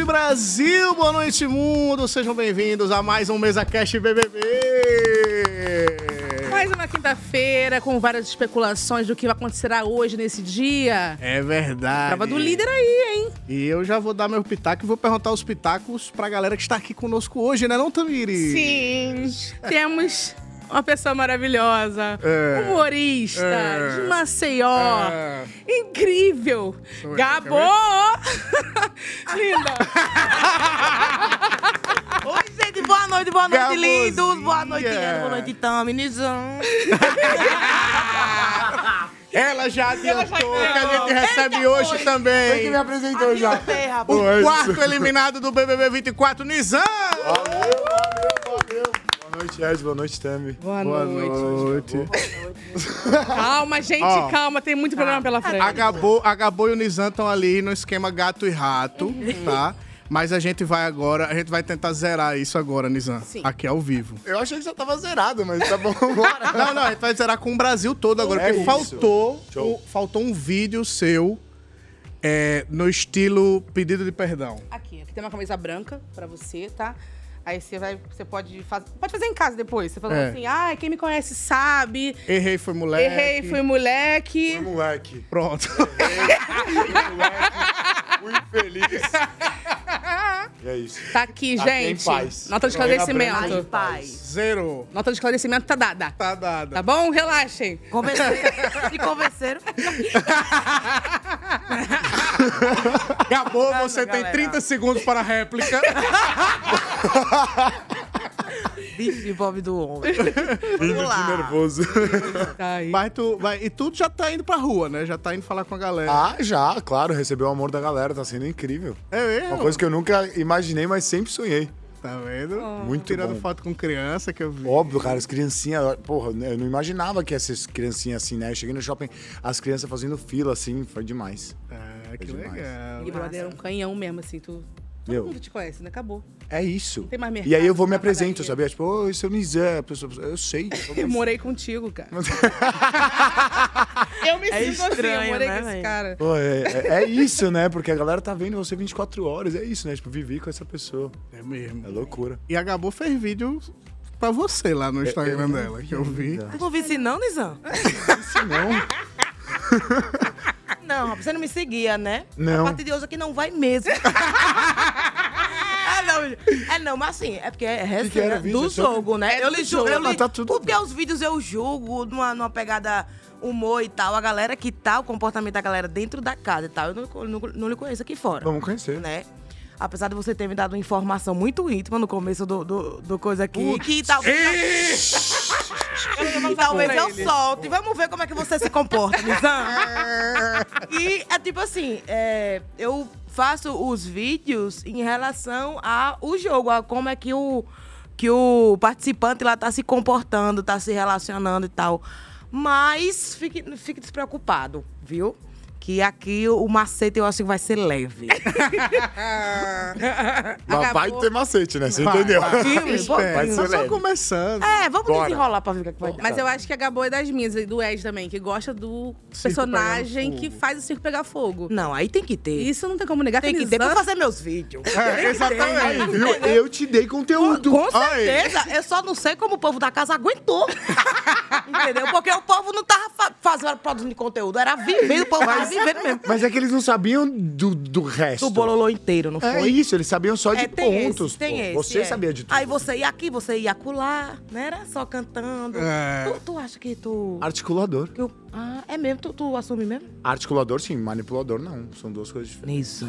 noite, Brasil! Boa noite, mundo! Sejam bem-vindos a mais um Mesa Cast BBB! Mais uma quinta-feira com várias especulações do que acontecerá hoje nesse dia. É verdade. Prova do líder aí, hein? E eu já vou dar meu pitaco e vou perguntar os pitacos pra galera que está aqui conosco hoje, né, não, Tamiri? Sim. Temos uma pessoa maravilhosa, É. humorista, É. de Maceió. É. Incrível! Sou Gabo! Linda! Oi, gente, boa noite, boa noite, Gabozinha. lindos. Boa noite, Ana, boa noite, Tami, Nizam. Ela já adiantou que a gente recebe Eita, hoje foi. também. Quem me apresentou já? O quarto eliminado do BBB 24, Nizam! Valeu, valeu, valeu. Boa noite, Ed. Boa noite, Tami. Boa, Boa noite. noite. Calma, gente, Ó. calma. Tem muito programa pela frente. A Gabo, a Gabo e o Nizam estão ali no esquema gato e rato, tá? Mas a gente vai agora, a gente vai tentar zerar isso agora, Nizam. Sim. Aqui ao vivo. Eu achei que já tava zerado, mas tá bom, bora. Não, não, a gente vai zerar com o Brasil todo agora, É porque isso. faltou, o- faltou um vídeo seu é, no estilo pedido de perdão. Aqui, aqui tem uma camisa branca pra você, tá? Aí você vai, você pode fazer, pode fazer em casa depois. Você falando É. assim, ah, quem me conhece sabe. Errei, foi moleque. Errei, fui moleque. Moleque. Pronto. Fui infeliz. E é isso. Tá aqui, Tá aqui em gente. paz. Nota de Lorena esclarecimento. Branco. Paz. Zero. Nota de esclarecimento tá dada. Tá dada. Tá bom? Relaxem. Convenceram. Me convenceram. Gabo, você tem galera. 30 segundos para a réplica. Bicho de pobre do homem. Lá. de nervoso. Tá aí. Mas tu, vai, e tu já tá indo pra rua, né? Já tá indo falar com a galera. Ah, já, claro. Recebeu o amor da galera. Tá sendo incrível. É mesmo? Uma coisa que eu nunca imaginei, mas sempre sonhei. Tá vendo? Muito Tirando bom. foto com criança que eu vi. Óbvio, cara, as criancinhas. Porra, eu não imaginava que essas criancinhas assim, né? Eu cheguei no shopping, as crianças fazendo fila assim, foi demais. É, que demais. legal. E brother é um canhão mesmo, assim. Tu, todo Meu. mundo te conhece, né? Acabou. É isso. tem mais e aí eu vou mercado, me apresento, sabia? Tipo, oi, seu pessoa- eu sei. Eu morei contigo, cara. eu me É sinto assim, eu estranho, morei né, com esse cara. Pô, é, é- é isso, né? Porque a galera tá vendo você 24 horas. É isso, né? Tipo, vivi com essa pessoa. É mesmo. É loucura. E a Gabo fez vídeo pra você lá no Instagram dela, que eu vi. Não visse não, Nizam? Isso não. Não, você não me seguia, né? Não. A partir de hoje aqui não vai mesmo. É não, é não, mas assim, é porque é que resenha vídeo? do jogo, né? É eu lhe julgo, eu lhe- tá tudo porque bem. os vídeos eu julgo numa, numa pegada humor e tal, a galera que tá, o comportamento da galera dentro da casa e tal, eu não, não, não lhe conheço aqui fora. Vamos conhecer. né? Apesar de você ter me dado uma informação muito íntima no começo do, do, do coisa aqui, que talvez. E talvez eu solte. Vamos ver como é que você se comporta, Nizam. e é tipo assim, é, eu faço os vídeos em relação ao jogo, a como é que o, que o participante lá tá se comportando, tá se relacionando e tal. Mas fique, fique despreocupado, viu? Que aqui o macete eu acho que vai ser leve. Mas vai ter macete, né? Você Vai, entendeu? vai. Sim, vai ser tá só leve. começando. É, vamos Bora. desenrolar pra ver o que, é vai dar. Mas eu acho que a Gabo é das minhas, e do Ed também, que gosta do personagem pegando que faz o circo pegar fogo. Não, aí tem que ter. Isso não tem como negar. tem que ter pra fazer meus vídeos. É, exatamente. Viu? Eu te dei conteúdo. Com Ai. certeza. Eu só não sei como o povo da casa aguentou. Entendeu? Porque o povo não tava fa- fazendo, produzindo conteúdo. Era vivendo, o povo vivendo mesmo. Mas é que eles não sabiam do, do resto. Do bololô inteiro, não É foi? isso, eles sabiam só de É, tem pontos. esse, tem pô. esse, Você é. sabia de tudo. Aí você ia aqui, você ia acolá, não era só cantando. É. Tu, tu acha que tu... Articulador. que eu- ah, é mesmo? Tu, tu assume mesmo? Articulador, sim. Manipulador, não. São duas coisas diferentes. Isso.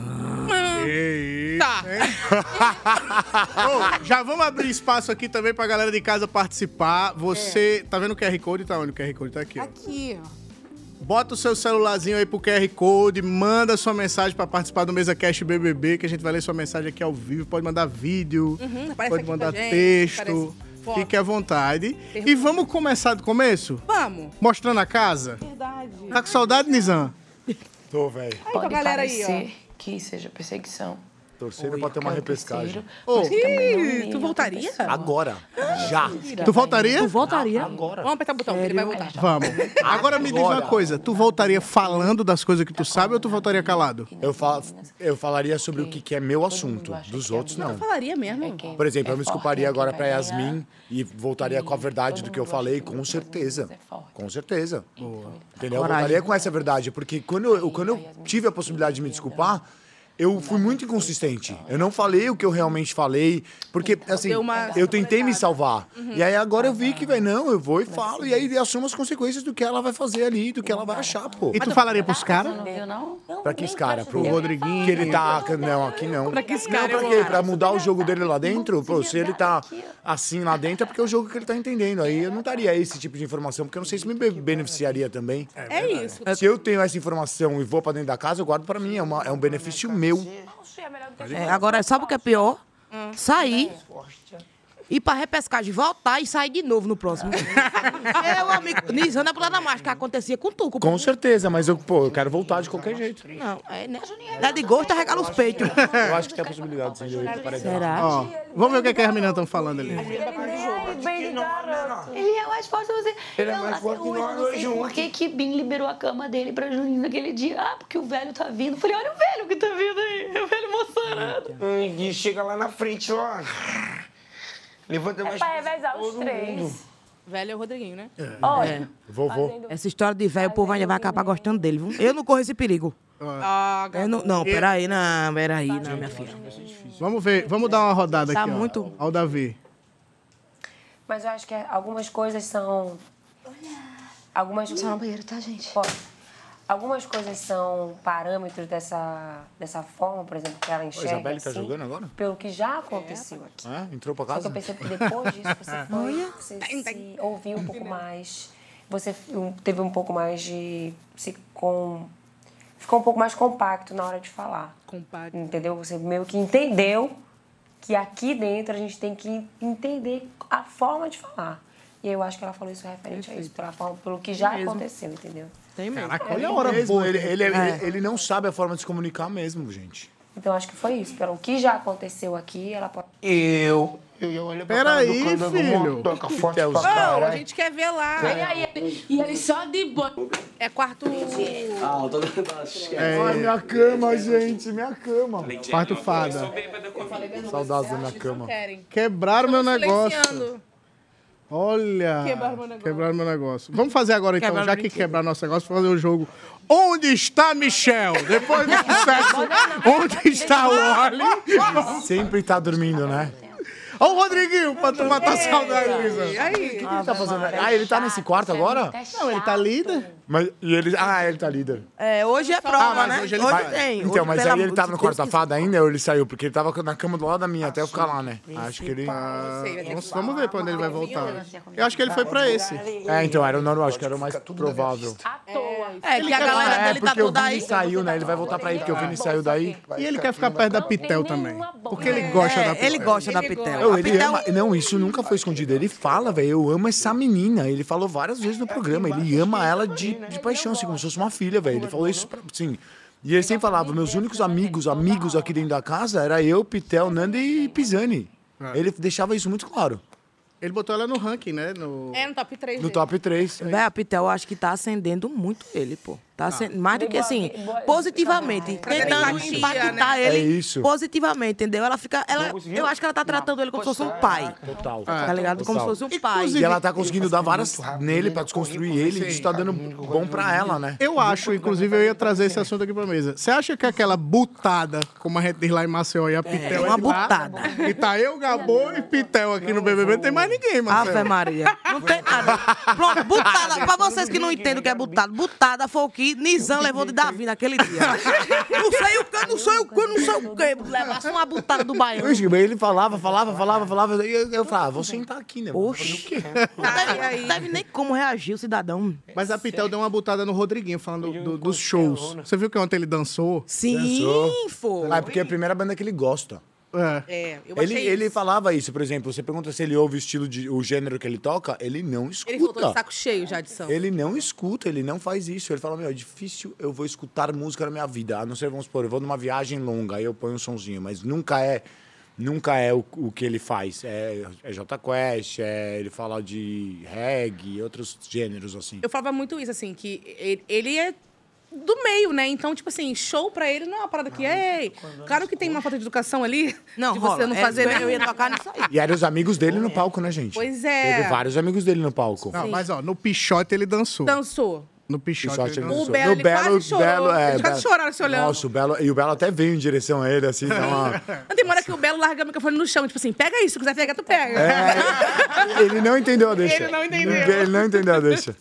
Que Tá. Ô, já vamos abrir espaço aqui também pra galera de casa participar. Você tá vendo o QR Code? Tá onde o QR Code? Tá aqui, ó. Aqui, ó. Bota o seu celularzinho aí pro QR Code, manda sua mensagem pra participar do Mesa Cast BBB, que a gente vai ler sua mensagem aqui ao vivo. Pode mandar vídeo, Uhum, pode mandar gente, texto. foto. Fique à vontade. E Pergunta. vamos começar do começo? Vamos. Mostrando a casa? Verdade. Tá com saudade, Nizam? Tô, velho. Aí, a Pode galera aí, parecer que seja perseguição, Torcendo pra ter uma repescagem. Ô, Ih, tu voltaria? Agora. Já. tu voltaria? Tu voltaria? Agora. Vamos apertar o botão, que ele vai voltar. Vamos. Agora me diz uma coisa. Tu voltaria falando das coisas que tu sabe ou tu voltaria calado? Eu, fal eu falaria sobre o que, que é meu assunto. Dos outros, não. Falaria mesmo. Por exemplo, eu me desculparia agora pra Yasmin e voltaria com a verdade do que eu falei, com certeza. Com certeza. Entendeu? Eu voltaria com essa verdade, porque quando eu, quando eu tive a possibilidade de me desculpar, eu fui muito inconsistente. Eu não falei o que eu realmente falei, porque, assim, Deu uma- eu tentei me salvar. E aí agora eu vi que, velho, não, eu vou e falo, e aí assumo as consequências do que ela vai fazer ali, do que ela vai achar, pô. E tu falaria pros caras? Eu não. não Pra que esse cara? Pro Rodriguinho. Que ele tá. Não, aqui não. Pra que esse Não, cara pra é quê? Pra mudar o jogo dele lá dentro? Pô, se ele tá assim lá dentro é porque é o jogo que ele tá entendendo. Aí eu não daria esse tipo de informação, porque eu não sei se me be- beneficiaria também. É isso. Se eu tenho essa informação e vou pra dentro da casa, eu guardo pra mim. É, uma- é um benefício meu. É, agora, sabe o que é pior? Sair. Ir pra repescagem, voltar e sair de novo no próximo. Meu amigo, Nizana é pro lado da marcha, que acontecia com tu. Com... Com certeza, mas eu, pô, eu quero voltar de qualquer jeito. Não, é, né? É de gosto, regala os peitos. Eu acho que tem a possibilidade de pro paredão. Será? Ó, vamos ver o que, é que as meninas estão falando ali. Ele é mais forte que você. Ele é mais forte que nós sei juntos. por que que Bim liberou a cama dele pra Juninho naquele dia. Ah, porque o velho tá vindo. Eu falei, olha o velho que tá vindo aí. É o velho moçarado. Gui, chega lá na frente, ó. Levanta mais Pra revezar os todo três. mundo. Velho é o Rodriguinho, né? Olha, Vovô. Essa história de velho, o povo vai acabar gostando dele, viu? Eu não corro esse perigo. Ah, Eu não, não, peraí, não, peraí, não, minha filha. Vamos ver, vamos dar uma rodada Tá aqui, ó. muito- Ó o Davi. mas eu acho que algumas coisas são. Algumas. Só no banheiro, tá, gente? Ó, Algumas coisas são parâmetros dessa, dessa forma, por exemplo, que ela A enxerga. Isabelle tá assim, jogando agora? Pelo que já aconteceu aqui. É? Entrou pra Só que eu casa? percebo que depois disso você foi, você se ouviu um pouco mais, você teve um pouco mais de se com ficou um pouco mais compacto na hora de falar, Compacto. entendeu? Você meio que entendeu que aqui dentro a gente tem que entender a forma de falar. E eu acho que ela falou isso referente a isso, pela forma, pelo que já aconteceu, entendeu? Tem mesmo. Caraca, olha a hora Mesmo, boa. ele, ele, ele, ele não sabe a forma de se comunicar mesmo, gente. Então acho que foi isso, pelo que já aconteceu aqui, ela pode Eu. Eu ia olhar pra Pera cara do aí, candango, filho. motoca forte Deus. pra Não, a gente quer ver lá. E ele só de boa. É quarto. Ai, minha cama, gente, minha cama. Quarto fada. Saudades da minha cama. Quebraram meu negócio. Olha. Quebraram meu negócio. Quebraram meu negócio. Vamos fazer agora, então, Quebraram já que quebraram nosso negócio, fazer o jogo. Onde está Michel? Depois do sucesso, onde está o Oli? Sempre tá dormindo, né? Ó o Rodriguinho, pra tu matar a saudade, Lisa. Aí. Ele tá fazendo... Ah, ele tá nesse quarto agora? Não, ele tá líder. Mas, e ele... Ah, ele tá líder. É, hoje é prova, mas né? hoje ele Mas- tem. então, Hoje, mas pelo aí ele tava de no Deus, quarto safado ainda ou ele saiu? Porque ele tava na cama do lado da minha até eu ficar lá, né? Acho que ele... Ah, vamos, vamos ver pra onde ele vai voltar. Eu acho que ele foi pra esse. É, então, era o normal, acho que era o mais provável. É, que a galera É, dele tá porque o toda Vini aí. saiu, né? Ele vai voltar pra aí, porque o Vini saiu daí. E ele quer ficar perto da Pitel também. Porque ele gosta da É, Pitel. ele gosta da Pitel. Eu, A ele Pitel- ama... Não, isso nunca foi escondido. Ele fala, velho, eu amo essa menina. Ele falou várias vezes no programa. Ele ama ela de, de paixão, assim, como se fosse uma filha, velho. Ele falou isso pra... Sim. E ele sempre falava, meus únicos amigos, amigos aqui dentro da casa, era eu, Pitel, Nanda e Pisani. Ele deixava isso muito claro. Ele botou ela no ranking, né? No... É no top 3 No top 3. Véi, a Pitel, eu acho que tá acendendo muito ele, pô. Tá acendendo, mais do que assim, positivamente. Tentando impactar né? ele É isso. positivamente, entendeu? Ela fica. Ela, eu acho que ela tá tratando ele como se fosse um pai. Total. Tá ligado? Como se fosse um pai. E ela tá conseguindo dar várias nele pra desconstruir ele. Isso tá dando bom pra ela, né? Eu acho, inclusive, eu ia trazer esse assunto aqui pra mesa. Você acha que aquela butada, como a gente diz lá em Maceió, e a Pitel é, uma lá, butada. E tá eu, Gabô e Pitel aqui no BBB, não tem mais ninguém, Ave Marcelo. Maria. Não tem nada. Pronto, butada. Pra vocês que não entendem o que é butada, butada foi o que Nizam levou de Davi naquele dia. Não sei o que, não sei o que, não sei o que. Levasse uma butada do baiano. Ele falava, falava, falava, falava. E eu, eu falava, vou sentar aqui, né? Vou fazer o quê? Não deve nem como reagir o cidadão. Mas a Pitel deu uma butada no Rodriguinho, falando do- dos shows. Você viu que ontem ele dançou? Sim, Dançou. foi. Ah, é porque é a primeira banda que ele gosta. É. É, eu Ele, achei ele isso. falava isso, por exemplo, você pergunta se ele ouve o estilo de o gênero que ele toca, ele não escuta. Ele voltou de saco cheio já de samba. Ele não escuta, ele não faz isso. Ele fala, meu, é difícil eu vou escutar música na minha vida. A não ser, vamos supor, eu vou numa viagem longa, aí eu ponho um sonzinho, mas nunca é. Nunca é o, o que ele faz. É, é J Quest, é, ele fala de reggae, outros gêneros assim. Eu falava muito isso, assim, que ele- ele é do meio, né? Então, tipo assim, show pra ele não é uma parada que, ei, claro que tem uma falta de educação ali, Não, de você rola. não É, fazer eu nada. ia tocar nisso aí. E eram os amigos dele no palco, né, gente? Pois é. Teve vários amigos dele no palco. Não, mas ó, no Pichote ele dançou. Dançou. No Pichote, Pichote ele dançou. O Belo, ele quase chorou. Eles quase choraram se olhando. Nossa, o Belo, e o Belo até veio em direção a ele, assim, dá uma... Não tem hora que o Belo larga o microfone no chão, tipo assim, pega isso, se quiser pegar, tu pega. É, ele não entendeu a deixa. Ele não entendeu. Ele não entendeu a deixa.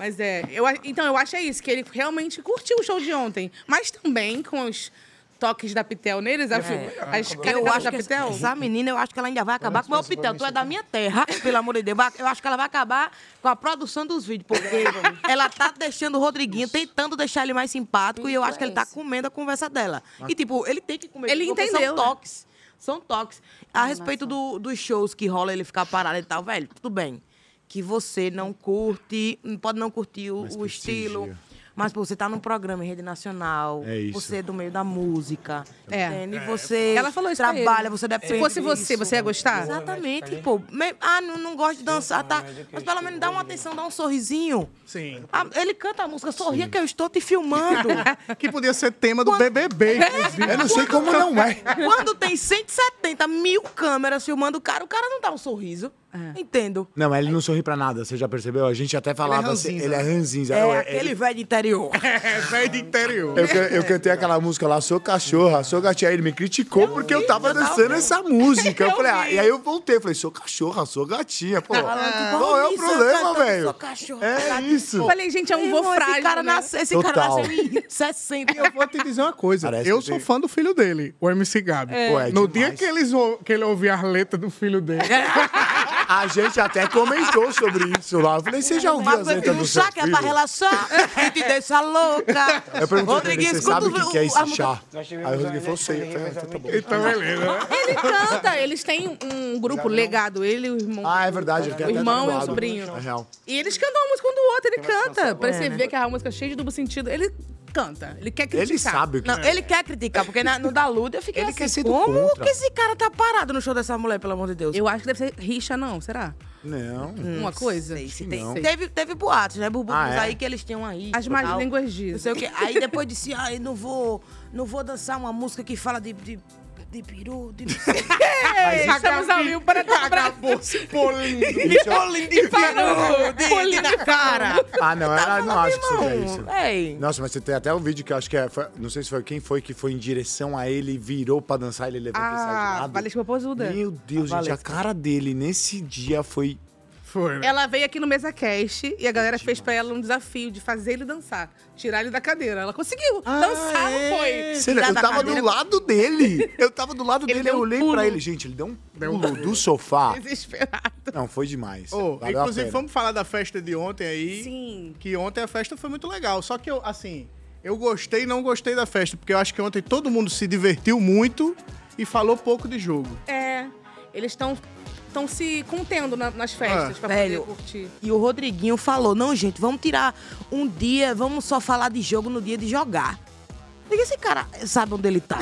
Mas é, eu, então eu acho é isso, que ele realmente curtiu o show de ontem. Mas também com os toques da Pitel neles, acho, as Eu caras acho da Pitel. essa menina, eu acho que ela ainda vai acabar com o meu pitel. Tu é da minha terra, pelo amor de Deus. Eu acho que ela vai acabar com a produção dos vídeos, porque ela tá deixando o Rodriguinho, tentando deixar ele mais simpático, e eu acho que ele tá comendo a conversa dela. E, tipo, ele tem que comer. Ele entendeu, São né? toques. São toques. A respeito do- dos shows que rola ele ficar parado e tal, velho, tudo bem. Que você não curte, pode não curtir o, o estilo. Mas pô, você tá num programa em rede nacional, É isso. você é do meio da música, É. entende? E você Ela falou isso trabalha, você deve Se fosse você, você ia gostar? Exatamente, pô. Me- Ah, não, não gosto de dançar, tá? Mas pelo menos dá uma atenção, dá um sorrisinho. Sim. Ah, ele canta a música Sorria que eu estou te filmando. Que podia ser tema do BBB, inclusive. Eu não sei como não é. Quando tem 170 mil câmeras filmando o cara, o cara não dá um sorriso. Entendo. Não, mas ele não sorri pra nada, você já percebeu? A gente até falava assim, ranzinza. ele é ranzinza. É, Eu- aquele velho de interior. É, velho de interior. Eu, eu cantei aquela música lá, sou cachorra, sou gatinha. Aí ele me criticou porque eu tava dançando essa música. Eu falei, ah, e aí eu voltei, falei, sou cachorra, sou gatinha. Pô, qual é o problema, velho? Sou cachorro. É isso. Eu falei, gente, é um vô frágil, Esse cara, né? nasceu, esse cara Total. nasceu em 60. Eu vou te dizer uma coisa. Parece eu sou tem- fã do filho dele, o MC Gabi. Pô, é no demais. dia que, eles, que ele ouvir as letras do filho dele. A gente até comentou sobre isso lá. Eu falei, você já ouviu Mas as você letras do seu sabe que é filho? pra relaxar e te deixa louca. Eu perguntei pra ele, Rodriguinho, você sabe o que, que é a esse chá? Aí o Rodriguinho falou, sei. Eu falei, então tá bom. então, beleza. né? Ele canta, eles têm um grupo legado, ele e o irmão. Ah, é verdade. ele tem O até irmão e o tatuado. sobrinho. É real. E eles cantam uma música um do outro, ele canta. Pra você ver que é uma música cheia de duplo sentido. Ele canta, ele quer criticar. Ele sabe o que Não, ele quer criticar, porque na- no da Luda eu fiquei Ele assim, quer ser do como contra. que esse cara tá parado no show dessa mulher, pelo amor de Deus? Eu acho que deve ser rixa, não, será? Não. Uma coisa? Sei, se tem- não. teve, teve boatos, né? Burburos Ah, é? aí que eles tinham aí. As más línguas dizem. Não sei o quê. Aí depois disse, ai, não vou, não vou dançar uma música que fala de, de, de peru, de... Ei, estamos ao vivo para todo o Brasil. Polinho. Bolinho de peru, de, de na cara. Ah, não, eu não acho que seja isso. Ei, Nossa, mas você tem até um vídeo que eu acho que é. foi- não sei se foi quem foi que foi em direção a ele e virou pra dançar, ele levantou e saiu de Ah, lado. Valesca Popozuda. Meu Deus, gente, a cara dele nesse dia foi. Foi, né? Ela veio aqui no Mesa Cast e a galera fez pra ela um desafio de fazer ele dançar. Tirar ele da cadeira. Ela conseguiu. dançar não foi. Sério, Tirar eu tava cadeira. do lado dele. Eu tava do lado Ele dele, eu um olhei pulo. pra ele. Gente, ele deu um pulo do sofá. Desesperado. Não, foi demais. Valeu a inclusive, vamos falar da festa de ontem aí. Sim. Que ontem a festa foi muito legal. Só que eu, assim, eu gostei e não gostei da festa, porque eu acho que ontem todo mundo se divertiu muito e falou pouco de jogo. É. Eles estão estão se contendo na- nas festas Ah. pra Velho. poder curtir. E o Rodriguinho falou: não, gente, vamos tirar um dia, vamos só falar de jogo no dia de jogar. Diga, esse cara sabe onde ele tá.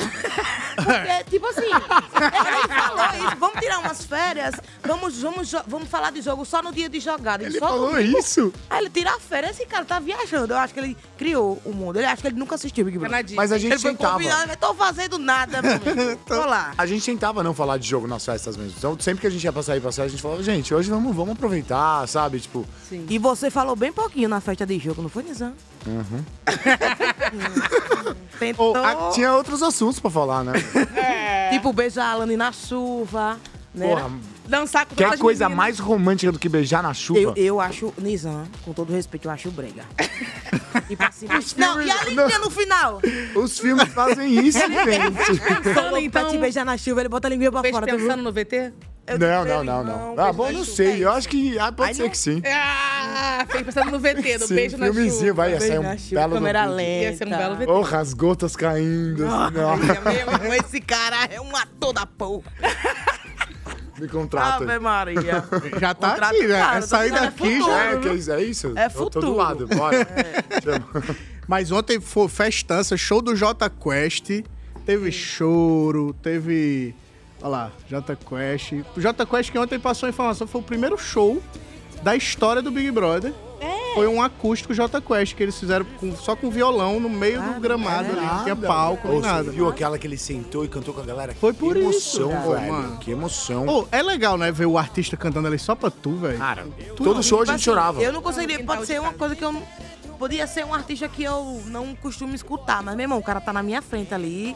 Porque, tipo assim, ele falou isso, vamos tirar umas férias, vamos, vamos, vamos falar de jogo só no dia de jogada. Ele só falou domingo. isso? Aí ele tira a férias, esse cara tá viajando. Eu acho que ele criou o mundo. Ele acha que ele nunca assistiu Big Brother. Mas a gente Ele tentava. mas tô fazendo nada, meu amigo. Tô lá. A gente tentava não falar de jogo nas festas mesmo. Então, sempre que a gente ia pra sair pra sair, a gente falava, gente, hoje vamos, vamos aproveitar, sabe? Tipo, E você falou bem pouquinho na festa de jogo, não foi, Nizam? Uhum. Tentou, ah, tinha outros assuntos pra falar, né? tipo, beijar a Alane na chuva, né? Porra, Dançar com quer coisa meninas. mais romântica do que beijar na chuva? Eu, eu acho, Nizam, com todo respeito, eu acho brega. tipo assim, não, e a filmes- linguinha no final? Os filmes fazem isso, gente. Pensando, Pra te então, beijar na chuva, ele bota a linguinha pra fora, viu? pensando no VT? Eu Não, não, pra não, não. não, Ah, bom, não sei. Eu acho que ah, pode Ai, ser não. que sim. Ah, fiquei pensando no VT, do Sim, beijo na filmezinho, chuva. vai, ia sair Beijo um belo câmera lenta. Ia ser um belo VT. Porra, as gotas caindo. assim, não. Ai, meu irmão, Esse cara é um ator da porra. Me contrata. Ave Maria. Já tá Contrato aqui, né? caro, É tô sair é daqui futuro. já. É, que é isso- é isso? É Eu tô do futuro. lado, bora. Chama. Mas ontem foi festança, show do J Quest. Teve choro, teve. Olha lá, J Quest. O J Quest que ontem passou a informação foi o primeiro show da história do Big Brother. Foi um acústico J Quest que eles fizeram com- só com violão no meio do gramado ali. Não tinha palco, nem Ô, você nada. viu aquela que ele sentou e cantou com a galera? Foi por que isso, emoção, cara. velho. Mano. Que emoção. Ô, é legal, né? Ver o artista cantando ali só pra tu, velho. Cara, todo show a gente chorava. Eu não conseguiria, pode ser uma coisa que eu não. Podia ser um artista que eu não costumo escutar, mas, meu irmão, o cara tá na minha frente ali.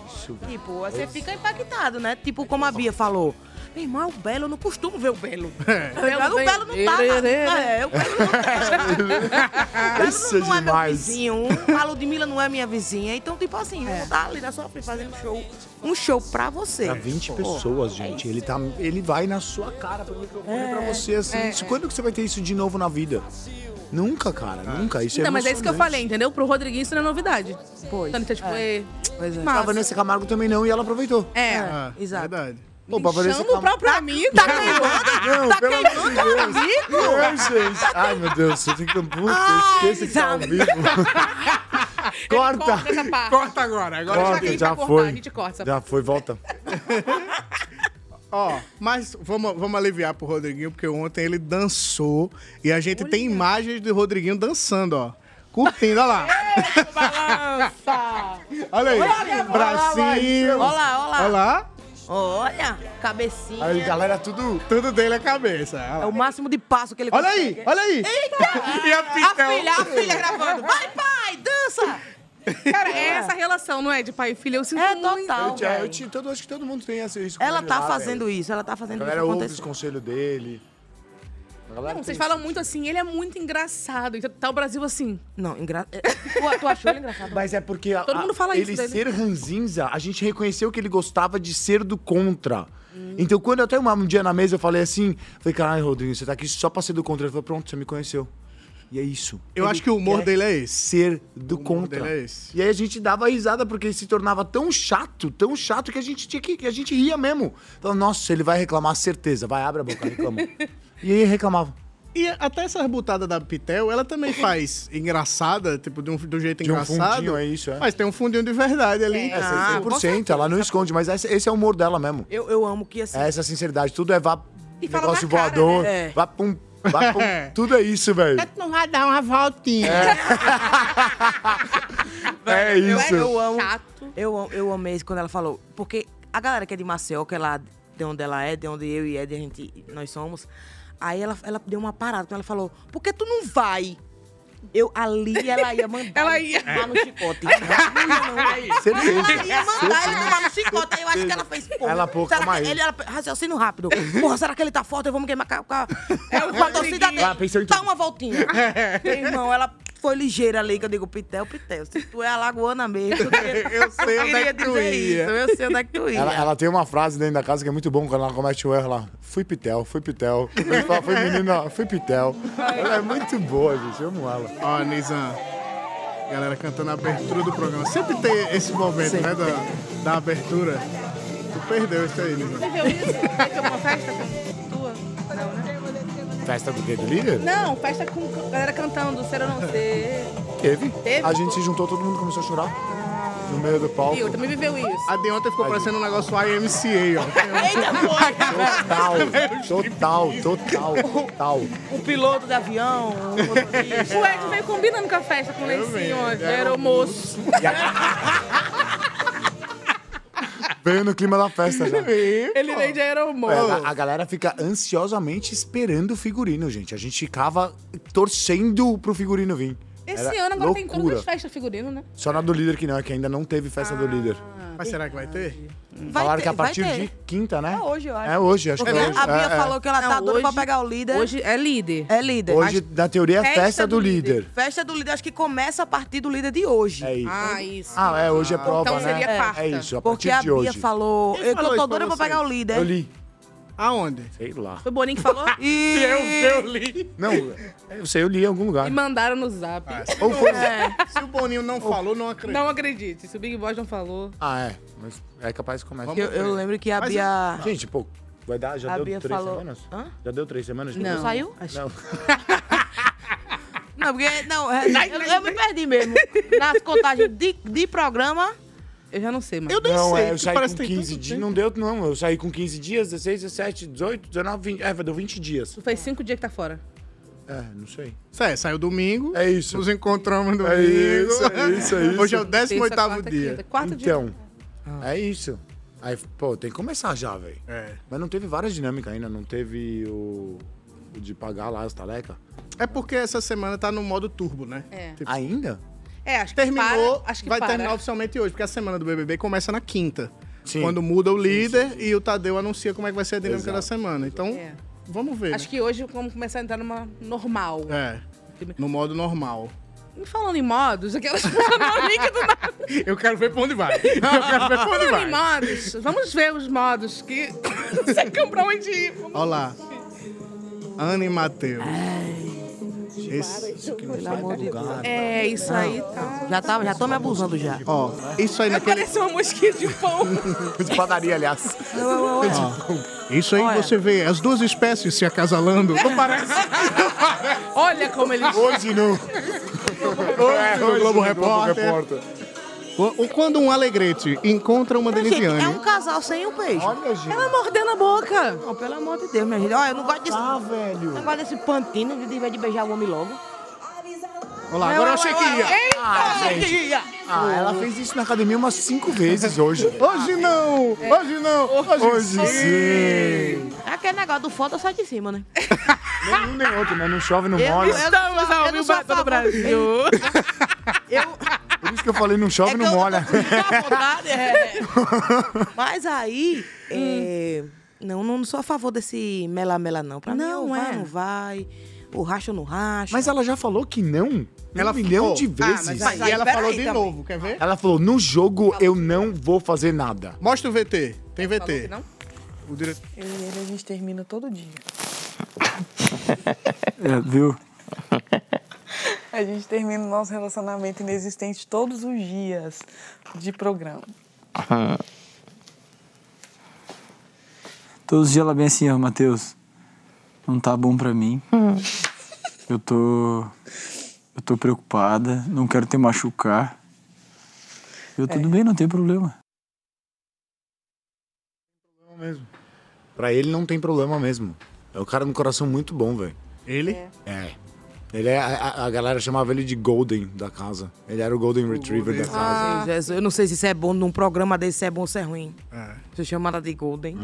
Tipo, você fica impactado, né? Tipo, como a Bia falou. Meu irmão, é o Belo, eu não costumo ver o Belo. Tá ligado? O Belo não tá. na- É, o Belo não tá. Isso é não é meu demais. vizinho. A Ludmilla não é minha vizinha. Então, tipo assim, eu vou estar ali na sua frente fazendo show. Um show pra você. Pra 20 Pô, pessoas, gente. Ele, tá, ele vai na sua cara pro microfone pra você, assim. Isso- Quando que você vai ter isso de novo na vida? Nunca, cara. Nunca. Isso é Não, mas é isso que eu falei, entendeu? Pro Rodriguinho isso não é novidade. Pois. Então, tipo, é. Pois é. Pra Massa. Vanessa Camargo também não, e ela aproveitou. É. Ah, exato. Verdade. Pô, Chama o próprio amigo. Tá queimando? Não, tá queimando o amigo? Não, gente. Ai, meu Deus, você tem que... Puta, eu esqueço que tá ao vivo. Corta. Corta. Corta agora, agora Corta. já que a gente já vai cortar, a foi. gente corta essa Já foi, volta. Ó, mas vamos, vamos aliviar pro Rodriguinho, porque ontem ele dançou e a gente tem imagens do Rodriguinho dançando, ó. Curtindo, olha lá. balança. Olha aí. Bracinho. Olha lá, olha lá. Olha lá. Olha, cabecinha. Aí, galera, tudo... Tudo dele é cabeça. Olha, É o máximo de passo que ele olha consegue. aí, olha aí. e a A filha, a filha gravando. Vai, pai, dança! Cara, é essa relação, não é? De pai e filho. Eu sinto É muito. total. Eu, tinha- eu todo, acho que todo mundo tem essa- isso Ela tá lá, fazendo velho. isso, ela tá fazendo A isso galera ouve os conselhos dele. A Não, vocês falam muito assim, ele é muito engraçado. Então tá o Brasil assim. Não, engra... é, tu, tu achou ele engraçado? Mas é porque a- Todo a- mundo fala ele isso dele. ser ranzinza, a gente reconheceu que ele gostava de ser do contra. Então, quando eu até um, um dia na mesa eu falei assim, falei, caralho, Rodrigo, você tá aqui só pra ser do contra. Ele falou, pronto, você me conheceu. E é isso. Eu Ele acho que o humor dele é esse. Ser do O humor contra. dele é esse. E aí a gente dava risada porque ele se tornava tão chato, tão chato que a gente tinha que, que a gente ria mesmo. Falava, nossa, ele vai reclamar, certeza. Vai, abre a boca, reclama. e aí reclamava. E até essa rebutada da Pitel, ela também faz engraçada, tipo, de um, de um jeito De um engraçado. fundinho, é isso, é. Mas tem um fundinho de verdade ali. É, Ah, com 100%, ela não esconde, mas esse, esse é o humor dela mesmo. Eu, eu amo que assim. É essa sinceridade. Tudo é vá. E fala negócio cara, voador. né? É. Vá pum. Vá pum. Tudo é isso, velho. Não vai dar uma voltinha. É isso. Eu amo. Chato. Eu, eu amei isso quando ela falou. Porque a galera que é de Maceió, que é lá de onde ela é, de onde eu e Ed, a gente, nós somos. Aí ela, ela deu uma parada, quando ela falou, por que tu não vai? Eu, ali ela ia mandar Ela ele ia. tomar no chicote. Não ia não. Certeza. Ela ia mandar ele tomar no chicote. Aí eu acho que ela fez, pô. Ela, pô, será que ele, ela, raciocínio rápido. Porra, será que ele tá forte? Vamos queimar com a, com a, com a torcida dele. Ah, pensou em Dá uma voltinha. Meu irmão, ela foi ligeira ali, que eu digo, Pitel, Pitel. Se tu é alagoana mesmo, Eu sei onde é que tu ia. isso. Eu sei onde é que tu ia. Ela, ela tem uma frase dentro da casa que é muito bom quando ela comete o erro lá. Fui Pitel, fui Pitel. Ele fala, foi menina, fui Pitel. Ela é muito boa, gente. Eu amo ela. Ó, Nizam. Galera cantando a abertura do programa. Sempre tem esse momento, né? Da, da abertura. Tu perdeu isso aí, Nizam. Isso? Uma festa tua? Não, né? Festa do quê? Do líder? Não, festa com galera cantando, ser ou não ser. Teve. Teve? A gente se juntou, todo mundo começou a chorar. No meio do palco. E eu também viveu isso. A de ontem ficou parecendo um negócio IMCA, ó. Eita, foi! Total, total, total. O piloto de avião, o motorista. O Ed veio combinando com a festa, com o lencinho, ó. Já era o moço. Veio no clima da festa já. Ele veio de É, aeromoço. a, a galera fica ansiosamente esperando o figurino, gente. A gente ficava torcendo pro figurino vir. Esse Era ano agora tem loucura. todas as festas figurino, né? Só na do líder que não, é que ainda não teve festa do líder. Mas será que vai ter? Vai Falaram ter, que a vai partir ter. de quinta, né? É hoje, eu acho. É hoje, acho Porque que é hoje. a Bia É, é. falou que ela tá Não, doida pra pegar o líder. Hoje é líder. É líder. Hoje, na teoria, é Festa festa, do, do líder. líder. Festa do líder, acho que começa a partir do líder de hoje. É isso. Ah, isso. Ah, é, hoje é prova, Então né? seria quarta. É isso, a Porque partir a de Bia hoje. falou. Quem Eu falou tô, isso tô doida pra pegar o líder. Eu li. Aonde? Sei lá. Foi o Boninho que falou? E... Eu, eu li. Não, eu sei, eu li em algum lugar. E mandaram no zap. Ou foi- Se o Boninho não falou, não acredito. Não acredite. Se o Big Boss não falou. Ah, é. Mas é capaz que comece. Eu, eu lembro que a Mas Bia... Gente, pô, vai dar, já A deu Bia três falou- semanas? Hã? Já deu três semanas? Não. Saiu? Acho- Não. Não, porque... Não, é, eu, eu me perdi mesmo. Nas contagens de, de programa... Eu já não sei, mas. Eu nem Não, sei. é, eu saí com que tem 15 tanto dias. Não deu, não. Eu saí com 15 dias, 16, 17, 18, 19, 20. É, deu 20 dias. Tu faz cinco dias que tá fora. É, não sei. Sério, saiu domingo. É isso. Nos encontramos domingo. É isso, é isso, é isso. Hoje é o Terça, 18 quarta, dia. quinta. Quarto Então, dia. é isso. Aí, pô, tem que começar já, velho. É. Mas não teve várias dinâmicas ainda. Não teve o, o de pagar lá as talecas. É porque essa semana tá no modo turbo, né? É. Tipo, Ainda? É, acho que terminou, para, acho que vai para. terminar oficialmente hoje, porque a semana do BBB começa na quinta. Sim. Quando muda o líder e o Tadeu anuncia como é que vai ser a dinâmica Exato. da semana. Então, É. vamos ver. Acho que hoje vamos começar a entrar numa normal. né? É. No modo normal. E falando em modos, aquelas link do nada. Eu quero ver pra onde vai. Eu quero ver pra onde Falando em vai. modos, vamos ver os modos que. Não sei como pra onde ir. Vamos- Olha lá. Ana e Matheus. Esse, de Deus. É, isso aí tá. Já, tá, já tô me abusando já. ó, isso aí naquele. Parece uma mosquinha de pão. De padaria, aliás. Isso aí Olha. você vê as duas espécies se acasalando. Não parece? Olha como ele. Hoje não. Hoje no Globo Repórter. Ou quando um alegrete encontra uma denisiane. é um casal sem o beijo. Olha, gente. Ela mordendo a boca. Não, pelo amor de Deus, minha gente. Olha, eu não gosto desse... Ah, velho. Não gosto desse pantino de, de beijar o homem logo. Olha lá, agora eu achei que ia. Ah, gente. Ah, ela fez isso na academia umas cinco vezes hoje. Hoje não! Hoje não! Hoje, Hoje sim! sim. É aquele negócio do foda sai de cima, né? Nenhum nem outro, né? Não chove, não molha. Estamos ao não vivo o favor- Brasil. Eu... Por isso que eu falei, não chove, É não eu molha. vontade, é. Mas aí, é, não, não sou a favor desse mela-mela, não. Pra Não, mim, ou vai é. não vai. O racha ou não racha. Mas ela já falou que não. Ela um milhão ficou. de Ah, vezes. mas Mas aí aí, ela falou de também. novo, quer ver? Ela falou, no jogo eu não vou fazer nada. Mostra o VT. Tem Falou que VT. não? O diretor. Eu e ele, a gente termina todo dia. É, viu? A gente termina o nosso relacionamento inexistente todos os dias de programa. Todos os dias ela vem assim, ó, Matheus. Não tá bom pra mim. Eu tô. Eu tô preocupada. Não quero te machucar. Eu, tudo bem, não tem problema. Pra ele não tem problema mesmo. É um cara no coração muito bom, velho. Ele? É. Ele é. A, a- galera chamava ele de Golden da casa. Ele era o Golden Retriever da casa. Ah, Jesus, eu não sei se isso é bom num programa desse, se é bom ou se é ruim. É. Você chama ela de Golden.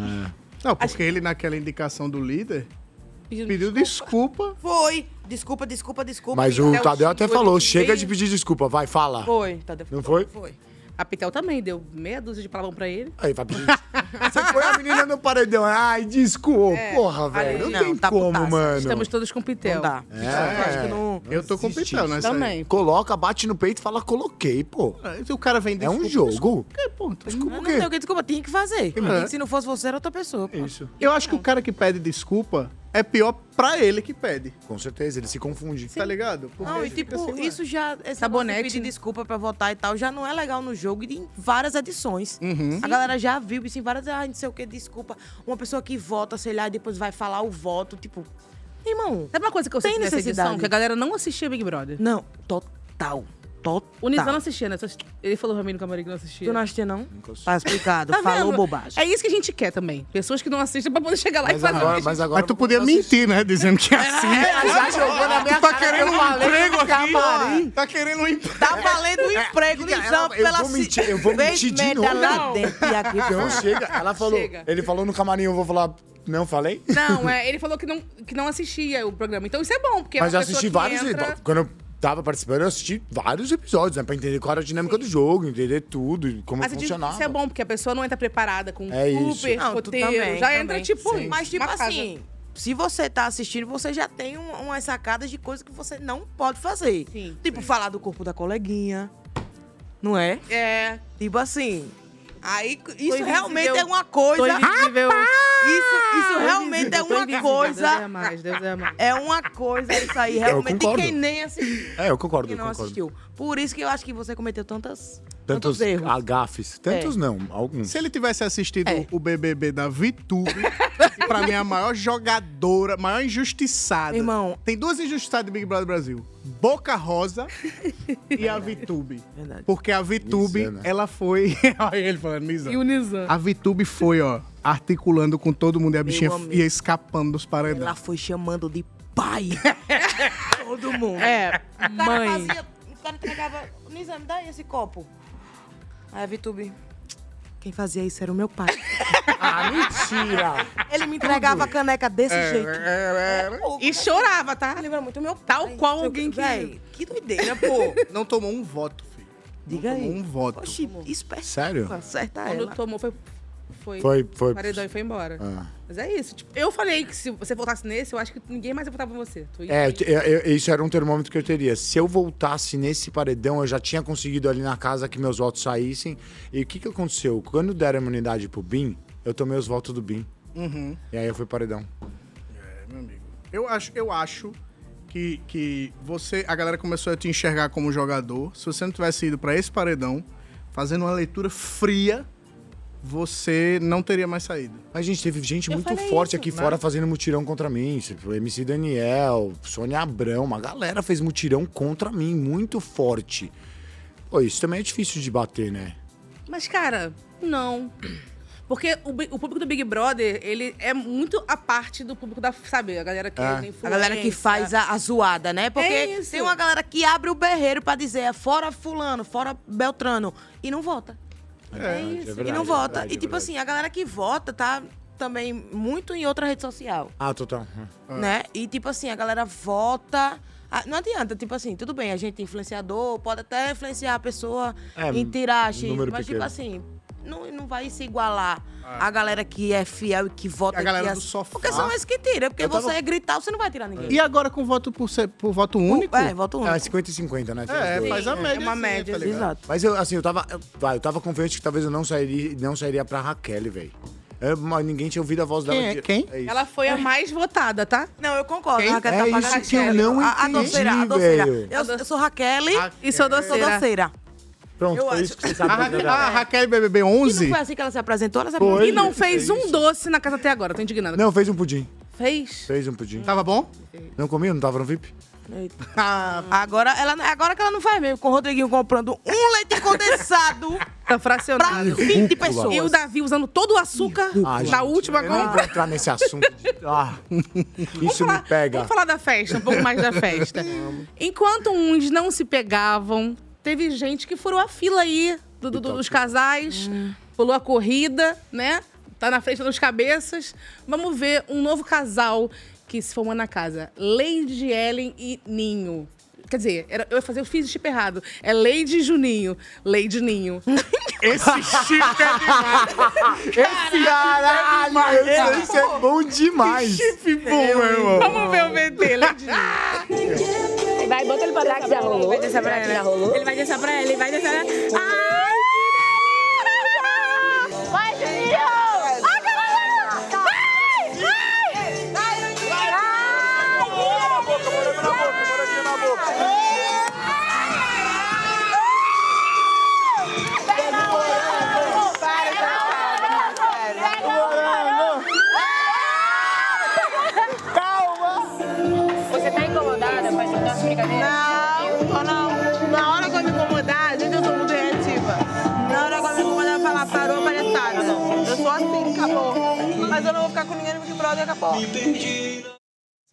Não, porque ele naquela indicação do líder pediu desculpa. Foi. Desculpa, desculpa, desculpa. Mas o até Tadeu até falou: chega de pedir desculpa, vai, fala. Foi. Tadeu Não foi? Foi. A Pitel também deu meia dúzia de palavrão pra ele. Aí vai pedir. Você foi a menina no paredão. Ai, desculpa. É, Porra, velho. ali- Não, tem Não, tá como, putaça. mano. Estamos todos com Pitel. Não dá. É. Eu acho que não... Eu tô com Pitel, né? Também. Coloca, bate no peito e fala, coloquei, pô. O cara vem É um desculpa, jogo. desculpa. Pô, então- Desculpa Não o tem o quê? que desculpa, tinha que fazer. É. Se não fosse você, era outra pessoa. pô. Isso. Eu acho que o cara que pede desculpa é pior pra ele que pede. Com certeza, ele se confunde. Tá ligado? Porque Não, e tipo, assim, isso já. Esse Sabonete, de pedir desculpa pra votar e tal, já não é legal no jogo e em várias edições. Uhum. A galera já viu isso em várias. Ah, não sei o que, desculpa. Uma pessoa que vota, sei lá, e depois vai falar o voto, tipo. Irmão. Sabe uma coisa que eu Tem senti nessa necessidade. edição? Que a galera não assistia Big Brother. Não, total. Total. O Nizam não assistia, né? Ele falou pra mim no camarim que não assistia. Tu não assistia, não? Tá explicado. Tá Falou bobagem. É isso que a gente quer também. Pessoas que não assistem pra poder chegar lá e Mas fazer. agora, mas agora. Mas tu podia mentir, né? Dizendo que assim. já jogou na minha tá cara querendo que eu um emprego aqui. camarim. Tá querendo um emprego. Tá valendo o emprego, que que Nizam, ela- eu pela vou mentir- eu vou mentir de novo. lá Não. dentro e aqui Então chega. Ela falou. Chega. Ele falou no camarim, eu vou falar. Não falei? Não, é, ele falou que não, que não assistia o programa. Então isso é bom, porque Mas é eu uma pessoa assisti que vários. entra... Quando eu tava participando, eu assisti vários episódios, né? Pra entender qual era a dinâmica do jogo, entender tudo, como Mas funcionava. isso é bom, porque a pessoa não entra preparada com É isso. super Não, tu roteiro. também, já também. entra, tipo, Sim. Mas, tipo uma casa. assim, se você tá assistindo, você já tem um- umas sacadas de coisas que você não pode fazer. Sim. Tipo, falar do corpo da coleguinha. Não é? É. Tipo assim. Aí, isso realmente é uma coisa. Isso, isso realmente é uma coisa. Deus é mais, Deus é mais. É uma coisa isso aí, realmente, de concordo. quem nem assistiu. É, eu concordo, Quem eu não concordo. assistiu. Por isso que eu acho que você cometeu tantas, Tantos tantos erros. agafes. Tantos É. não, alguns. Se ele tivesse assistido É. o BBB da VTube, que pra mim é a maior jogadora, maior injustiçada. Irmão. Tem duas injustiçadas do Big Brother Brasil. Boca Rosa e a VTube. Verdade. Porque a VTube, né? ela foi... Olha ele falando, Nizam. E o Nizam. A VTube foi, ó, articulando com todo mundo e a bichinha amigo. ia escapando dos paredões. Ela foi chamando de pai. Todo mundo. É, O cara mãe. fazia, o cara entregava, Nizam, me dá aí esse copo. Aí a Vitube, quem fazia isso era o meu pai. Ah, mentira! Ele me entregava a caneca desse jeito. E chorava, tá? Lembra muito meu pai. Tal qual alguém que- Véi, que doideira, pô. Não tomou um voto, filho. Diga Tomou aí. um voto. Oxi, esperta. Sério? Acerta Quando ela. tomou, foi. Foi. Foi, foi. Paredão e foi embora. Ah. Mas é isso. Tipo, eu falei que se você voltasse nesse, eu acho que ninguém mais ia votar pra você. Tu ia- É, eu- eu- isso era um termômetro que eu teria. Se eu voltasse nesse paredão, eu já tinha conseguido ali na casa que meus votos saíssem. E o que, que aconteceu? Quando deram a imunidade pro Bin, eu tomei os votos do Bin. Uhum. E aí eu fui paredão. É, meu amigo. Eu acho, eu acho que, que você, a galera começou a te enxergar como jogador. Se você não tivesse ido pra esse paredão, fazendo uma leitura fria, você não teria mais saído. Mas, gente, teve gente Eu muito forte isso, aqui né? fora fazendo mutirão contra mim. Tipo, MC Daniel, Sônia Abrão, uma galera fez mutirão contra mim, muito forte. Pô, isso também é difícil de bater, né? Mas, cara, não. Porque o, o público do Big Brother, ele é muito a parte do público da, sabe, a galera que é, da A galera que faz a, a zoada, né? Porque É isso. tem uma galera que abre o berreiro pra dizer é fora fulano, fora Beltrano, e não vota. É, isso. verdade, e não é vota. verdade, e é tipo verdade. assim, a galera que vota tá também muito em outra rede social, Ah, total. né? E tipo assim, a galera vota... ah, Não adianta, tipo assim, tudo bem, a gente é influenciador, pode até influenciar a pessoa É, em tiragem, mas tipo pequeno. assim, não, não vai se igualar a galera que é fiel e que vota. A galera que do as- sofá. Porque são esses que tiram, porque tava- você gritar, você não vai tirar ninguém. E agora com voto por, ser, por voto único? É, voto único. É 50 e 50, né? É, faz a média. é uma assim, média, tá ligado? Exato. Mas eu, assim, eu tava. eu- eu tava confiante que talvez eu não sairia, não sairia pra Raquel, velho. É, mas ninguém tinha ouvido a voz dela. Quem é? de- Quem? É. Ela foi a mais votada, tá? Não, eu concordo. Quem? A Raquel É tá isso pagando que eu Raquel. não a, a entendi, doceira, a doceira. Eu, eu sou Raquel E sou eu sou doceira. Pronto, eu foi acho- isso que você A, sabe. Raquel, fazer. a Raquel BBB E não 11? foi assim que ela se apresentou? Ela se Foi. apresentou. E não fez um doce na casa até agora, tô indignada. Não, fez um pudim. Fez? Fez um pudim. Tava bom? Não comia? Não tava no VIP? Eita. Ah, Agora, ela, agora que ela não faz mesmo, com o Rodriguinho comprando um leite condensado Tá pra fracionado. 20 pessoas. E o Davi usando todo o açúcar Ah, gente, última Eu nem vou compra. entrar nesse assunto. de- Ah, isso me falar- pega. Vamos falar da festa, um pouco mais da festa. Enquanto uns não se pegavam, teve gente que furou a fila aí do- do- do- dos casais, pulou a corrida, né? Tá na frente dos cabeças. Vamos ver um novo casal que se formou na casa. Lady Ellen e Ninho. Quer dizer, era- eu ia fazer, eu fiz o chip errado. É Lady Juninho. Lady Ninho. esse chip é demais. Esse Caralho, isso é bom demais. chip bom, meu irmão. Vamos ver o VT, Lady Ninho. Vai, bota ele pra descer. Já rolou? Vai descer pra ela. Já rolou? Ele vai descer pra ela, ele vai descer pra ela. Ai! Vai, Juninho! Não, tô não. Na hora que eu me incomodar, gente, eu sou muito reativa. Na hora que eu me incomodar, eu falar parou, palhaçada. Eu sou assim, acabou. Mas eu não vou ficar com ninguém no Big Brother, acabou.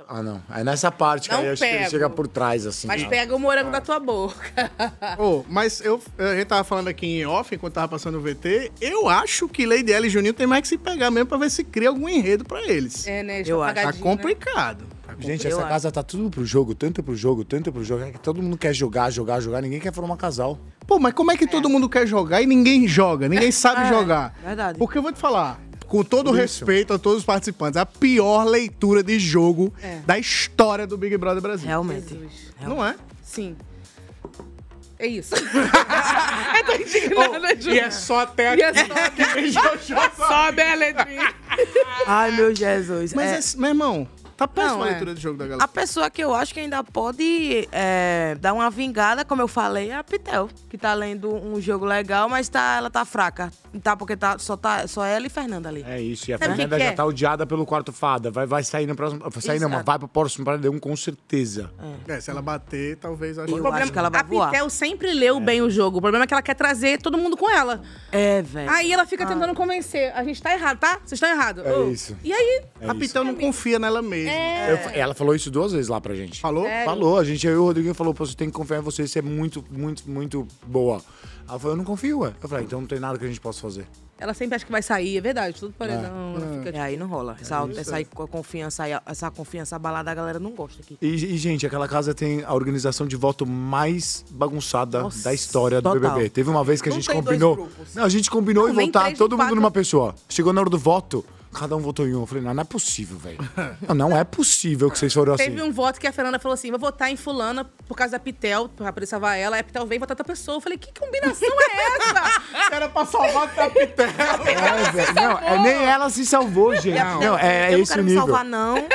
Ah, não. É nessa parte que Não aí eu acho que ele pego. chega por trás, assim. Mas ó. pega o morango da tua boca. Ô, mas eu, a gente tava falando aqui em off, enquanto tava passando o VT, eu acho que Lady Ella e Juninho tem mais que se pegar mesmo pra ver se cria algum enredo pra eles. É, né? Eu acho. Tá apagadinho, né? Gente, essa casa tá tudo pro jogo, tanto pro jogo, tanto pro jogo. é que Todo mundo quer jogar, jogar, jogar. Ninguém quer formar casal. Pô, mas como é que todo mundo quer jogar e ninguém joga? Ninguém sabe É, jogar. verdade. Porque eu vou te falar, com todo isso. respeito a todos os participantes, a pior leitura de jogo É. da história do Big Brother Brasil. Realmente. Jesus. Não é? Sim. É isso. eu tô indignada, Ju. E é só até E aqui. é só até Sobe a letrinha. Ai, meu Jesus. Mas, É, esse- meu irmão, tá péssima a é. leitura do jogo da galera. A pessoa que eu acho que ainda pode é, dar uma vingada, como eu falei, é a Pitel, que tá lendo um jogo legal, mas tá, ela tá fraca. Tá, porque tá, só, tá, só ela e Fernanda ali. É isso, e a Sabe o que Fernanda que já é? tá odiada pelo quarto fada. Vai, vai sair no próximo. Vai sair, não, mas vai pro próximo paredão com certeza. É, se ela bater, talvez acho Eu acho que ela vai a voar. Pitel sempre leu bem o jogo. O problema é que ela quer trazer todo mundo com ela. É, velho. Aí ela fica tentando convencer. A gente tá errado, tá? Vocês estão errados. É Ô, isso. E aí? É a. Pitel não confia nela mesma. Eu- ela falou isso duas vezes lá pra gente. Falou? Sério? Falou, a gente, eu e o Rodriguinho falou, pô, você tem que confiar em você, você é muito, muito, muito boa. Ela falou, eu não confio, ué. Eu falei, então não tem nada que a gente possa fazer. Ela sempre acha que vai sair, é verdade. Tudo paredão. ela fica É, aí não rola. Essa, essa, aí, com a confiança, essa confiança abalada, a galera não gosta aqui. E, e, gente, aquela casa tem a organização de voto mais bagunçada Nossa, da história do total. BBB. Teve uma vez que a gente combinou. Não, a gente combinou Não, nem votar todo nem mundo quatro. numa pessoa. Chegou na hora do voto, cada um votou em um. Eu falei, não, não é possível, velho. Não, não é possível que vocês foram assim. Teve um voto que a Fernanda falou assim: vou votar em fulana por causa da Pitel, pra poder salvar ela. Aí a Pitel veio votar outra pessoa. Eu falei, que combinação é essa? Era pra salvar a Pitel. É, velho. Não, é, nem ela se salvou, gente. Não, é, é eu não esse quero me salvar, não.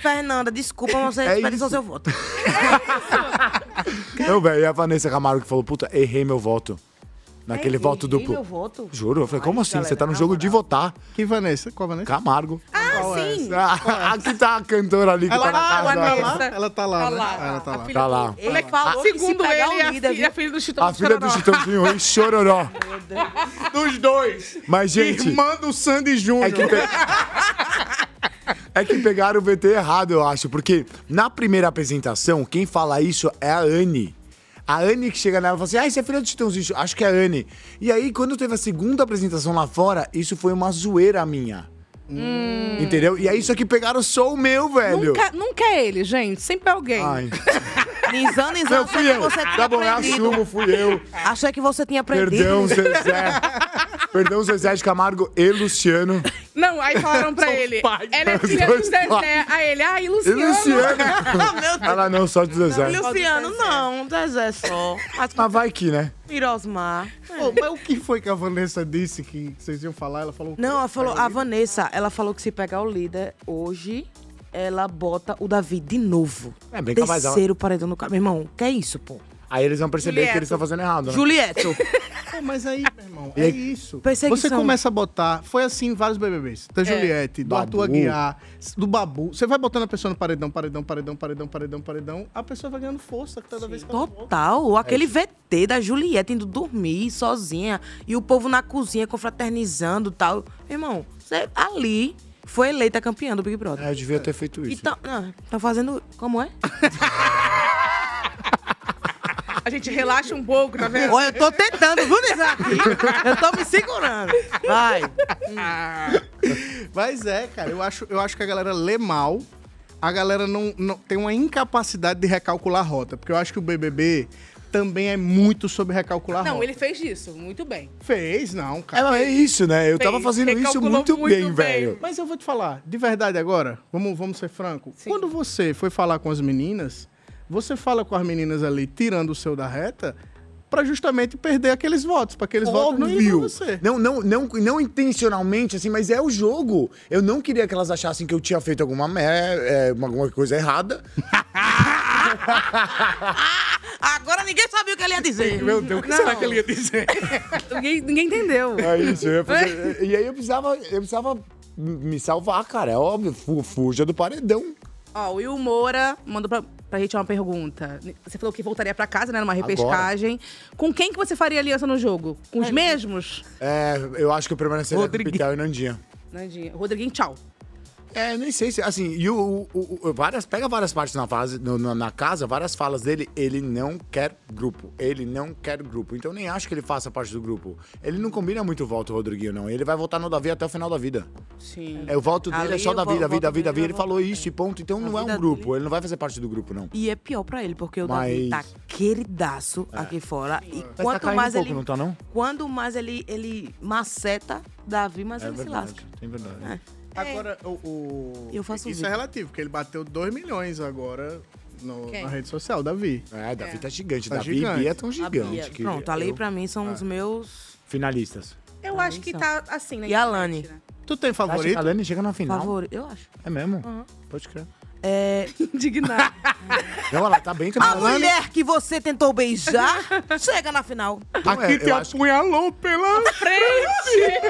Fernanda, desculpa, mas você É desperdiçou isso. seu voto. Não, velho, e a Vanessa Camargo que falou, puta, errei meu voto. Naquele voto duplo. meu voto. Juro, eu falei, como Ai, assim? galera, Você tá no jogo de votar. Que Vanessa? Qual Vanessa? Camargo. Ah, Qual é sim. Ah, Aqui tá a cantora ali que Ela, tá na ah, casa. ela tá lá? Ela tá lá, Tá né? lá. Ah, Ela tá lá. Tá lá. Ele falou que se Segundo pegar ele, é a, filha, a filha do Chitão A filha do Chitãozinho e Chororó. Dos dois. Mas, gente, Irmã do Sandy Júnior. é que, é que pegaram o VT errado, eu acho. Porque na primeira apresentação, quem fala isso é a Anne. A Anne que chega nela e fala assim, ah, você é filha do Chitãozinho. Acho que é a Anne. E aí, quando teve a segunda apresentação lá fora, isso foi uma zoeira minha. Entendeu? E é isso aqui pegaram só o meu, velho. Nunca, nunca é ele, gente. Sempre é alguém. Ai. Nizam, Nizam, Não, fui que eu. você tinha Tá bom, eu aprendido. assumo, fui eu. Achei que você tinha aprendido. Perdão, Zezé. Perdão, Zezé de Camargo e Luciano. Não, aí falaram pra ele. Ela é filha do Zezé. Aí ele, ai, E Luciano. Luciano. Meu Deus. Ela não, só de Zezé. Luciano, não. Zezé só. Mas Mas vai que, né? Mirosmar. Pô, mas o que foi que a Vanessa disse que vocês iam falar? Ela falou? Não, ela falou, a Vanessa, ela falou que se pegar o líder hoje, ela bota o Davi de novo. É, bem Terceiro paredão no carro. Meu irmão, que é isso, pô? Aí eles vão perceber Julieto. que eles estão fazendo errado, né? Julieto. Pô, mas aí, meu irmão, é isso. Perseguição. Você começa a botar. Foi assim em vários BBBs. Da Juliette, do. Arthur Aguiar, do Babu. Você vai botando a pessoa no paredão, paredão, paredão, paredão, paredão, paredão. A pessoa vai ganhando força toda vez que ela volta. Total. Aquele VT da Juliette indo dormir sozinha e o povo na cozinha confraternizando e tal. Irmão, você ali foi eleita campeã do Big Brother. É, eu devia ter feito isso. Então, tá fazendo. Como é? A gente relaxa um pouco, tá vendo? Olha, eu tô tentando, viu, aqui? Eu tô me segurando. Vai. Mas é, cara, eu acho, eu acho que a galera lê mal. A galera não, não tem uma incapacidade de recalcular a rota. Porque eu acho que o BBB também é muito sobre recalcular Não, rota. ele fez isso muito bem. Fez, não, É, cara. mas é isso, né? Eu tava Fez, fazendo isso muito, muito bem, bem. velho. Mas eu vou te falar, de verdade agora, vamos, vamos ser franco. Quando você foi falar com as meninas, você fala com as meninas ali, tirando o seu da reta, pra justamente perder aqueles votos, pra aqueles votos não irem Óbvio. você. Não, não, não, não intencionalmente, assim, mas é o jogo. Eu não queria que elas achassem que eu tinha feito alguma, é, uma- alguma coisa errada. Agora ninguém sabia o que ele ia dizer. Meu Deus, o que Não. será que ele ia dizer? Ninguém, ninguém entendeu. É isso, eu ia fazer- E aí eu precisava, eu precisava me salvar, cara. É óbvio, fu- fuja do paredão. Ó, o Will Moura mandou pra, pra gente uma pergunta. Você falou que voltaria pra casa, né? Numa repescagem. Com quem que você faria aliança no jogo? Com os mesmos? É, eu acho que eu permaneceria com Rodriguinho. Pitel e Nandinha. Nandinha. Rodriguinho, tchau. É, nem sei se, assim, e o, o- o- várias, pega várias partes na, fase, no- na, na casa, várias falas dele, ele não quer grupo, ele não quer grupo, então nem acho que ele faça parte do grupo. Ele não combina muito o voto, Rodriguinho, não, ele vai votar no Davi até o final da vida. Sim. É, o voto dele Ali é só Davi, Davi, Davi, Davi, é ele falou isso e ponto, então não é um vida grupo, dele. ele não vai fazer parte do grupo, não. E é pior pra ele, porque o Davi Mas- tá queridaço aqui fora. E Mas tá quanto caindo mais um pouco, ele. não tá, não? Quando mais ele, ele maceta Davi, mais É ele se verdade, lasca. tem verdade. É. Agora, o, o- Eu faço isso vídeo. é relativo, porque ele bateu 2 milhões agora no- Quem? na rede social, Davi. É, Davi tá gigante. Tá Davi gigante. e Bia tão A gigante. Bia. que Pronto, ali eu- pra mim são os meus Finalistas. Eu acho que tá assim, né? E a Lani? Tu tem que favorito? a Lani chega na final? favoritos. Eu acho. É mesmo? Pode crer. É, Indignado. Não, ela tá bem a mulher que você tentou beijar chega na final. É, Aqui eu te apunhalou pela frente.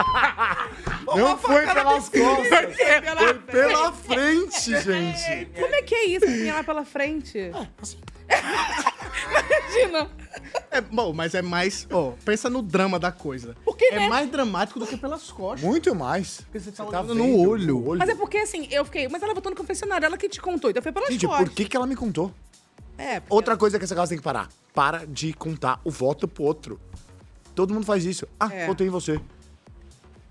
Não foi pelas costas. Foi pela frente, gente. Como é que é isso? Vinha lá pela frente. Imagina. É, bom, mas é mais. Ó, pensa no drama da coisa. Porque, é né? mais dramático do que pelas costas. Muito mais. Porque você tá Você tá vendo no olho. Mas é porque assim, eu fiquei. Mas ela botou no confessionário, ela que te contou, então foi pelas Gente, costas. por que, que ela me contou? É, Outra coisa que essa casa tem que parar. Para de contar o voto pro outro. Todo mundo faz isso. Ah, É. votei em você.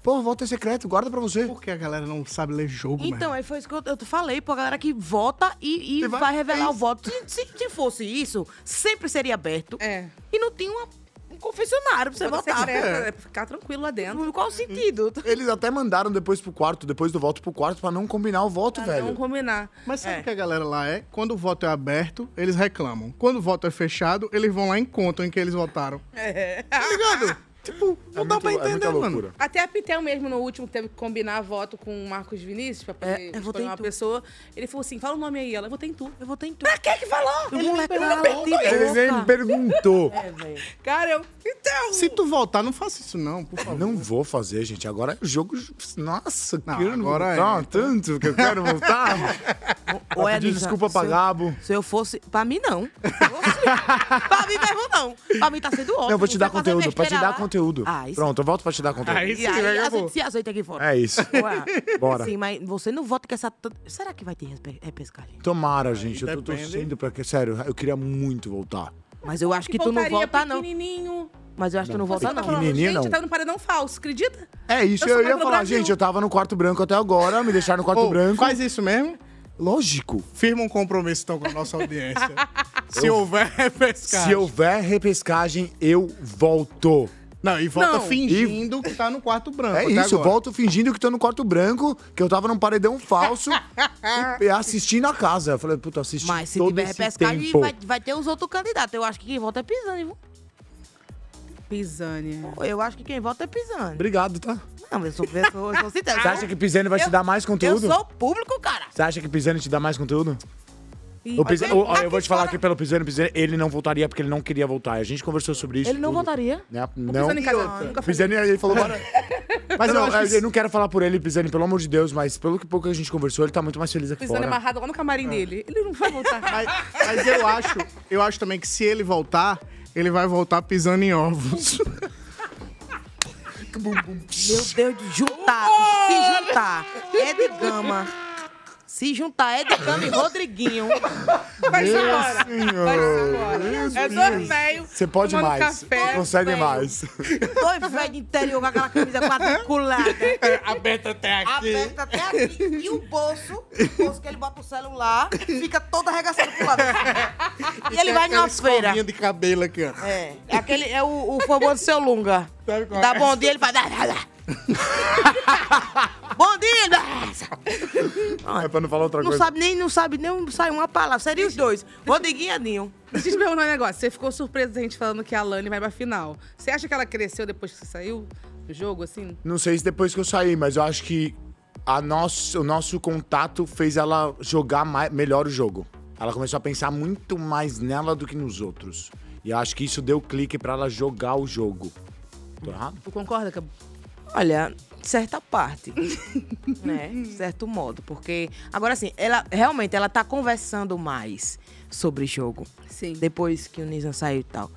Pô, o voto é secreto, guarda pra você. Por que a galera não sabe ler jogo, Então, mano? aí foi isso que eu, eu falei, pô, a galera que vota e, e vai- vai, é revelar isso. o voto. Se, se- se fosse isso, sempre seria aberto. É. E não tinha uma- um confessionário pra você votar. secreto, é ficar tranquilo lá dentro. Qual o sentido? Eles até mandaram depois pro quarto, depois do voto pro quarto, pra não combinar o voto, Pra velho. não combinar. Mas sabe É. o que a galera lá é? Quando o voto é aberto, eles reclamam. Quando o voto é fechado, eles vão lá e contam em que eles votaram. É. Tá ligado? Tipo, não É dá muito- pra é entender, muita mano. Até a Pitel mesmo, no último, que teve que combinar voto com o Marcos Vinícius pra poder É, escolher uma tu. pessoa. Ele falou assim, fala o nome aí. Ela, eu votei em tu. Eu votei em tudo. Pra que que falou? Ele me meti Ele nem me perguntou. É, velho. Cara, eu... Então... Se tu voltar, não faça isso não, por favor. Não vou fazer, gente. Agora é o jogo. Nossa, Não, quero agora voltar é. tanto que eu quero voltar. Ô, pedir desculpa pra se eu- Gabo. Se eu fosse. Pra mim, não. Pra mim mesmo, não. Pra mim tá sendo ótimo. Eu vou te dar conteúdo, pra te dar lá. Conteúdo. Ah, isso. Pronto, eu volto pra te dar conteúdo. Aí E aí, vai, a acabou. gente se azeita aqui fora. É isso. Ué, Bora. Sim, mas você não vota com essa. Será que vai ter repescagem? Tomara, gente. Eu tô Depende. torcendo pra que. Sério, eu queria muito voltar. Mas eu acho que tu não não. pequenininho. Mas eu acho que tu não tá não. falando, gente, não. tá no paredão falso, acredita? É isso, Eu eu, ia falar, Brasil. gente, eu tava no quarto branco até agora, me deixaram no quarto Ô, branco. Faz isso mesmo? Lógico. Firma um compromisso então com a nossa audiência. Se houver repescagem. Se houver repescagem, eu volto. Não, e volta Não. fingindo que tá no quarto branco. É isso, eu agora. volto fingindo que tô no quarto branco, que eu tava num paredão falso e, e assistindo a casa. Eu falei, puta, assisti Mas se todo tiver esse repescagem, vai, vai ter os outros candidatos. Eu acho que quem vota é Pisani, viu? Pisânia. Eu acho que quem vota é Pisani. Obrigado, tá? Não, eu sou, eu sou, eu sou. Você acha que Pisani vai te Eu- dar mais Eu conteúdo? sou público, cara. Você acha que Pisani te dá mais conteúdo? O ele o- ó, eu vou te falar aqui pelo Pisani, Pisani, ele não voltaria porque ele não queria voltar. A gente conversou sobre isso. Ele não tudo. votaria? Né? Não. Pisani em casa, nunca foi. Pisani, ele falou, bora. Mas eu não, que eu não quero falar por ele, Pisani, pelo amor de Deus, mas pelo que pouco a gente conversou, ele tá muito mais feliz aqui Pisânia fora. amarrado lá no camarim dele. Ele não vai voltar. Mas, mas eu acho, eu acho também que se ele voltar, ele vai voltar pisando em ovos. Meu Deus, de juntar, se juntar, é de gama. Se juntar, é de gama e Rodriguinho. Vai-se embora. senhor. Vai-se embora. É dois velhos. Você pode tomando mais. Café, Consegue velho. mais. Dois velhos de interior com aquela camisa quadriculada. Aberta até Aberta até aqui. E o bolso, o bolso que ele bota o celular, fica todo arregaçado pro lado. E ele vai numa feira. de cabelo aqui, ó. É, é aquele, é o, o famoso seu Lunga. Sabe qual Dá é? bom dia, ele faz... bom dia! faz- É pra não falar outra Não coisa. sabe nem, não sabe nem sai uma palavra. Seria os dois. Rodriguinho e Adinho. Deixa eu te perguntar um negócio. Você ficou surpreso da gente falando que a Lani vai pra final. Você acha que ela cresceu depois que você saiu do jogo, assim? Não sei se depois que eu saí, mas eu acho que a nosso, o nosso contato fez ela jogar mais, melhor o jogo. Ela começou a pensar muito mais nela do que nos outros. E eu acho que isso deu clique pra ela jogar o jogo. Tô errado? Tu concorda, Cabo? Olha, certa parte, né? De certo modo, porque agora assim, ela realmente ela tá conversando mais sobre jogo Sim. depois que o Nizam saiu e tal.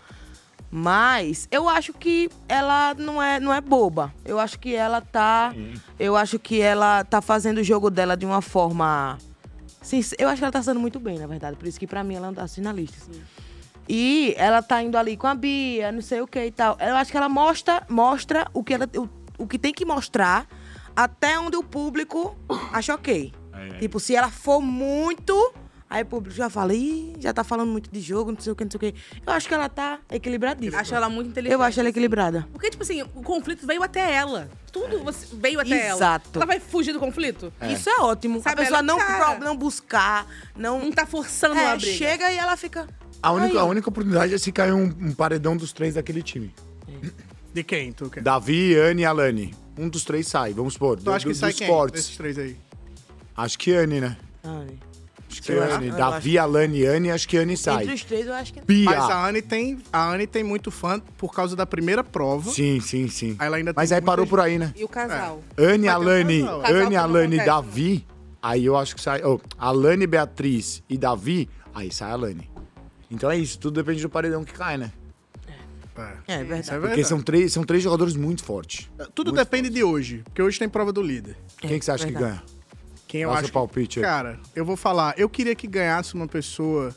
Mas eu acho que ela não é, não é boba. Eu acho que ela tá. Eu acho que ela tá fazendo o jogo dela de uma forma. sinc- Eu acho que ela tá sendo muito bem, na verdade. Por isso que pra mim ela é uma das finalistas. E ela tá indo ali com a Bia, não sei o que e tal. Eu acho que ela mostra, mostra o, que ela, o, o que tem que mostrar até onde o público acha ok. Tipo, se ela for muito, Aí o público já fala, ih, já tá falando muito de jogo, não sei o que, não sei o que. Eu acho que ela tá equilibradíssima. Acho ela muito inteligente. Eu acho ela equilibrada. Porque, tipo assim, o conflito veio até ela. Tudo você- veio até ela. Exato. Ela vai fugir do conflito? Isso é ótimo. Sabe, a pessoa ela, não, cara, pro- não buscar, não... Não tá forçando É, a briga. chega e ela fica... A única, Aí. a única oportunidade é se cair um, um paredão dos três daquele time. De quem, tu quer? Davi, Anne e Alane. Um dos três sai, vamos supor. Tu do- acha que do- sai quem desses três aí? Acho que Anne, né? Anne. Acho que Anne. Davi, Alane e Anne, acho que Anne sai. Entre os três, eu acho que... Bia. Mas a Anne tem, a Anne tem muito fã por causa da primeira prova. Sim, sim, sim. Aí ela ainda Mas tem aí parou gente- por aí, né? E o casal. Anne, ter um Alane, casal. Anne, Alane e Davi. Aí eu acho que sai. Oh, Alane, Beatriz e Davi, aí sai a Alane. Então é isso, tudo depende do paredão que cai, né? É, É verdade. isso é Porque verdade. são três, são três jogadores muito fortes. Tudo depende de hoje, porque hoje tem prova do líder. Quem que você acha que verdade. ganha? Quem eu Dá acho que- palpite aí. Cara, eu vou falar, eu queria que ganhasse uma pessoa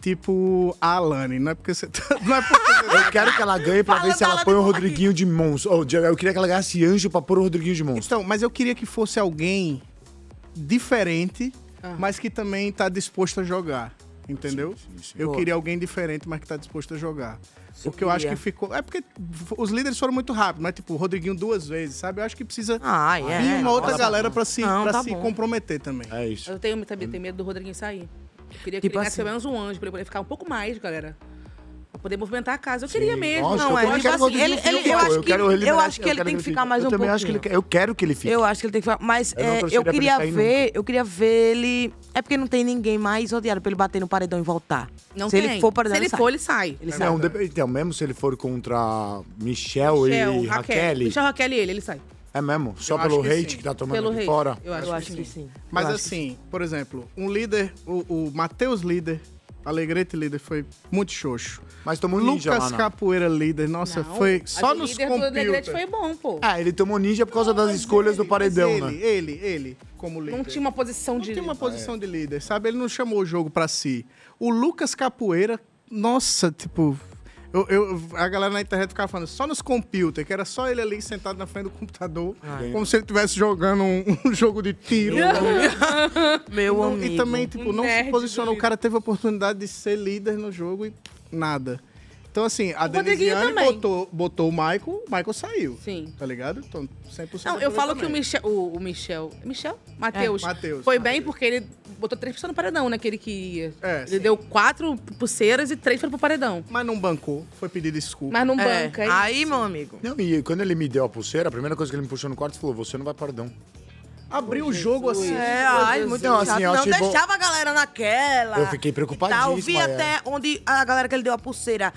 tipo a Alane, não é porque você não é porque você Eu quero que ela ganhe pra Fala, ver se ela põe o. Rodriguinho de monstro. Oh, eu queria que ela ganhasse anjo pra pôr o Rodriguinho de monstro. Então, mas eu queria que fosse alguém diferente, Ah. mas que também tá disposto a jogar. Entendeu? Eu Boa. queria alguém diferente, mas que tá disposto a jogar. Porque eu acho que ficou. É porque os líderes foram muito rápidos, mas tipo, o Rodriguinho duas vezes, sabe? Eu acho que precisa Ah, é. vir uma outra Nossa, galera pra se, Não, pra tá se bom. comprometer também. É isso. Eu tenho também tenho medo do Rodriguinho sair. Eu queria que Tipo ele ganhasse assim. pelo menos um anjo, pra ele poder ficar um pouco mais, galera. Pra poder movimentar a casa. Eu queria mesmo. Nossa, Não, eu é, também tipo quero assim, ele- ele- eu acho Eu que- quero ele eu acho que ele quero tem que ficar mais eu um também acho que ele pouquinho. Eu quero que ele fique. Eu acho que ele tem que ficar. Mas Eu é, eu queria ver, eu queria ver ele. É porque não tem ninguém mais odiado pra ele bater no paredão e voltar. Não se tem. ele for paredão, Se ele sai. for, ele sai. Ele É, sai. não, então, mesmo se ele for contra Michel, Michel, e Raquel. Michel, Raquel e ele, ele sai. É mesmo? Só Eu pelo que hate sim. que tá tomando Pelo fora? Eu acho, Eu acho que que sim. sim. Mas Eu assim, por exemplo, um líder, o, o Matheus líder, Alegrete líder, foi muito xoxo. Mas tomou ninja Lucas lá, não. Capoeira líder, nossa, Não, foi a só do nos líder do Alegrete foi bom, pô. Ah, ele tomou ninja por causa das escolhas do paredão, ele, né? Ele, ele, como líder. Não tinha uma posição Não de... tinha uma posição de líder, sabe? Ele não chamou o jogo pra si. O Lucas Capoeira, nossa, tipo. Eu, eu- a galera na internet ficava falando só nos computers, que era só ele ali sentado na frente do computador, como se ele estivesse jogando um, um jogo de tiro. Meu amigo. E também, tipo, Um não se posicionou. O cara teve a oportunidade de ser líder no jogo e nada. Então, assim, a Denisiane botou, botou o Michael, o Michael saiu. Sim. Tá ligado? Então, 100% Não, eu falo que o. Michel... O, o Michel... Michel? Matheus. É, Matheus, Foi Matheus. bem porque ele botou três pessoas no paredão, né? Que ele queria. É, ele sim. deu quatro pulseiras e três foram pro paredão. Mas não bancou, foi pedir desculpa. Mas não É, banca, é aí, isso. meu amigo. Não, e quando ele me deu a pulseira, a primeira coisa que ele me puxou no quarto, falou, você não vai pro paredão. Abriu o jogo assim. É, ai, muito Não, assim, chato. eu não bom- deixava a galera naquela. Eu fiquei preocupadíssimo, Eu vi é. até onde a galera que ele deu a pulseira,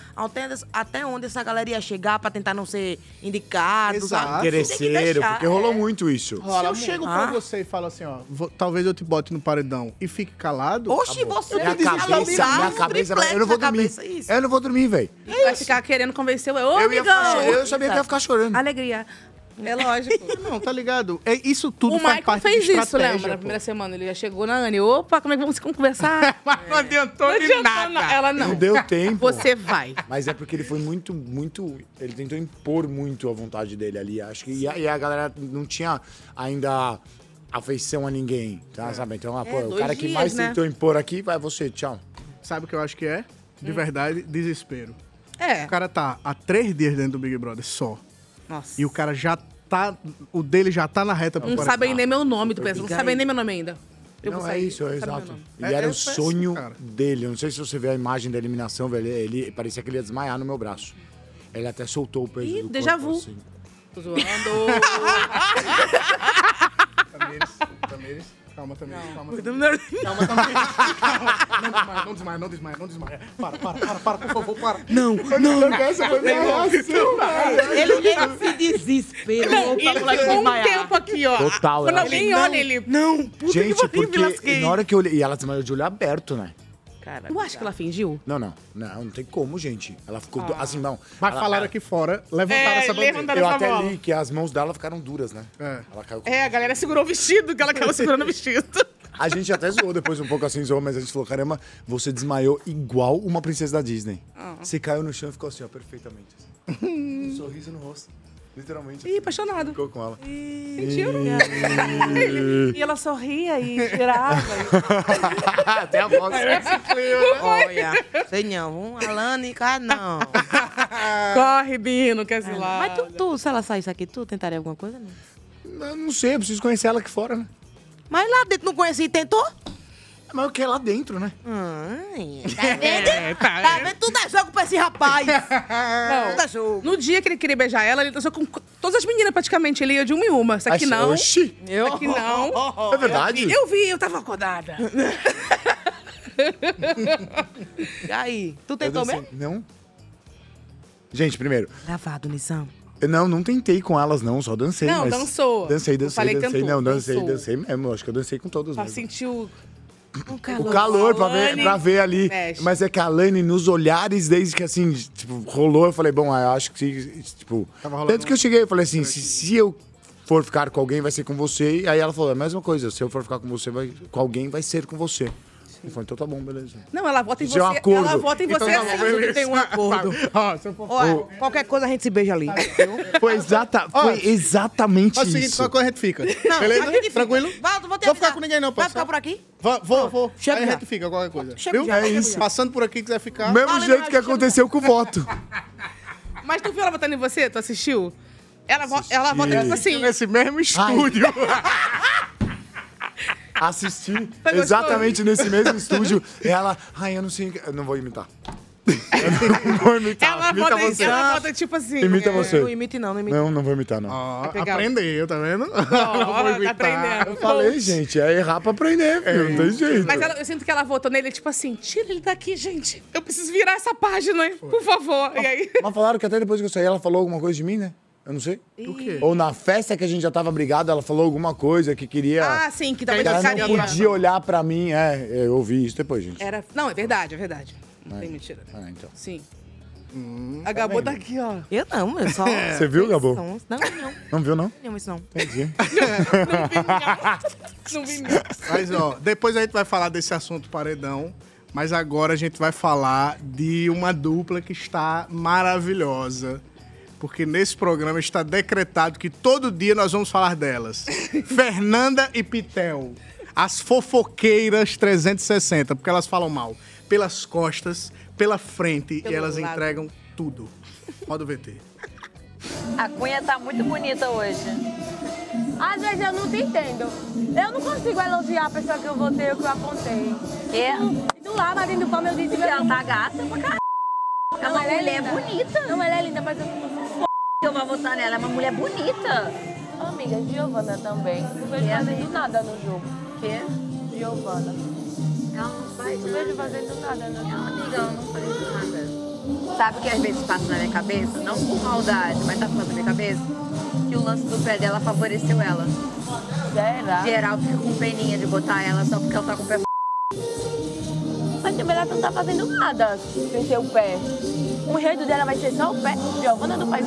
até, onde essa galera ia chegar pra tentar não ser indicado. Exato. Interesseiro, porque rolou é. muito isso. Se eu chego pra Ah. você e falo assim, ó, vou- talvez eu te bote no paredão e fique calado. Oxi, você tem que cabeça, minha cabeça, eu não vou dormir. cabeça. Eu não vou dormir, velho. Vai ficar querendo convencer o... Eu ia ficar, amigão! eu sabia que ia ficar chorando. Alegria. É lógico. Não, tá ligado? É, isso tudo o faz Michael parte fez de isso, estratégia, lembra? Na primeira semana. Ele já chegou na Anne. Opa, como é que vamos conversar? Mas não adiantou Não de nada. não. Ela não. Não deu tempo. Você vai. Mas é porque ele foi muito, muito. Ele tentou impor muito a vontade dele ali. Acho que. E a, e a galera não tinha ainda afeição a ninguém, tá? Sabe? Então, ah, pô, o É, cara que dias, mais né? tentou impor aqui, vai você, tchau. Sabe o que eu acho que é? Hum. De verdade, desespero. É. O cara tá há três dias dentro do Big Brother só. Nossa. E o cara já tá. O dele já tá na reta pro Não sabem nem meu nome, tu pensa. Não sabem nem meu nome ainda. Eu não, vou é sair. isso, é Não sabe meu exato. nome. E É- era é- o foi sonho assim, cara. dele. Eu não sei se você vê a imagem da eliminação, velho. Ele parecia que ele ia desmaiar no meu braço. Ele até soltou o peso Ih, do déjà corpo, vu. assim. Tô zoando. Tamires, Tamires, calma, Tamires, calma. Tamires. Calma, Tamires. Calma. Não desmaia, não desmaia, não desmaia, não desmaia. Para, para, para, para, por favor, para. Não, não. Essa foi minha reação, velho. Ele, ele se desesperou Não, ele ficou um tempo aqui, ó. Total, Quando alguém olha, ele... Não, puta Gente, que pariu, me porque lasquei. na hora que eu olhei. E ela desmaiou de olho aberto, né? Cara, Tu acha que ela fingiu? Não, não. Não, não tem como, gente. Ela ficou. do- Assim, não. Mas ela- falaram ela- aqui fora, levantaram É, essa bandeira. levantaram Eu essa até bola. li que as mãos dela ficaram duras, né? É. Ela caiu com... É, a galera segurou o vestido, que ela caiu segurando o vestido. A gente até zoou depois um pouco assim, zoou, mas a gente falou: caramba, você desmaiou igual uma princesa da Disney. Ah. Você caiu no chão e ficou assim, ó, perfeitamente. assim. um sorriso no rosto. Literalmente. Ih, apaixonado. Ficou com ela. Sentiu? E ela sorria e tirava. Até a voz. Olha, sei não. Um Alane, cara, não. Corre, Bino, quer se lá. Mas tu, tu, se ela saísse aqui, tu tentaria alguma coisa? Não? Eu não sei, eu preciso conhecer ela aqui fora, né? Mas lá dentro não conhecia e tentou? Mas o que é lá dentro, né? Ai, tá vendo? tá vendo? Tudo é jogo pra esse rapaz. Não, Tudo é jogo. no dia que ele queria beijar ela, ele dançou com todas as meninas praticamente. Ele ia de uma em uma. Isso aqui Ai, não. Oxi. Isso aqui não. É verdade? Eu vi, eu tava acordada. E aí? Tu tentou mesmo? Não. Gente, primeiro, Gravado, Nizam. não, não tentei com elas, não, só dancei. Não, mas... dançou. Dancei, dancei, falei dancei. cantou, não, dancei, dancei mesmo. Acho que eu dancei com todas Pra mesmo. sentir o... Um O calor pra ver, pra ver ali. mexe. Mas é que a Lane, nos olhares, desde que assim, tipo, rolou, eu falei, bom, eu acho que, tipo. Tanto que eu cheguei, eu falei assim, se, se eu for ficar com alguém, vai ser com você. E aí ela falou, é a mesma coisa, se eu for ficar com você, vai, com alguém, vai ser com você. Então tá bom, beleza. Não, ela vota em Isso é um você. acordo. ela vota em você Então tá bom, assim. beleza. Tem um acordo. Ó, se eu for... Olha, qualquer coisa a gente se beija ali. Foi, exata, foi exatamente Faz o seguinte, isso. só quando a gente fica. Não, Beleza? a gente fica. Tranquilo? Vai, vou, te Vou ficar com ninguém não, Vai pode ficar por aqui? Vou, vou. vou. chega Aí a gente fica, qualquer coisa. Chega Viu? já, É isso. já. Passando por aqui, quiser ficar. Mesmo jeito que aconteceu com o voto. Mas tu viu ela votando em você? Tu assistiu? Ela, vo ela vota tipo assim. Nesse mesmo estúdio. Assisti exatamente nesse mesmo estúdio. Ela, ai, eu não sei. Eu não vou imitar. Eu não vou imitar. Ela Imita vota, você. ela vota tipo assim. Imita é, você. Não imite não, não imite. Não, não vou imitar, não. Ó, pegar- aprendeu, tá vendo? Ó, tá aprendendo. Eu falei, gente, é errar pra aprender, filho. Não tem jeito. Mas ela- eu sinto que ela votou nele, tipo assim, tira ele daqui, gente. Eu preciso virar essa página, hein? Por favor. E aí? Mas falaram que até depois que eu saí, ela falou alguma coisa de mim, né? Eu não sei. O quê? Ou na festa que a gente já tava brigado, ela falou alguma coisa que queria. Ah, sim, que que ela não podia olhar pra mim. É, eu ouvi isso depois, gente. Era... Não, é verdade, é verdade. Não tem mentira. Ah, então. Sim. a Gabo tá aqui, ó. Eu não, eu só... Você viu, Gabo? Não, não, Não viu, não? não, isso não. Entendi. Não vi Mas, ó, depois a gente vai falar desse assunto paredão. Mas agora a gente vai falar de uma dupla que está maravilhosa. Porque nesse programa está decretado que todo dia nós vamos falar delas. Fernanda e Pitel. As fofoqueiras 360. Porque elas falam mal pelas costas, pela frente Pelo e elas lado. entregam tudo. Roda o VT. A Cunha tá muito bonita hoje. Às vezes eu não te entendo. Eu não consigo elogiar a pessoa que eu votei ou que eu apontei. É? E tu lá, Marina, como eu disse, Ela tá gata pra caralho. É uma ela é mulher linda. bonita. Não, ela é linda, mas eu não consigo. Eu vou votar nela, é uma mulher bonita. Amiga, Giovana também. Não vejo É? fazendo nada no jogo. Quê? Giovana. Ela não faz Não vejo fazendo nada no Não, jogo. amiga, ela não faz nada. Sabe o que às vezes passa na minha cabeça? Não por maldade, mas tá passando na minha cabeça? Que o lance do pé dela favoreceu ela. Será? Geral fica com peninha de botar ela só porque ela tá com o pé Mas também ela não tá fazendo nada sem ser o pé. O jeito dela vai ser só o pé. Giovana não faz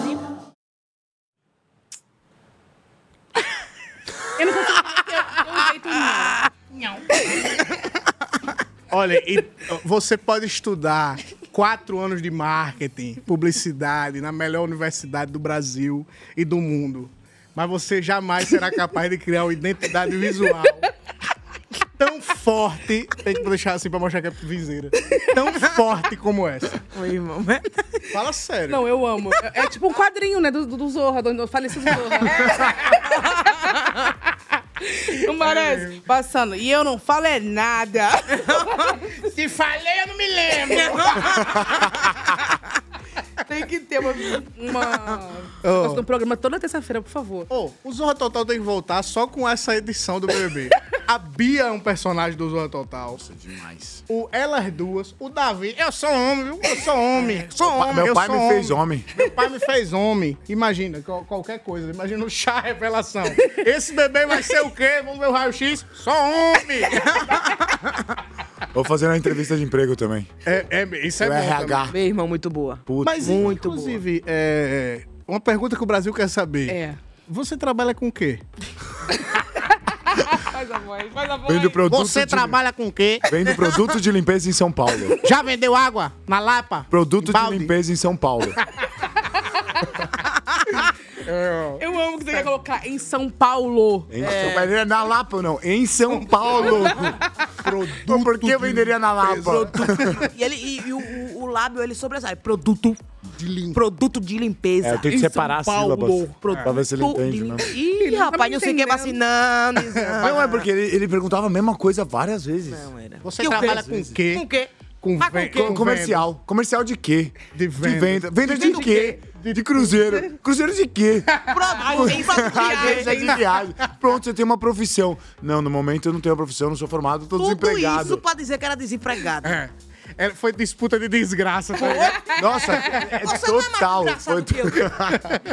Eu não consigo ter um jeito não. Olha, e você pode estudar quatro anos de marketing, publicidade na melhor universidade do Brasil e do mundo. Mas você jamais será capaz de criar uma identidade visual tão forte. Tem que deixar assim pra mostrar que é viseira. Tão forte como essa. Oi, irmão. Fala sério. Não, eu amo. É, é tipo um quadrinho, né, do, do do Zorra, do, do falecido Zorra. Não parece? Passando. E eu não falo é nada. Se falei, eu não me lembro. Tem que ter uma... uma... negócio do programa toda terça-feira, por favor. Ô, o Zorra Total tem que voltar só com essa edição do BBB. A Bia é um personagem do Zorra Total. Nossa, demais. O Elas Duas, o Davi. Eu sou homem, viu? Eu sou homem. Sou homem. Meu eu pai sou me fez homem. Meu pai me fez homem. Imagina, qual- qualquer coisa. Imagina o chá revelação. Esse bebê vai ser o quê? Vamos ver o raio-x? Sou homem! Vou fazer uma entrevista de emprego também. É, é, isso é o bom RH. Meu irmão, muito boa. Putz. Mas, Muito inclusive, é, uma pergunta que o Brasil quer saber. É. Você trabalha com o quê? Faz a voz, faz a voz. Vendo produto Você de... trabalha com o quê? Vendo produto de limpeza em São Paulo. Já vendeu água na Lapa? Produto de limpeza em São Paulo. Eu amo que você quer colocar em São Paulo. Em São Paulo, é na Lapa ou não? Em São Paulo. Produto Por que eu venderia na Lapa? E, ele, e, e o, o- o lábio, ele sobressai. Produto de limpeza. Produto de limpeza. É, eu tenho que Em separar São as sílabas. Paulo. Pra ver se ele Produto entende, de né? Ih, rapaz, não sei o que vacinando. Não, é porque ele, ele perguntava a mesma coisa várias vezes. Não, era. Você trabalha quê? com o quê? Com o quê? Com, Mas com quê? com Comercial. Comercial de quê? De venda. De venda. Venda de quê? De cruzeiro. Cruzeiro de quê? Agência de viagem. Pronto, você tem uma profissão. Não, no momento eu não tenho uma profissão, não sou formado, tô Tudo desempregado. isso pra dizer que era desempregado. É. É, Foi disputa de desgraça. Tá ligado? Nossa, é Você não é mais total. desgraçado Foi que eu.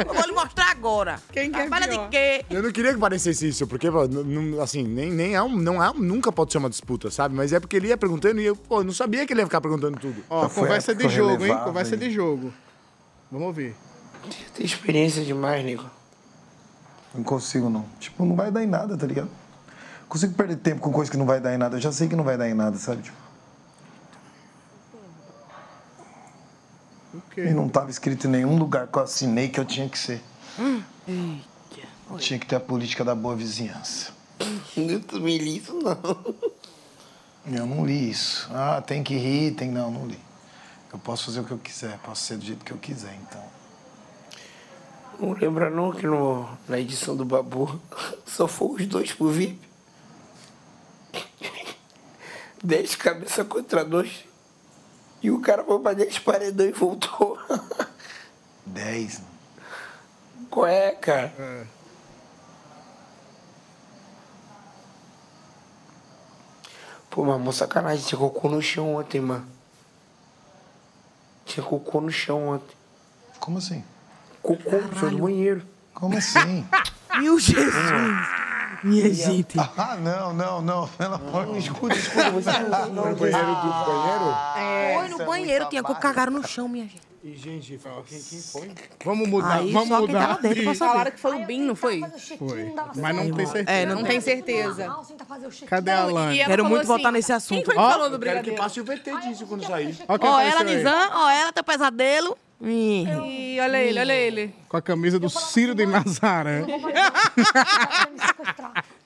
Eu vou lhe mostrar agora. Quem que é Trabalha pior? de quê? Eu não queria que parecesse isso, porque, assim, nem, nem é um, não é, nunca pode ser uma disputa, sabe? Mas é porque ele ia perguntando e eu, pô, não sabia que ele ia ficar perguntando tudo. Ó, Então conversa de jogo, hein? Conversa de jogo. Vamos ouvir. Tem experiência demais, nego. Não consigo, não. Tipo, não vai dar em nada, tá ligado? Consigo perder tempo com coisa que não vai dar em nada. Eu já sei que não vai dar em nada, sabe? Tipo, O quê? e não tava escrito em nenhum lugar que eu assinei que eu tinha que ser. Hum. Tinha que ter a política da boa vizinhança. Eu também li isso, não. Eu não li isso. Ah, tem que rir, tem. Não, não li. Eu posso fazer o que eu quiser, posso ser do jeito que eu quiser, então. Não lembra não que no, na edição do Babu só foram os dois pro VIP? Dez cabeça contra dois. E o cara foi pra dez paredão e voltou. Dez. Qual é, cara? Pô, mas mó sacanagem, tinha cocô no chão ontem, mano. Tinha cocô no chão ontem. Como assim? Cocô no chão do banheiro. Como assim? Meu Jesus. Minha gente. ah, não, não, não. Pelo amor de Deus. Escuta, escuta, você não No banheiro do banheiro? Foi no banheiro, tinha que cagaram no chão, minha gente. E, gente, quem, quem foi? Vamos mudar, Aí vamos só quem mudar. tava dentro pra saber. Falaram que foi o Bin, não foi? Foi. Mas não tem certeza. É, Não, não tem certeza. Cadê a? E ela Quero falou muito voltar assim, nesse assunto. Quem foi que Ó, falou do Eu quero que brigadeiro? passe o VT disso quando sair. Ó, quem Ó, ela aí. Nizam, ó, ela, teu pesadelo. Ih. Ih, olha ele, olha ele. Com a camisa do Ciro de Nazaré.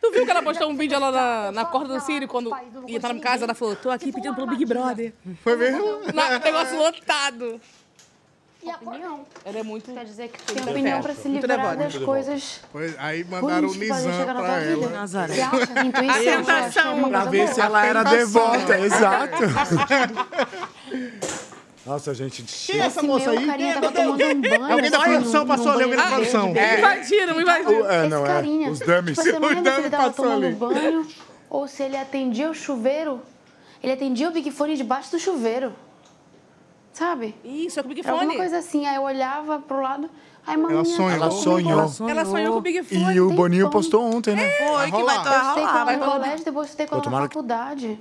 Tu viu que ela postou um vídeo lá na, na corda do Sírio quando ia estar na casa? Ela falou, tô aqui pedindo pelo Big Brother. Foi mesmo? Na, negócio lotado. E a opinião. Ela é muito... Quer dizer que tem opinião pra se livrar das coisas Foi- aí mandaram o Nizam vida. ela. Nazaré. É coisa ver se ela era devota, exato. Nossa, gente, Quem é essa moça aí? carinha tava tomando um banho. Alguém da assim, produção passou ali, alguém da produção. verde. Me invadiram, me invadiram. É, não, é. Os dummies. Tipo, você não lembra se ele tava tomando ali. banho ou se ele atendia o chuveiro. Ele atendia o Big Fone debaixo do chuveiro. Sabe? Isso, é com o Big Era alguma Fone. coisa assim. Aí eu olhava pro lado. Aí maminha sonhou. Ela sonhou. Ela sonhou com o Big Fone. E o Boninho postou ontem, né? Foi, que vai, rolar. Eu rolar. Vai no rolar. colégio, depois você tem que na faculdade.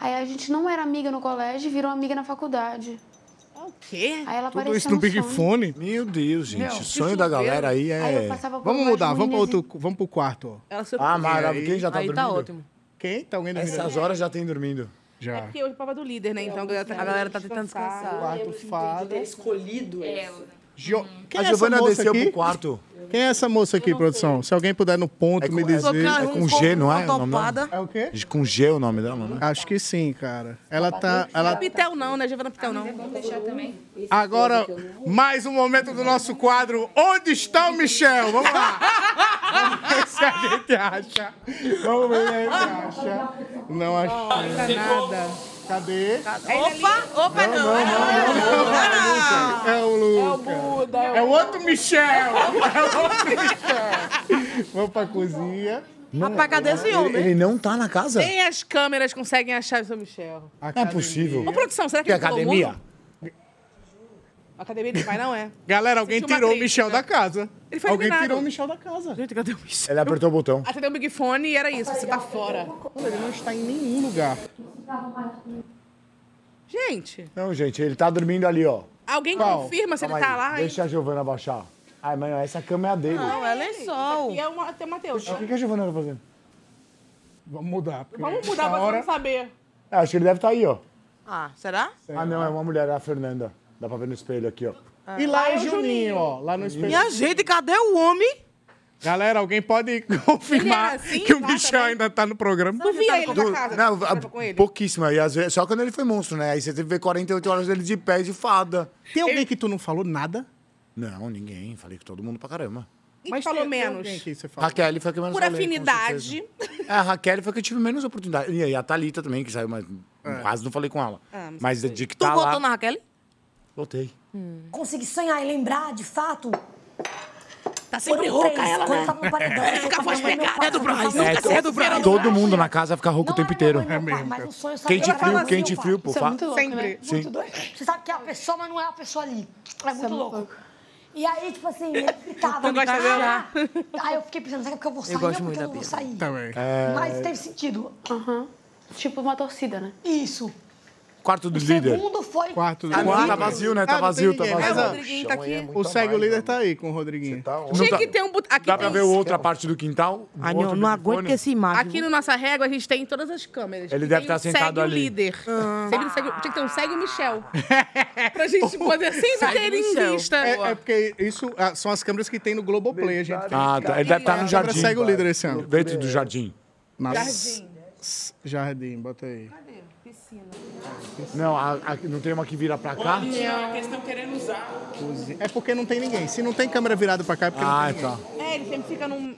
Aí a gente não era amiga no colégio e virou amiga na faculdade. O quê? Aí ela Tudo apareceu isso no Big sonho. Fone? Meu Deus, gente. Não, o sonho da galera aí Aí é. por Vamos mudar, vamos, outro, vamos pro quarto. ó. Ela sonhou Ah, com maravilha. Quem já tá Aí dormindo? tá ótimo. Quem? Tá alguém dormindo? Essas horas já tem dormindo. Já. Porque hoje é prova do líder, né? Então a galera tá, tentando descansar. Quarto fada. escolhido Gio... Quem A é Giovana desceu aqui? pro quarto. Quem é essa moça aqui, produção? Se alguém puder no ponto É me com- dizer. é com G, não é? o nome dela? Topada. É o quê? Com G é o nome dela, né? Acho que sim, cara. Ela tá. Não é Ela... Pitel não, né? Giovana Pitel não. Agora, mais um momento do nosso quadro. Onde está o Michel? Vamos lá. Vamos ver se a gente acha. Vamos ver se a gente acha. Não achei. Nada. Cadê? Opa, opa, não. É o Lucas. É o outro Michel. É o outro Michel. Vamos pra cozinha. Rapaz, cadê esse Ele, homem? ele não tá na casa? Nem as câmeras conseguem achar o seu Michel. Não é possível. Ô, produção, será que Que o academia? Academia de pai não é. Galera, alguém uma tirou o crítica. Michel da casa. Ele foi Alguém eliminado. tirou o Michel da casa. Gente, cadê o bicho? Ele apertou o botão. Atendeu o Big Fone e era isso, você tá fora. Ele não está em nenhum lugar. Gente, Não, gente, ele tá dormindo ali, ó. alguém Qual? confirma se ele Calma tá aí, lá, hein? Deixa a Giovana baixar. Ai, mãe, essa cama é a dele. Não, é lençol. E é o tem o Matheus. O que, que a Giovana tá fazendo? Vamos mudar. porque Vamos mudar essa pra hora... não saber. É, acho que ele deve estar aí, ó. Ah, será? Ah, não, é uma mulher, é a Fernanda. Dá pra ver no espelho aqui, ó. E lá é Juninho, ó. Lá no espelho. Minha gente, cadê o homem? Galera, alguém pode confirmar Ele assim que o Michel também? ainda tá no programa? Tu via ele Do- na casa? não, Tu a- ele? pouquíssimo. E às vezes, só quando ele foi monstro, né? Aí você teve que ver 48 horas dele de pé de fada. Tem alguém que tu não falou nada? Não, ninguém. Falei com todo mundo pra caramba. Mas falou tem- tem menos. alguém que você falou? Raquel foi a que menos Por falei, afinidade. É, a Raquel foi a que eu tive menos oportunidade. E aí a Thalita também, que saiu, mas quase não falei com ela. Ah, mas mas de que Tu tá votou lá... na Raquel? Voltei. Consegui sonhar e lembrar, de fato. Tá sempre Foram rouca três, ela, né? tava no paredão, eu Fica a voz pegada. É do eu Braz. É, eu tava com meu todo mundo na casa fica rouco o tempo inteiro. Meu pai, mas um sonho só Quente eu frio, tava quente assim, frio, pô. pai. fa- Sempre. Sim. Você sabe que é a pessoa, mas não é a pessoa ali. É muito louco. E aí, tipo assim, ele gritava. Tu gosta "Ah!" Aí eu fiquei pensando, será que eu vou sair gosto ou muito porque eu da não vou sair? Também. É, Mas teve sentido. Aham. Tipo uma torcida, né? Isso. Quarto do líder. Segundo foi... Quarto do Ah, líder. tá vazio, né? Ah, Tá não vazio, tá vazio. ó, O Rodriguinho tá aqui. O segue o líder tá aí com o Rodriguinho. Não Tinha tá- que ter um... bot- Aqui Dá pra ver outra parte do quintal? Outro não, não aguento esse imagem. Aqui no Nossa Régua, a gente tem todas as câmeras. Ele deve tá o sentado segue ali. o líder. Sempre segue, tinha que ter um segue o Michel. pra gente poder sempre Segue ter o em vista. É, é porque isso ah, são as câmeras que tem no Globoplay, a gente. Ah, tá. Ele deve estar no jardim. Segue o líder esse ano. Dentro do jardim. Na- Jardim. Jardim, bota aí. Não, a- a- não tem uma que vira pra cá? Eles estão querendo usar. É porque não tem ninguém. Se não tem câmera virada pra cá, é porque não Ah, tem ninguém. Tá. É, ele sempre fica num...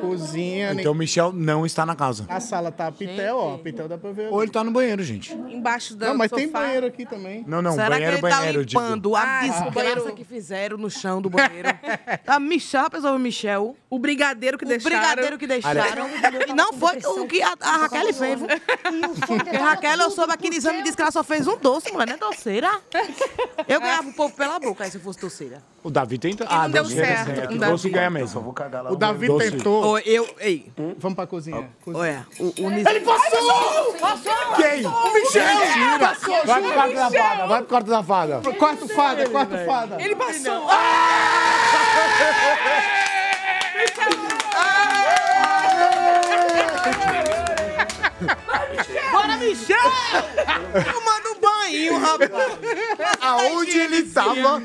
Cozinha. Então o Michel não está na casa. A sala tá a Pitel, ó. A Pitel dá pra ver. Ou ele tá no banheiro, gente. Embaixo da Não, mas do tem sofá. banheiro aqui também. Não, não, Será banheiro, que ele tá banheiro, tipo. limpando a Ah, desgraça banheiro. que fizeram no chão do banheiro? a Michel, a pessoa Michel. O brigadeiro que O deixaram. brigadeiro que deixaram. E não foi o que a, a Raquel fez. viu? Porque a Raquel, eu soube aqui no exame e disse que ela só fez um doce, mulher, não é doceira. Eu ganhava o povo pela boca, aí se eu fosse doceira. O Davi tentou. não deu doce certo, é- não que dá doce certo. ganha mesmo. Vou cagar lá. O Davi Doce. tentou. Ô, eu, ei, Vamos pra cozinha. Cozinha. olha, o, o Nis- Ele passou! Quem? O Michel! Mentira! Vai pro quarto da fada, vai pro quarto da fada. Quarto fada, quarto fada. Ele passou. Bora, Michel! Tomando um banho, rapaz. Aonde ele tava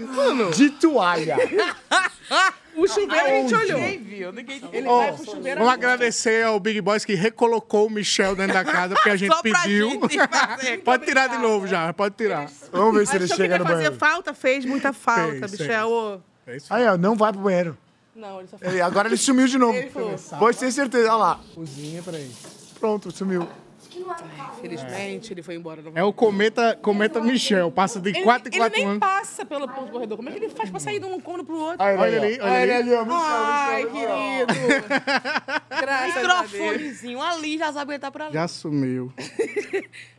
de toalha. O chuveiro a gente olhou. Ninguém viu, ninguém viu. Ele Ó, vai pro chuveiro. vamos agradecer ao Big Boys que recolocou o Michel dentro da casa, porque a gente Só pra pediu. gente fazer. pode tirar de novo já, pode tirar. Vamos ver se ele Achou que chega no fazer banheiro. falta, fez muita falta, Fez, Michel. Ô, É isso. Aí, ó, não vai pro banheiro. Não, ele só fez. Ele- agora ele sumiu de novo. Ele. Pode ter certeza. Olha lá. Cozinha, peraí. Pronto, sumiu. Infelizmente, ele foi embora. Não É o Cometa, Cometa Michel, passa de Ele, 4 em ele 4 nem anos. passa pelo, pelo corredor. Como é que ele faz pra sair de um cômodo pro outro? Olha, Olha ele ali, olha olha ele ali. ali, ó. Michel, Ai, Michel, querido. Graças a Deus. Microfonezinho ali, já sabe ele tá pra ali. Já sumiu.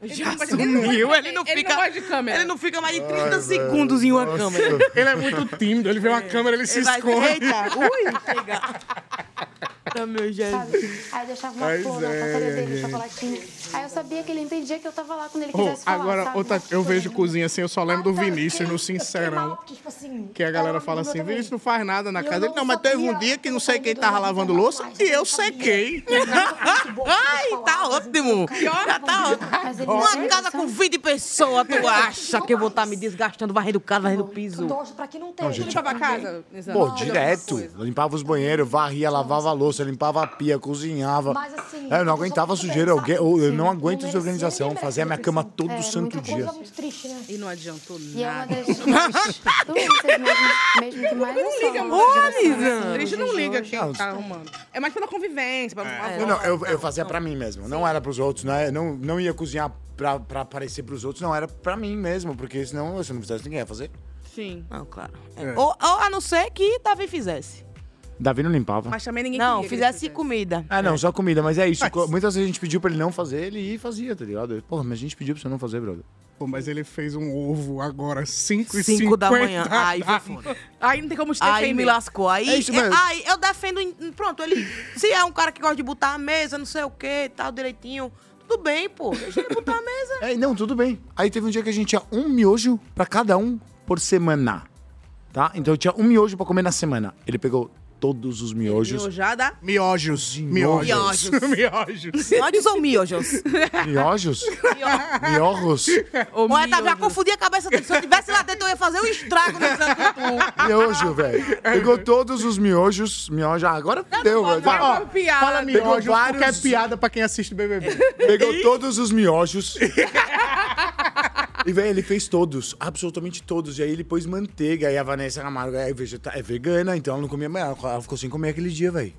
Já Ele sumiu, ele não ele fica. não gosta de câmera. Ele não fica mais de 30 segundos em uma câmera. Ele é muito tímido, ele vê uma câmera, ele se Ele vai- esconde. Eita, ui, chega. Ah, meu Jesus. Aí deixava uma Pois flor na é, portaria dele, gente. chocolatinho. Aí eu sabia que ele entendia que eu tava lá quando ele Oh, quisesse falar, agora, sabe? outra, eu vejo cozinha assim, eu só lembro do Então, eu Vinícius fiquei- no Sincerão. porque, tipo assim, Que a galera fala assim, também. Vinícius não faz nada na E casa. Ele, não não, mas teve um dia que não sei quem tava lavando louça e eu não sequei. Ai, tá ótimo. Já tá ótimo. Uma casa com 20 pessoas, tu acha que eu vou estar me desgastando, varrendo casa, varrendo piso? pra que não tenha. limpava a casa? Pô, Não, direto. Limpava os banheiros, varria, lavava a louça, limpava a pia, cozinhava. Mas, assim, É, eu não aguentava sujeira. Eu, eu não aguento desorganização. Fazia a minha cama todo É, santo Muita dia. coisa muito triste, né? E não adiantou E é uma nada. das doenças mesmo, mesmo que mais Não liga a muito. geração A gente não liga quem tá arrumando. É mais pela convivência. Pra Eu, não, eu, eu fazia pra mim mesmo. Não era pros outros. Não, é- não, não ia cozinhar pra, pra aparecer pros outros. Não, era pra mim mesmo. Porque senão, se eu não fizesse, ninguém ia fazer. Sim. Não, claro. Ou, ou a não ser que Davi fizesse. Davi não limpava. Mas também ninguém Não, queria que ele fizesse comida. Ah, não, só comida, mas é isso. Muitas vezes a gente pediu pra ele não fazer, ele ia e fazia, tá ligado? Porra, mas a gente pediu pra você não fazer, brother. Pô, mas ele fez um ovo agora, 5 e 5 da 50 manhã. Aí foi foda. Aí não tem como te Aí defender. me lascou. Aí, É isso é- mesmo. aí eu defendo. em- Pronto, ele. Se é um cara que gosta de botar a mesa, não sei o que e tal, direitinho. Tudo bem, pô. Deixa ele botar a mesa. É, não, tudo bem. Aí teve um dia que a gente tinha um miojo pra cada um por semana. Tá? Então eu tinha um miojo pra comer na semana. Ele pegou todos os miojos. Miojada. Miojos. Miojos. Miojos. Miojos ou miojos? Miojos? Miojos? Olha, tá, já confundi a cabeça dele. Se eu tivesse lá dentro, eu ia fazer um estrago nesse tu. Miojo, velho. Pegou todos os miojos. Miojos. Ah, agora deu, velho. Ó, piada. fala Pegou miojos porque é vários- piada pra quem assiste BBB. Pegou todos os miojos. E, velho, ele fez todos, absolutamente todos. E aí ele pôs manteiga. Aí a Vanessa Camargo é, vegeta- é vegana, então ela não comia mais. Ela ficou sem comer aquele dia, velho.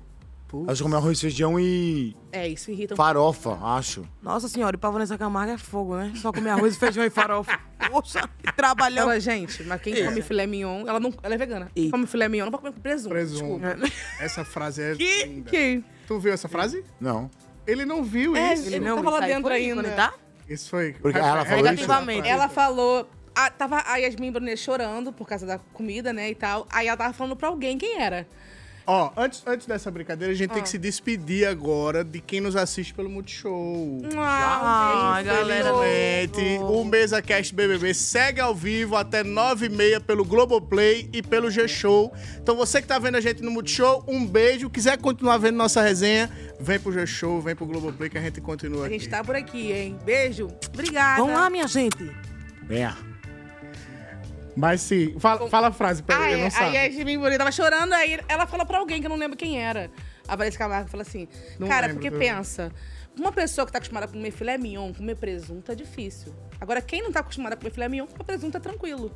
Ela só comeu arroz, feijão e É, isso irrita farofa, acho. Nossa senhora, e pra Vanessa Camargo é fogo, né? Só comer arroz, feijão e farofa. Poxa, que trabalhão. Ela, gente, mas quem come filé mignon, ela não. Ela é vegana. Quem come filé mignon não pode comer com presunto. Presunto. Desculpa. Essa frase é Que? linda. Que? Tu viu essa frase? Não. Ele não viu É, isso. ele não tava lá dentro ainda. Tá? Isso foi. Porque ela falou isso? Negativamente. Ela falou. ah, tava a Yasmin Brunet chorando por causa da comida, né, e tal. Aí ela tava falando pra alguém quem era. Ó, antes, antes dessa brincadeira, a gente tem Ah. que se despedir agora de quem nos assiste pelo Multishow. Ah, galera. Infelizmente, o MesaCast BBB segue ao vivo até 9h30 pelo Globoplay e pelo G-Show. Então você que tá vendo a gente no Multishow, um beijo. Quiser continuar vendo nossa resenha, vem pro G-Show, vem pro Globoplay que a gente continua A aqui. gente tá por aqui, hein? Beijo. Obrigada. Vamos lá, minha gente. Venha. Mas sim, fala, fala a frase, pra Aí, ele não aí sabe. a Yasmin Brunet tava chorando, aí ela falou pra alguém que eu não lembro quem era. A Vanessa Camargo falou assim, Não cara, lembro porque pensa, uma pessoa que tá acostumada a comer filé mignon, comer presunto é difícil. Agora, quem não tá acostumado a comer filé mignon, comer presunto é tranquilo.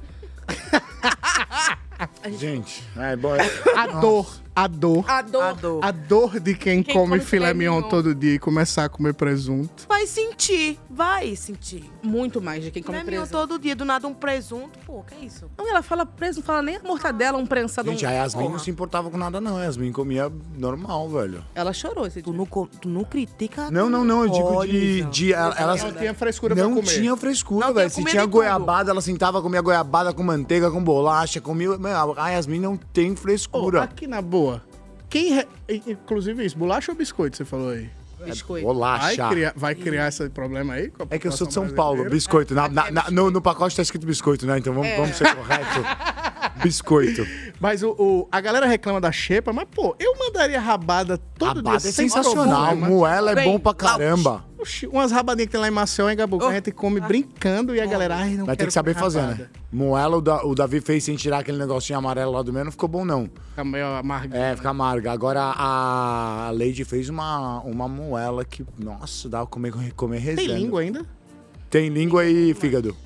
Gente, é bom. A dor, a dor. A dor. A dor. A dor de quem, Quem come, come filé filé mignon mignon. todo dia e começar a comer presunto. Vai sentir, vai sentir. Muito mais de quem come Come presunto. todo dia, do nada um presunto. Pô, que é isso? Não, ela fala presunto, não fala nem a mortadela, um prensado. Gente, um... a Yasmin não Porra. se importava com nada, não. A Yasmin comia normal, velho. Ela chorou esse Tu dia. não, tu não critica. Não, não, não. Eu digo Olha, de. De ela, ela- Não tinha frescura não pra comer. tinha frescura, Não velho. Se tinha de tudo. goiabada, ela sentava, comia goiabada com manteiga, com bolacha, comia. A Yasmin não tem frescura. aqui na boa. Quem. re- Inclusive isso, bolacha ou biscoito, você falou aí? Biscoito. Vai Bolacha. criar, vai criar esse problema aí? É que eu sou de São Paulo, biscoito. Na- na- na- no, no pacote tá escrito biscoito, né? Então vamos, É. vamos ser corretos. Biscoito. Mas o, o- a galera reclama da xepa, mas, pô, eu mandaria rabada todo Rabada dia. é sem sensacional. problema. Moela é Bem, bom pra caramba. Oxi, umas rabadinhas que tem lá em Maceió, em Gabu, que a gente come brincando e a galera, ai, não Vai ter que saber fazer, rabada. né? Moela, o, da- o Davi fez sem tirar aquele negocinho amarelo lá do meio, não ficou bom, não. Fica meio amargo. É, fica amarga. Agora a Lady fez uma, uma moela que, nossa, dá pra comer, comer Tem rezando. língua ainda? Tem língua e fígado.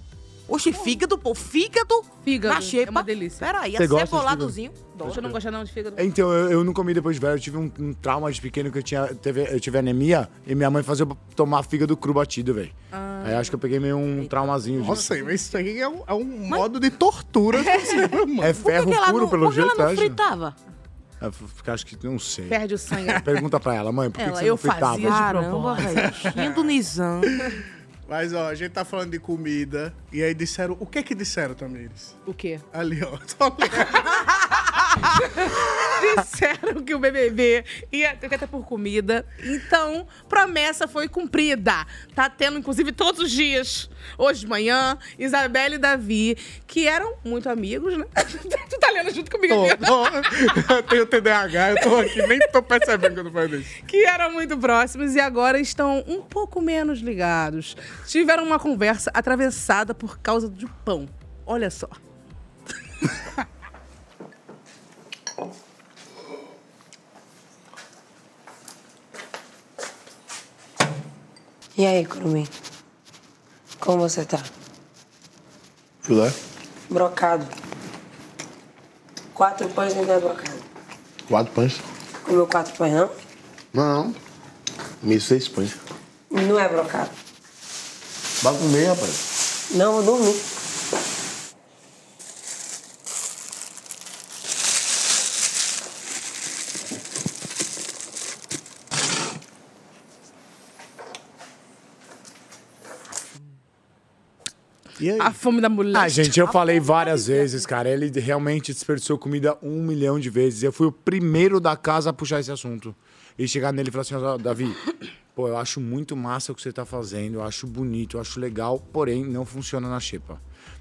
Oxe, fígado, pô. Fígado Fígado. na xepa. É uma delícia. Peraí, Você gosta de aceboladozinho. Você não gosta não de fígado? Então, eu, eu não comi depois de velho. Eu tive um, um trauma de pequeno que eu tinha. Teve, eu tive anemia e minha mãe fazia eu tomar fígado cru batido, velho. Aí acho que eu peguei meio um traumazinho disso. Nossa, mas isso aqui é um, é um modo de tortura. mano. É Por que ferro que ela puro, não, pelo por que jeito, ela não acho. fritava? É, porque acho que não sei. Perde o sangue. Pergunta pra ela, mãe, por que, Ela, que você eu não fritava? fazia de Caramba, velho. Nizam. Mas, ó, a gente tá falando de comida. E aí disseram. O que que disseram, Tamires? O quê? Ali, ó. Tô Disseram que o BBB ia ter até por comida. Então, promessa foi cumprida. Tá tendo, inclusive, todos os dias. Hoje de manhã, Isabelle e Davi, que eram muito amigos, né? tu tá lendo junto comigo Tô, tô. Eu tenho TDAH, eu tô aqui, nem tô percebendo que eu tô fazendo isso. que eram muito próximos e agora estão um pouco menos ligados. Tiveram uma conversa atravessada por causa do pão. Olha só. E aí, Curumim? Como você tá? Filé? Brocado. Quatro pães ainda é brocado. Quatro pães? Comeu quatro pães, não? Não. Comi seis pães. Não é brocado. Vai comer, rapaz. Não, eu dormi. A fome da mulher. Ah, gente, eu falei várias vezes, cara. Ele realmente desperdiçou comida um milhão de vezes. Eu fui o primeiro da casa a puxar esse assunto. E chegar nele e falar assim, ó, Davi, pô, eu acho muito massa o que você tá fazendo, eu acho bonito, eu acho legal, porém não funciona na xepa.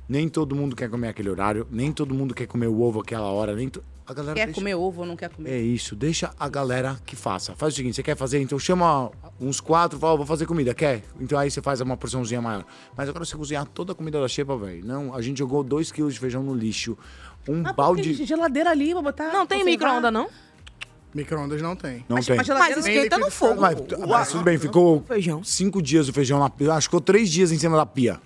Nem todo mundo quer comer aquele horário, nem todo mundo quer comer o ovo aquela hora, nem to... a galera Quer deixa- comer ovo ou não quer comer? É isso, deixa a galera que faça. Faz o seguinte, você quer fazer, então chama uns quatro, fala, vou fazer comida, quer? Então aí você faz uma porçãozinha maior. Mas agora você cozinhar toda a comida da xepa, velho. Não, a gente jogou dois quilos de feijão no lixo, um Ah, balde... Tem geladeira ali, vou botar. Não tem micro-ondas, não? Micro-ondas não tem. Não tem. Mas esquenta no fogo. Mas, mas tudo bem, ficou Feijão. cinco dias o feijão na pia. Acho que ficou três dias em cima da pia.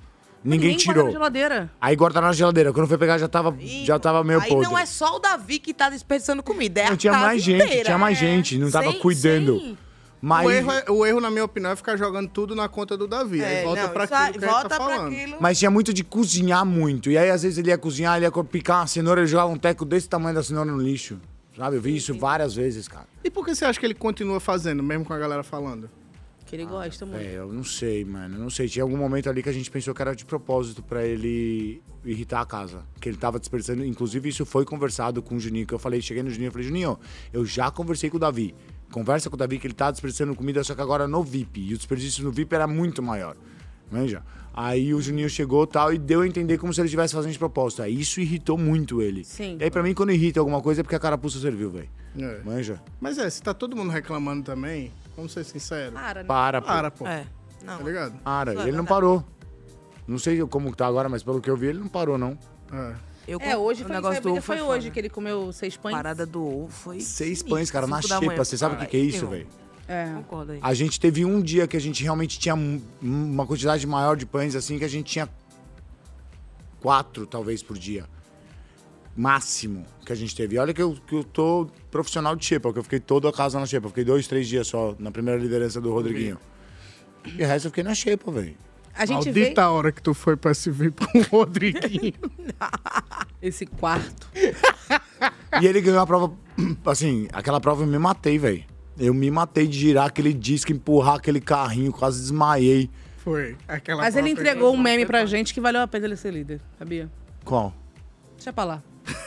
Ninguém guarda tirou. na geladeira. Aí guarda na geladeira. Quando foi pegar, já tava, já tava meio Aí podre. não é só o Davi que tá desperdiçando comida, é Não, a tinha casa mais gente, inteira. tinha mais gente. Não tava Sem- cuidando. sem- Mas... O, erro é- o erro, na minha opinião, é ficar jogando tudo na conta do Davi. aí É, volta não, pra aquilo aí- que a gente volta tá pra falando. aquilo. Mas tinha muito de cozinhar muito. E aí, às vezes, ele ia cozinhar, ele ia picar uma cenoura, ele jogava um teco desse tamanho da cenoura no lixo. Sabe? Eu vi isso várias vezes, cara. E por que você acha que ele continua fazendo, mesmo com a galera falando? Que ele gosta muito. É, eu não sei, mano. Eu não sei. Tinha algum momento ali que a gente pensou que era de propósito pra ele irritar a casa. Que ele tava desperdiçando. Inclusive, isso foi conversado com o Juninho, que eu falei, cheguei no Juninho e falei, Juninho, eu já conversei com o Davi. Conversa com o Davi que ele tá desperdiçando comida, só que agora no VIP. E o desperdício no VIP era muito maior. Manja? Aí o Juninho chegou tal e deu a entender como se ele estivesse fazendo de propósito. Aí isso irritou muito ele. Sim. E aí, pra mim, quando irrita alguma coisa é porque a carapuça serviu, velho. É. Manja? Mas é, se tá todo mundo reclamando também, vamos ser sinceros. Para, né? Para, pô. Para, pô. É. Não. Tá ligado? Para. Ele não verdade. parou. Não sei como tá agora, mas pelo que eu vi, ele não parou, não. É. Eu É, hoje foi, negócio foi, foi foi hoje que ele comeu seis pães. Parada do ovo foi. Seis sinistro, pães, cara, na xepa. Você sabe o que, que é Ai, isso, velho? É. Concordo aí. A gente teve um dia que a gente realmente tinha um- uma quantidade maior de pães, assim, que a gente tinha quatro, talvez, por dia. Máximo que a gente teve. E olha que eu, que eu tô profissional de xepa, que eu fiquei toda a casa na xepa. Eu fiquei dois, três dias só na primeira liderança do Rodriguinho. E o resto eu fiquei na xepa, velho. A gente Maldita vê a hora que tu foi pra se ver com o Rodriguinho. esse quarto. E ele ganhou a prova, assim, aquela prova eu me matei, velho. Eu me matei de girar aquele disco, empurrar aquele carrinho, quase desmaiei. Foi. Aquela Mas ele entregou um meme pra gente que valeu a pena ele ser líder, sabia? Qual? Deixa pra lá.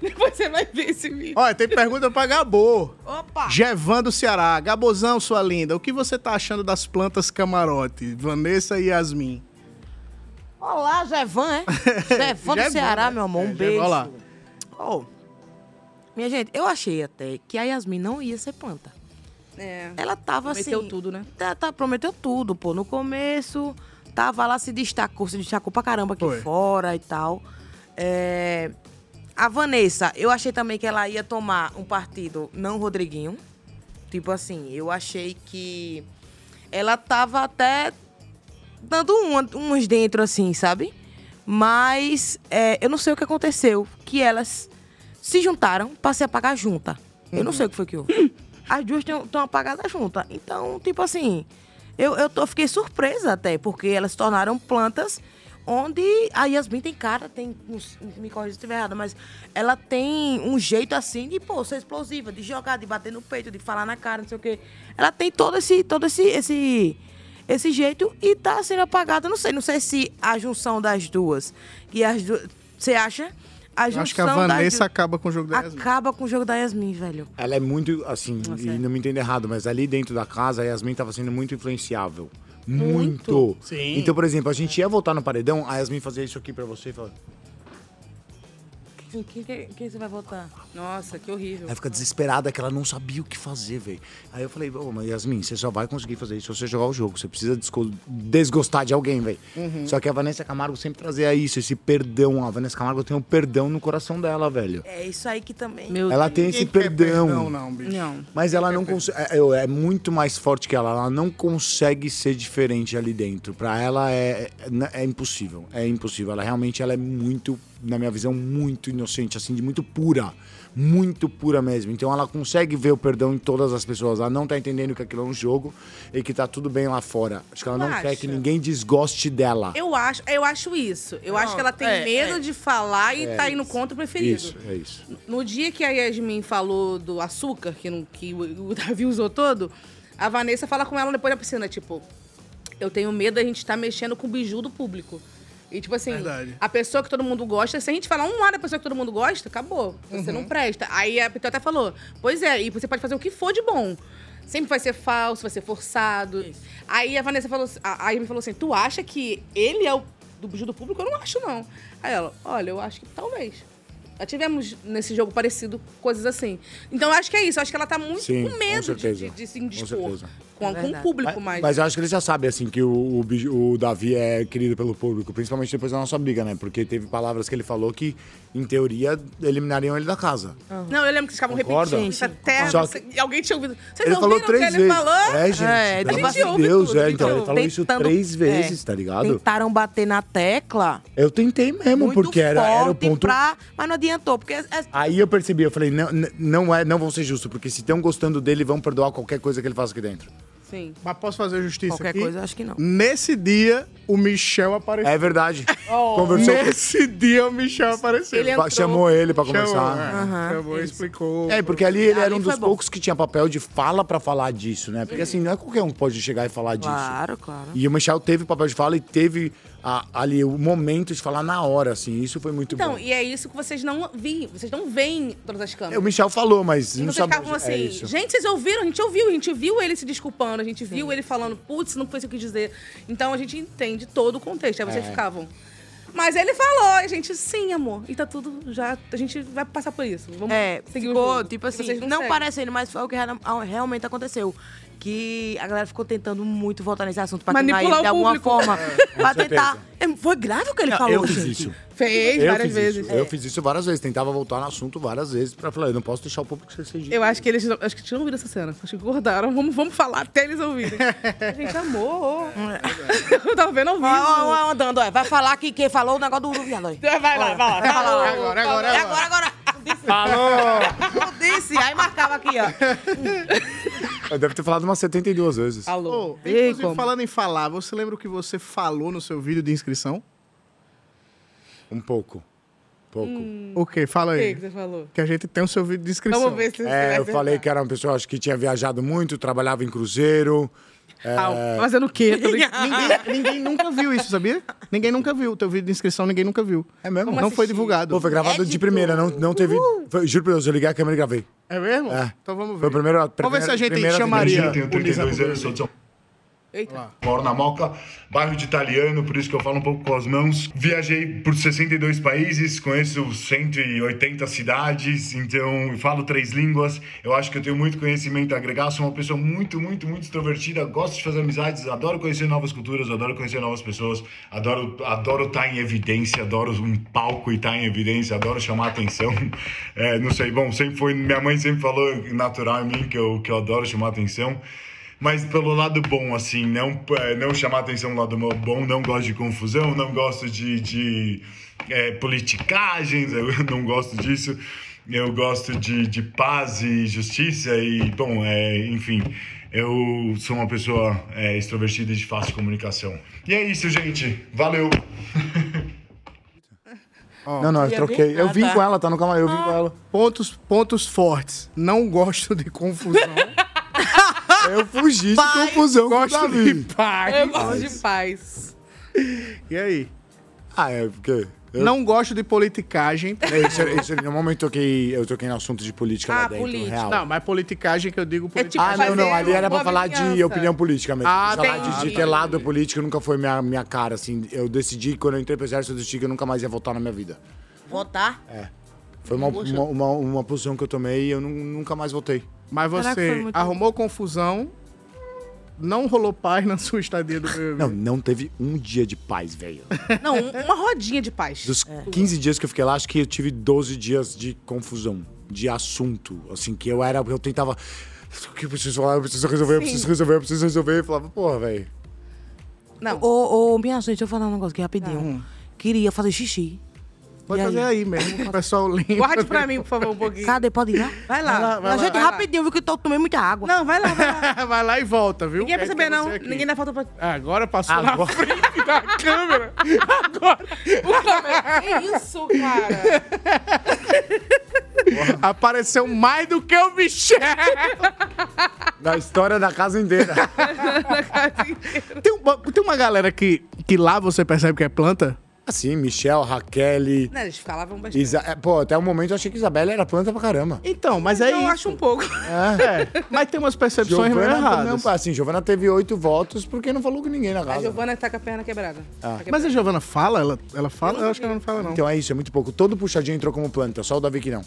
Depois você vai ver esse vídeo. Olha, tem pergunta pra Gabô. Opa! Gevan do Ceará. Gabozão, sua linda, o que você tá achando das plantas camarote? Vanessa e Yasmin. Olá, Jevan, é? Jevan do Ceará, né? meu amor. Um É, beijo. Jevan, olha lá. Ô, minha gente, eu achei até que a Yasmin não ia ser planta. É. Ela tava Prometeu assim. tudo, né? Tá, tá, prometeu tudo, pô. No começo, tava lá, se destacou, se destacou pra caramba aqui Foi. fora e tal. É, A Vanessa, eu achei também que ela ia tomar um partido não Rodriguinho. Tipo assim, eu achei que ela tava até dando uma, umas dentro, assim, sabe? Mas é, eu não sei o que aconteceu. Que elas se juntaram pra se apagar junta. Eu não sei o que foi que houve. As duas estão apagadas juntas. Então, tipo assim, eu, eu, tô, fiquei surpresa até, porque elas se tornaram plantas onde a Yasmin tem cara, tem. Me corrija se estiver errado, mas ela tem um jeito assim de, pô, ser explosiva, de jogar, de bater no peito, de falar na cara, não sei o quê. Ela tem todo esse, todo esse, esse, esse jeito e tá sendo apagada. Não sei, não sei se a junção das duas. E as duas. Você acha? A junção acho que a Vanessa du- acaba com o jogo da Yasmin. acaba com o jogo da Yasmin, velho. Ela é muito, assim, e é. não me entenda errado, mas ali dentro da casa a Yasmin tava sendo muito influenciável. Muito. Sim. Então, por exemplo, a gente ia voltar no paredão, a Yasmin fazia isso aqui pra você e falava. Quem, quem, quem- quem você vai votar? Nossa, que horrível. Aí fica desesperada que ela não sabia o que fazer, velho. Aí eu falei, ô, mas Yasmin, você só vai conseguir fazer isso se você jogar o jogo. Você precisa desgostar de alguém, velho. Uhum. Só que a Vanessa Camargo sempre trazia isso, esse perdão. A Vanessa Camargo tem um perdão no coração dela, velho. É isso aí que também. ela tem esse perdão. Não, não, bicho. Não. Mas ela não consegue. É, é- é muito mais forte que ela. Ela não consegue ser diferente ali dentro. Pra ela é, é, é impossível. É impossível. Ela realmente ela é muito, na minha visão, muito inocente, assim, de muito pura. Muito pura mesmo. Então ela consegue ver o perdão em todas as pessoas. Ela não tá entendendo que aquilo é um jogo e que tá tudo bem lá fora. Acho que ela não quer que ninguém desgoste dela. Eu acho, eu acho isso. Eu acho que ela tem é, medo é. de falar e É tá indo contra o preferido. Isso, é isso. No dia que a Yasmin falou do açúcar, que, não, que o, o Davi usou todo, a Vanessa fala com ela depois da piscina, tipo, eu tenho medo da gente estar mexendo com o biju do público. E, tipo assim, Verdade. a pessoa que todo mundo gosta, se a gente falar um lado da pessoa que todo mundo gosta, acabou. Você Uhum. não presta. Aí a Pitu até falou, pois é, e você pode fazer o que for de bom. sempre vai ser falso, vai ser forçado. Aí a Vanessa falou, a a Amy falou assim: tu acha que ele é o do beijo do público? Eu não acho, não. Aí ela, olha, eu acho que talvez. Já tivemos nesse jogo parecido coisas assim. Então eu acho que é isso. Eu acho que ela tá muito Sim, com com medo de, certeza. de, de se Com indispor certeza. Com, com o público mais. Mas eu acho que ele já sabe, assim, que o, o, o Davi é querido pelo público, principalmente depois da nossa briga, né? Porque teve palavras que ele falou que, em teoria, eliminariam ele da casa. Não, eu lembro que vocês ficavam Concorda? repetindo isso até Só você- e alguém tinha ouvido. Vocês ele ouviram falou o três que ele vezes. falou? É, gente. É, pelo tipo amor de assim, Deus, tudo, é. Então, então, ele falou isso três vezes, é, tá ligado? Tentaram bater na tecla. Eu tentei mesmo, muito porque era, era o ponto. pra- Mas não adiantou, porque... é- Aí eu percebi, eu falei, não, não, é, não vão ser justos, porque se estão gostando dele, vão perdoar qualquer coisa que ele faça aqui dentro. Sim. Mas posso fazer justiça Qualquer aqui? coisa, acho que não. Nesse dia, o Michel apareceu. É verdade. Oh. Conversou Nesse dia, o Michel apareceu. Ele Fa- Chamou ele pra Chamou, conversar. é. Aham, Chamou, explicou. É, porque ali ele era um dos bom. poucos que tinha papel de fala pra falar disso, né? Porque assim, não é qualquer um que pode chegar e falar disso. Claro, claro. E o Michel teve papel de fala e teve a- ali o momento de falar na hora, assim. Isso foi muito Então, bom. e é isso que vocês não vi, vocês não veem todas as câmeras. É, O Michel falou, mas E não vocês sabe. ficavam assim, é isso. gente, vocês ouviram? A gente ouviu, a gente viu ele se desculpando, a gente viu ele falando, putz, não foi isso que eu quis dizer. Então a gente entende todo o contexto. Aí vocês É. ficavam. Mas ele falou, e a gente, sim, amor. E tá tudo já. A gente vai passar por isso. Vamos É, seguir o ficou, jogo. tipo assim, não, seguem. parecendo, mas foi o que real- realmente aconteceu. Que a galera ficou tentando muito voltar nesse assunto pra queimar Manipular ele de o alguma público. forma. É, pra tentar. É, Foi grave o que ele Não, falou, eu fiz gente. isso. Fez eu várias fiz vezes. Isso. Eu fiz isso várias vezes. Tentava voltar no assunto várias vezes pra falar, eu não posso deixar o público ser Eu acho que eles acho que tinham ouvido essa cena. Acho que acordaram. Vamos, vamos falar até eles ouvirem. gente, amor. Eu tava vendo ao vivo. Ó, ó, ó, andando, ó. Vai falar que quem falou o negócio do, do viado. Vai lá, vai lá. Vai. Agora, agora, É agora. agora, agora. Falou! Eu disse, aí marcava aqui, ó. Eu deve ter falado umas 72 vezes. Alô. Ô, inclusive, falando em falar, você lembra o que você falou no seu vídeo de inscrição? Um pouco. Pouco. O quê? Fala O que, aí. que você falou? Que a gente tem o seu vídeo de inscrição. Vamos ver se você É, vai eu falei que era uma pessoa acho que tinha viajado muito, trabalhava em cruzeiro. É, Ah, fazendo o quê? Ninguém, ninguém nunca viu isso, sabia? Ninguém nunca viu. O teu vídeo de inscrição ninguém nunca viu. É mesmo? Não foi divulgado. Pô, foi gravado de primeira, não, não teve. foi- juro por Deus, eu liguei a câmera e gravei. É mesmo? É. Então vamos ver. Foi a primeira. Vamos ver se a gente primeira- chamaria Eu tenho 32 anos, sou de São Eita. Moro na Moca, bairro de italiano, por isso que eu falo um pouco com as mãos. Viajei por 62 países, conheço 180 cidades, então falo três línguas. Eu acho que eu tenho muito conhecimento a agregar. Sou uma pessoa muito, muito, muito extrovertida. Gosto de fazer amizades, adoro conhecer novas culturas, adoro conhecer novas pessoas, adoro adoro estar em evidência, adoro um palco e estar em evidência, adoro chamar atenção. É, não sei, bom, sempre foi. Minha mãe sempre falou natural em mim que eu, que eu adoro chamar atenção. Mas pelo lado bom, assim, não, é, não chamar atenção no lado bom, não gosto de confusão, não gosto de, de é, politicagens, eu não gosto disso. Eu gosto de, de paz e justiça e, bom, é, enfim, eu sou uma pessoa é, extrovertida e de fácil comunicação. E é isso, gente. Valeu! Não, não, eu troquei. Eu vim com ela, tá no camarim, eu vim com ela. Pontos, pontos fortes. Não gosto de confusão. Eu fugi de confusão com o gosto Davi. de paz. Eu gosto de paz. E aí? Ah, é porque. eu- Não gosto de politicagem. É, isso, no momento eu toquei, eu toquei no assunto de política lá Ah, dentro, política. real. Não, mas politicagem que eu digo É tipo politicagem. ah, não, não, ali era pra uma falar de opinião política mesmo. Ah, falar de, entendi. de ter lado político nunca foi minha, minha cara, assim. Eu decidi, quando eu entrei pro exército, eu decidi que eu nunca mais ia votar na minha vida. Votar? É. Foi uma, uma, uma, uma posição que eu tomei e eu nu- nunca mais votei. Mas você muito- arrumou confusão, não rolou paz na sua estadia do BBB. Não, não teve um dia de paz, velho. Não, um- uma rodinha de paz. Dos 15 dias que eu fiquei lá, acho que eu tive 12 dias de confusão, de assunto. Assim, que eu era. Eu tentava. O que eu preciso falar? Eu preciso resolver, eu preciso resolver, eu preciso resolver. Eu falava, porra, velho. Não. Ô, ô, minha gente, deixa eu falar um negócio aqui rapidinho. Queria fazer xixi. Pode E fazer aí mesmo, o pessoal limpa. Guarde pra mim, por favor, um pouquinho. Cadê? Pode ir lá? Vai lá. Vai lá, vai lá, gente, vai lá. rapidinho, viu que eu tomei muita água. Não, vai lá, vai lá. Vai lá e volta, viu? Ninguém vai É perceber, não. Ninguém dá falta pra. Agora passou Agora. na frente da câmera. Agora. Que isso, cara? Apareceu mais do que o Michel. Na história da casa inteira. Tem uma, tem uma galera que, que lá você percebe que é planta? Assim, Michel, Raquel. Né, eles falavam bastante. Isa... é, Pô, até o momento eu achei que Isabela era planta pra caramba. Então, mas é Eu isso. acho um pouco. É, mas tem umas percepções meio Giovana, erradas. não, assim, Giovana teve oito votos porque não falou com ninguém na A casa. Giovana tá com a perna quebrada. Ah. Tá Mas a Giovana fala? Ela, ela fala? Eu acho que ela não fala, não. Então é isso, é muito pouco. Todo puxadinho entrou como planta, só o Davi que não.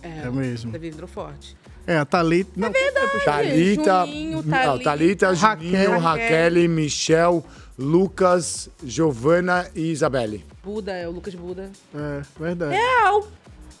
É, É mesmo. Davi entrou forte. É, a Thalita. Não, É verdade. Thalita, Juninho, não, Thalita, Thalita, Juninho, Raquel. Raquel, Michel, Lucas, Giovana e Isabelle. Buda, é o Lucas Buda. É, verdade. Real.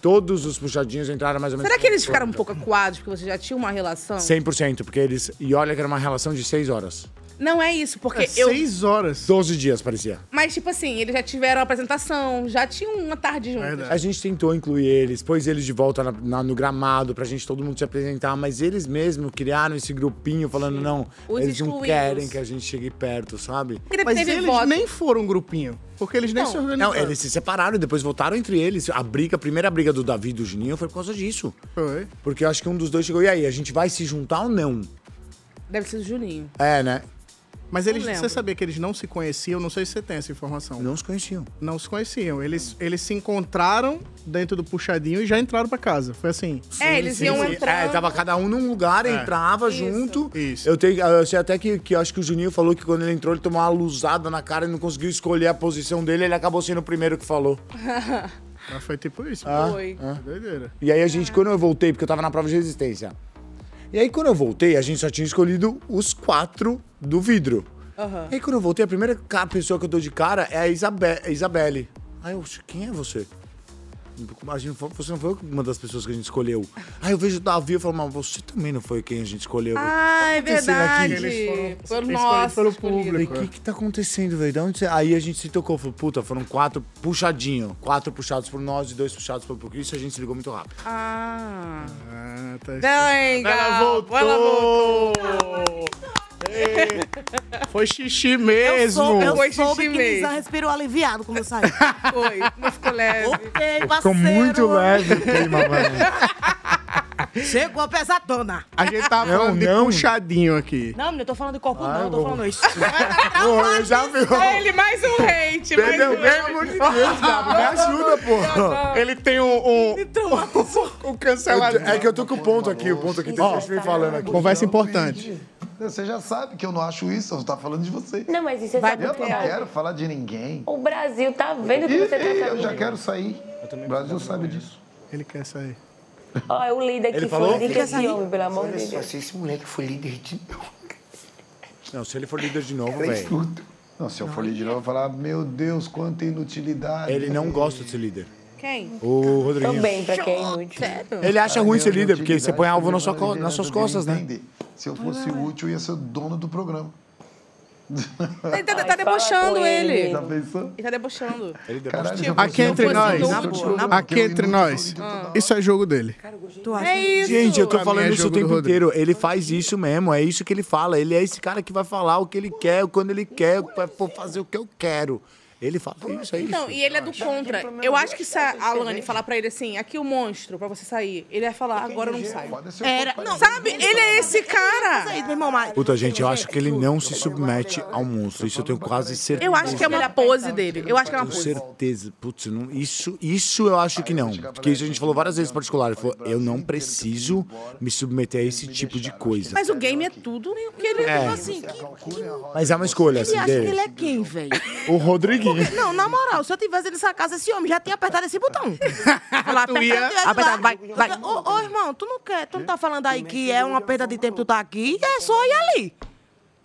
Todos os puxadinhos entraram mais ou menos. Será que eles ficaram um pouco acuados porque você já tinha uma relação? 100%, porque eles. E olha que era uma relação de seis horas. Não é isso, porque É, eu. seis horas. 12 dias, parecia. Mas, tipo assim, eles já tiveram a apresentação, já tinham uma tarde juntos. A gente tentou incluir eles, pôs eles de volta na- na- no gramado pra gente todo mundo se apresentar, mas eles mesmos criaram esse grupinho falando, não, Os eles não excluídos. querem que a gente chegue perto, sabe? Mas teve eles voto. nem foram um grupinho. Porque eles nem Não. se organizaram. Não, eles se separaram e depois voltaram entre eles. A briga, a primeira briga do Davi e do Juninho foi por causa disso. Foi. Porque eu acho que um dos dois chegou, e aí, a gente vai se juntar ou não? Deve ser o Juninho. É, né? Mas eles, você sabia que eles não se conheciam? Não sei se você tem essa informação. Não se conheciam. Não se conheciam. Eles, eles se encontraram dentro do puxadinho e já entraram pra casa. Foi assim. É, eles iam entrar. É, tava cada um num lugar, É. entrava junto. Isso. Eu, tenho, eu sei até que, que acho que o Juninho falou que quando ele entrou, ele tomou uma luzada na cara e não conseguiu escolher a posição dele, ele acabou sendo o primeiro que falou. Mas foi tipo isso. Ah, Foi. ah. Doideira. E aí a gente, quando eu voltei, porque eu tava na prova de resistência. E aí quando eu voltei, a gente só tinha escolhido os quatro do vidro. Aham. E aí quando eu voltei, a primeira pessoa que eu dou de cara é a Isabe a Isabelle. Aí eu, quem é você? A gente, não você não foi uma das pessoas que a gente escolheu. Aí eu vejo o Davi e falo, mas você também não foi quem a gente escolheu. Ah, é O que acontecendo aqui? verdade. Eles foram- foram público. O que que tá acontecendo, velho? De onde você... Aí a gente se tocou, falou, puta, foram quatro puxadinho. Quatro puxados por nós e dois puxados por por Cristo, a gente se ligou muito rápido. Ah. Ah, tá. Venga. Ela voltou. Ela voltou. Ei, Foi xixi Eu, mesmo. sou, eu Foi soube xixi que mesmo. Nizam respirou aliviado quando eu saí. Foi, não ficou leve. ok, parceiro. Ficou muito leve o clima, mano. Chegou a pesadona. A gente tava Não, falando de não. puxadinho aqui. Não, menino, eu tô falando de corpo Ai, não, eu tô falando isso. Pô, eu já vi. Ele, mais um hate, mais Perdeu, um pelo amor de Deus, Gabi, me ajuda, pô. Ele tem um, um, um cancelamento. É que eu tô com o ponto aqui, o ponto aqui, tem gente me falando aqui. Conversa importante. Você já sabe que eu não acho isso, eu tô falando de você. Não, mas isso é Vai Eu não quero falar de ninguém. O Brasil tá vendo que Ih, você tá eu sabendo. já quero sair. O Brasil sabe disso. Ele quer sair. Ó, é o líder Ele que falou? foi líder desse homem, pelo amor de Deus. se esse moleque foi líder de novo. Não, se ele for líder de novo, É velho. Não, se eu for líder, eu vou falar, meu Deus, quanta inutilidade. Ele não gosta de ser líder. Quem? O Rodriguinho. Também, pra quem é útil. Ele acha ruim ser líder, porque você põe alvo na sua nas suas costas, né? Se eu fosse útil, eu ia ser o dono do programa. Ele tá, tá debochando ele. ele. Já pensou? Ele tá debochando. Ele fosse Aqui entre nós. Na boa, Aqui entre nós. sou Isso é jogo dele. Tu acha? É isso. Gente, eu tô Pra falando é isso o tempo Rodrigo. inteiro. Ele faz isso mesmo, é isso que ele fala. Ele é esse cara que vai falar o que ele quer, quando ele quer, vai fazer o que eu quero. Ele fala isso, é isso. Então, e ele é do contra. Eu acho que se a Alane falar pra ele assim, aqui o monstro, pra você sair, ele vai falar, agora eu não saio. Era, não, Sabe? Ele é esse cara. Aí, meu irmão, mas... Puta, gente, eu acho que ele não se submete ao monstro. Isso eu tenho quase certeza. Eu acho que é uma pose dele. Eu acho que é uma Com pose. certeza. Putz, não, isso, isso eu acho que não. Porque isso a gente falou várias vezes em particular. Ele falou, eu não preciso me submeter a esse tipo de coisa. Mas o game é tudo que ele É. Assim, que, que... Mas é uma escolha, Ele assim, acha que dele. ele é quem, velho? O Rodriguinho. Não, na moral, se eu tivesse nessa casa, esse homem já tinha apertado esse botão. Falar, Tu ia- vai, vai. Ô, ô, irmão, tu não quer, tu não tá falando aí que é uma perda de tempo tu tá aqui, é só ir ali.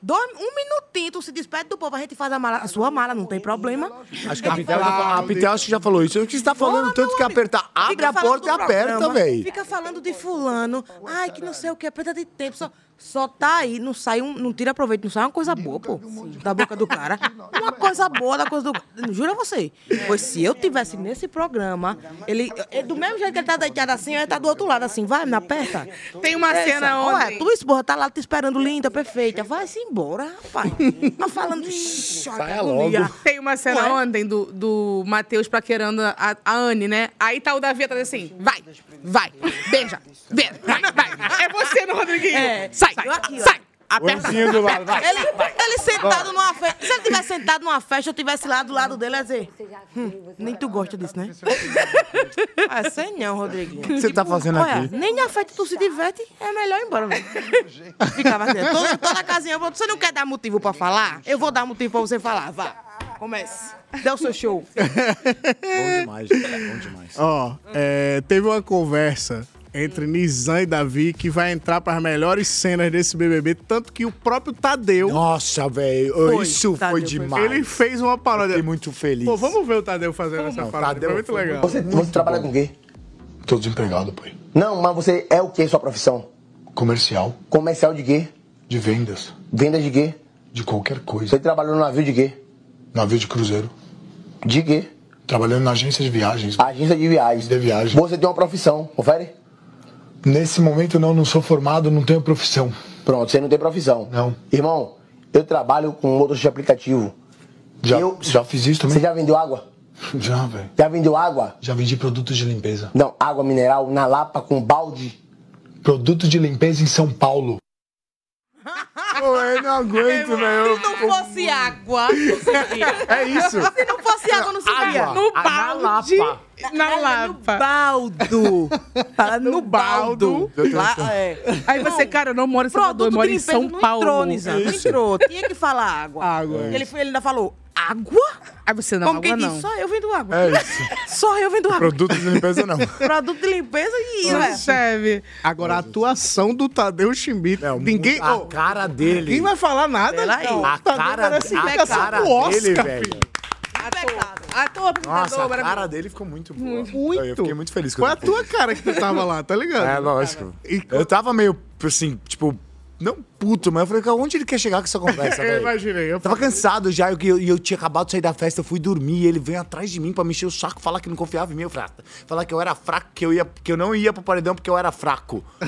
Dois, um minutinho, tu se despede do povo, a gente faz a mala, a sua mala, não tem problema. Acho que a Pitel, já- a Pitel acho que já falou isso. O que você tá falando Porra, tanto que apertar, abre a porta e aperta, velho. Fica falando de fulano, ai, que não sei o que, perda de tempo, só, só tá aí, não sai um, não tira proveito, não sai uma coisa boa, pô, da boca do cara. Uma coisa boa da coisa do Jura você. Pois se eu tivesse nesse programa, ele, ele- do mesmo jeito que ele tá deitado assim, ia estar do outro lado assim, vai, me aperta. Tem uma Essa, cena Olha, ontem. tua esposa tá lá te esperando linda, perfeita. Vai-se embora, rapaz. Tá falando. Saia logo. Tem uma cena Ué? ontem do, do Matheus paquerando a, a Anne, né? Aí tá o Davi atrás assim, vai, vai, beija, beija, vai, vai. É você no Rodriguinho. É, sai, eu aqui, ó. sai. Aperta. do lado, vai. Ele, ele sentado numa festa. Se ele tivesse sentado numa festa, eu tivesse lá do lado dele, ia dizer. "Hum, nem tu gosta disso, né? ah, sei não, Rodriguinho. O que você tá fazendo olha, aqui? Nem na festa tu se diverte, é melhor ir embora. mesmo. Ficava assim, toda, toda casinha, você não quer dar motivo pra falar? Eu vou dar motivo pra você falar, vá. Comece. Dê o seu show. Bom demais, gente. Bom demais. Ó, é, teve uma conversa entre Nizam e Davi que vai entrar para as melhores cenas desse BBB, tanto que o próprio Tadeu. Nossa, velho, isso Tadeu, foi demais. Ele fez uma paródia. Fiquei muito feliz. Pô, vamos ver o Tadeu fazendo essa paródia. Tadeu foi muito foi legal. Você, você trabalha com o quê? Tô desempregado, pai. Não, mas você é o que sua profissão? Comercial. Comercial de quê? De vendas. Vendas de quê? De qualquer coisa. Você trabalhou no navio de quê? Navio de cruzeiro. De quê? Trabalhando na agência de viagens. Agência de viagens. De viagem. Você tem uma profissão, confere? Nesse momento não, não sou formado, não tenho profissão. Pronto, você não tem profissão. Não. Irmão, eu trabalho com motorista de aplicativo. Já, eu, já fiz isso também? Você já vendeu água? Já, velho. Já vendeu água? Já vendi produtos de limpeza. Não, água mineral na Lapa com balde. Produto de limpeza em São Paulo. Pô, eu não aguento, velho. Se não fosse água, não seguia. É isso. Se não fosse água, não seguia. Água. No Ah, na balde. Lapa. Na é Lapa. No baldo. No baldo. Lá, é. Aí você, cara, eu não moro em Salvador, eu Produto moro de em São não Paulo. entrou, Nizam, não entrou. Tinha que falar água. Água. Ele, foi- ele ainda falou, água? Aí você não, Como água quem não. diz, só eu vendo água. É isso. Só eu vendo água. Produto de limpeza não. Produto de limpeza e... Não serve. Agora, a atuação do Tadeu Chimbito. ninguém. A ô, cara dele. Ninguém vai falar nada. Peraí. não. A cara, parece a indicação cara Oscar, dele, velho. Ator, apresentador, Nossa, a cara dele ficou muito boa. Muito. Eu fiquei muito feliz com Foi a tua cara que tu tava lá, tá ligado? É, lógico. Eu tava meio, assim, tipo, não puto, mas eu falei, cara, onde ele quer chegar com essa conversa, Eu imaginei. Eu Tava cansado já, e eu, e eu tinha acabado de sair da festa, eu fui dormir, e ele veio atrás de mim pra me encher o saco, falar que não confiava em mim, eu falei, ah, falar que eu era fraco, que eu, ia, que eu não ia pro paredão porque eu era fraco.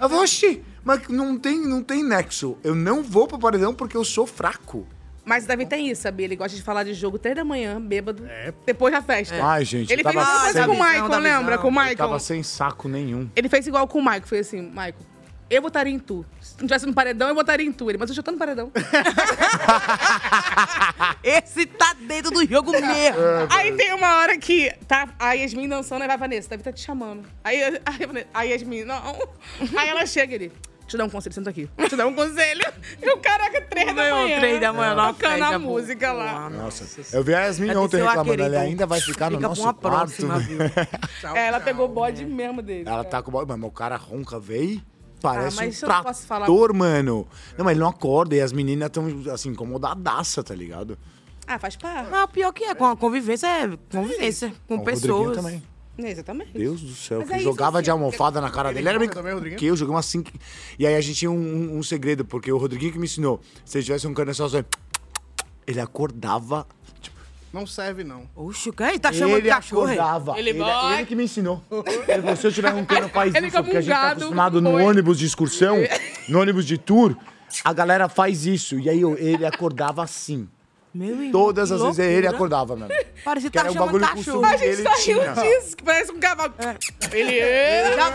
eu falei, oxi, mas não tem, não tem nexo, eu não vou pro paredão porque eu sou fraco. Mas o Davi tem isso, sabia? Ele gosta de falar de jogo três da manhã, bêbado, depois da festa. Ai, gente, Ele eu fez coisa sem- com o Michael, lembra? Com o Eu Michael. tava sem saco nenhum. Ele fez igual com o Michael. Foi assim, Michael, eu votaria em tu. Se não tivesse no paredão, eu votaria em tu. Ele, mas eu já tô no paredão. Esse tá dentro do jogo mesmo. Aí tem uma hora que tá a Yasmin dançando, aí vai, Vanessa, Davi tá te chamando. Aí, a Yasmin, não. Aí ela chega e ele, deixa eu dar um conselho, senta aqui. Deixa eu dar um conselho. E o caraca, três da Meu, manhã. três da manhã, na Tocando a música lá. Nossa, eu vi a Yasmin Vai ontem o reclamando, ela ainda vai ficar no Fica pra nosso quarto. próxima, viu? É, ela pegou bode mesmo dele. Ela tá com o mas o cara ronca, véi. Parece Ah, mas um posso falar. trator, mano. Não, mas ele não acorda e as meninas tão, assim, incomodadaça, tá ligado? Ah, faz parte. O pior que é, com a convivência é convivência com O Rodriguinho pessoas. também. É, Exatamente. Deus do céu, Mas que é isso, jogava assim, de almofada na cara Ele dele. Era meio também, Rodriguinho? que eu jogava assim. que- E aí a gente tinha um, um- um segredo, porque o Rodriguinho que me ensinou. Se ele tivesse um cano só, só ele acordava. Não serve, não. Oxe, o que é? Tá chamando ele de cachorro? acordava. Ele Ele, vai. ele que me ensinou. Ele falou, se eu tiver um cano, faz Ele isso. Porque a um gente tá acostumado no foi. ônibus de excursão, no ônibus de tour, a galera faz isso. E aí eu- ele acordava assim. Meu irmão, Todas as vezes ele acordava, mano. Parecia que Que era tá um chamando bagulho cachorro. costume A gente saiu tinha. disso, que parece um cavalo. Ele... Já.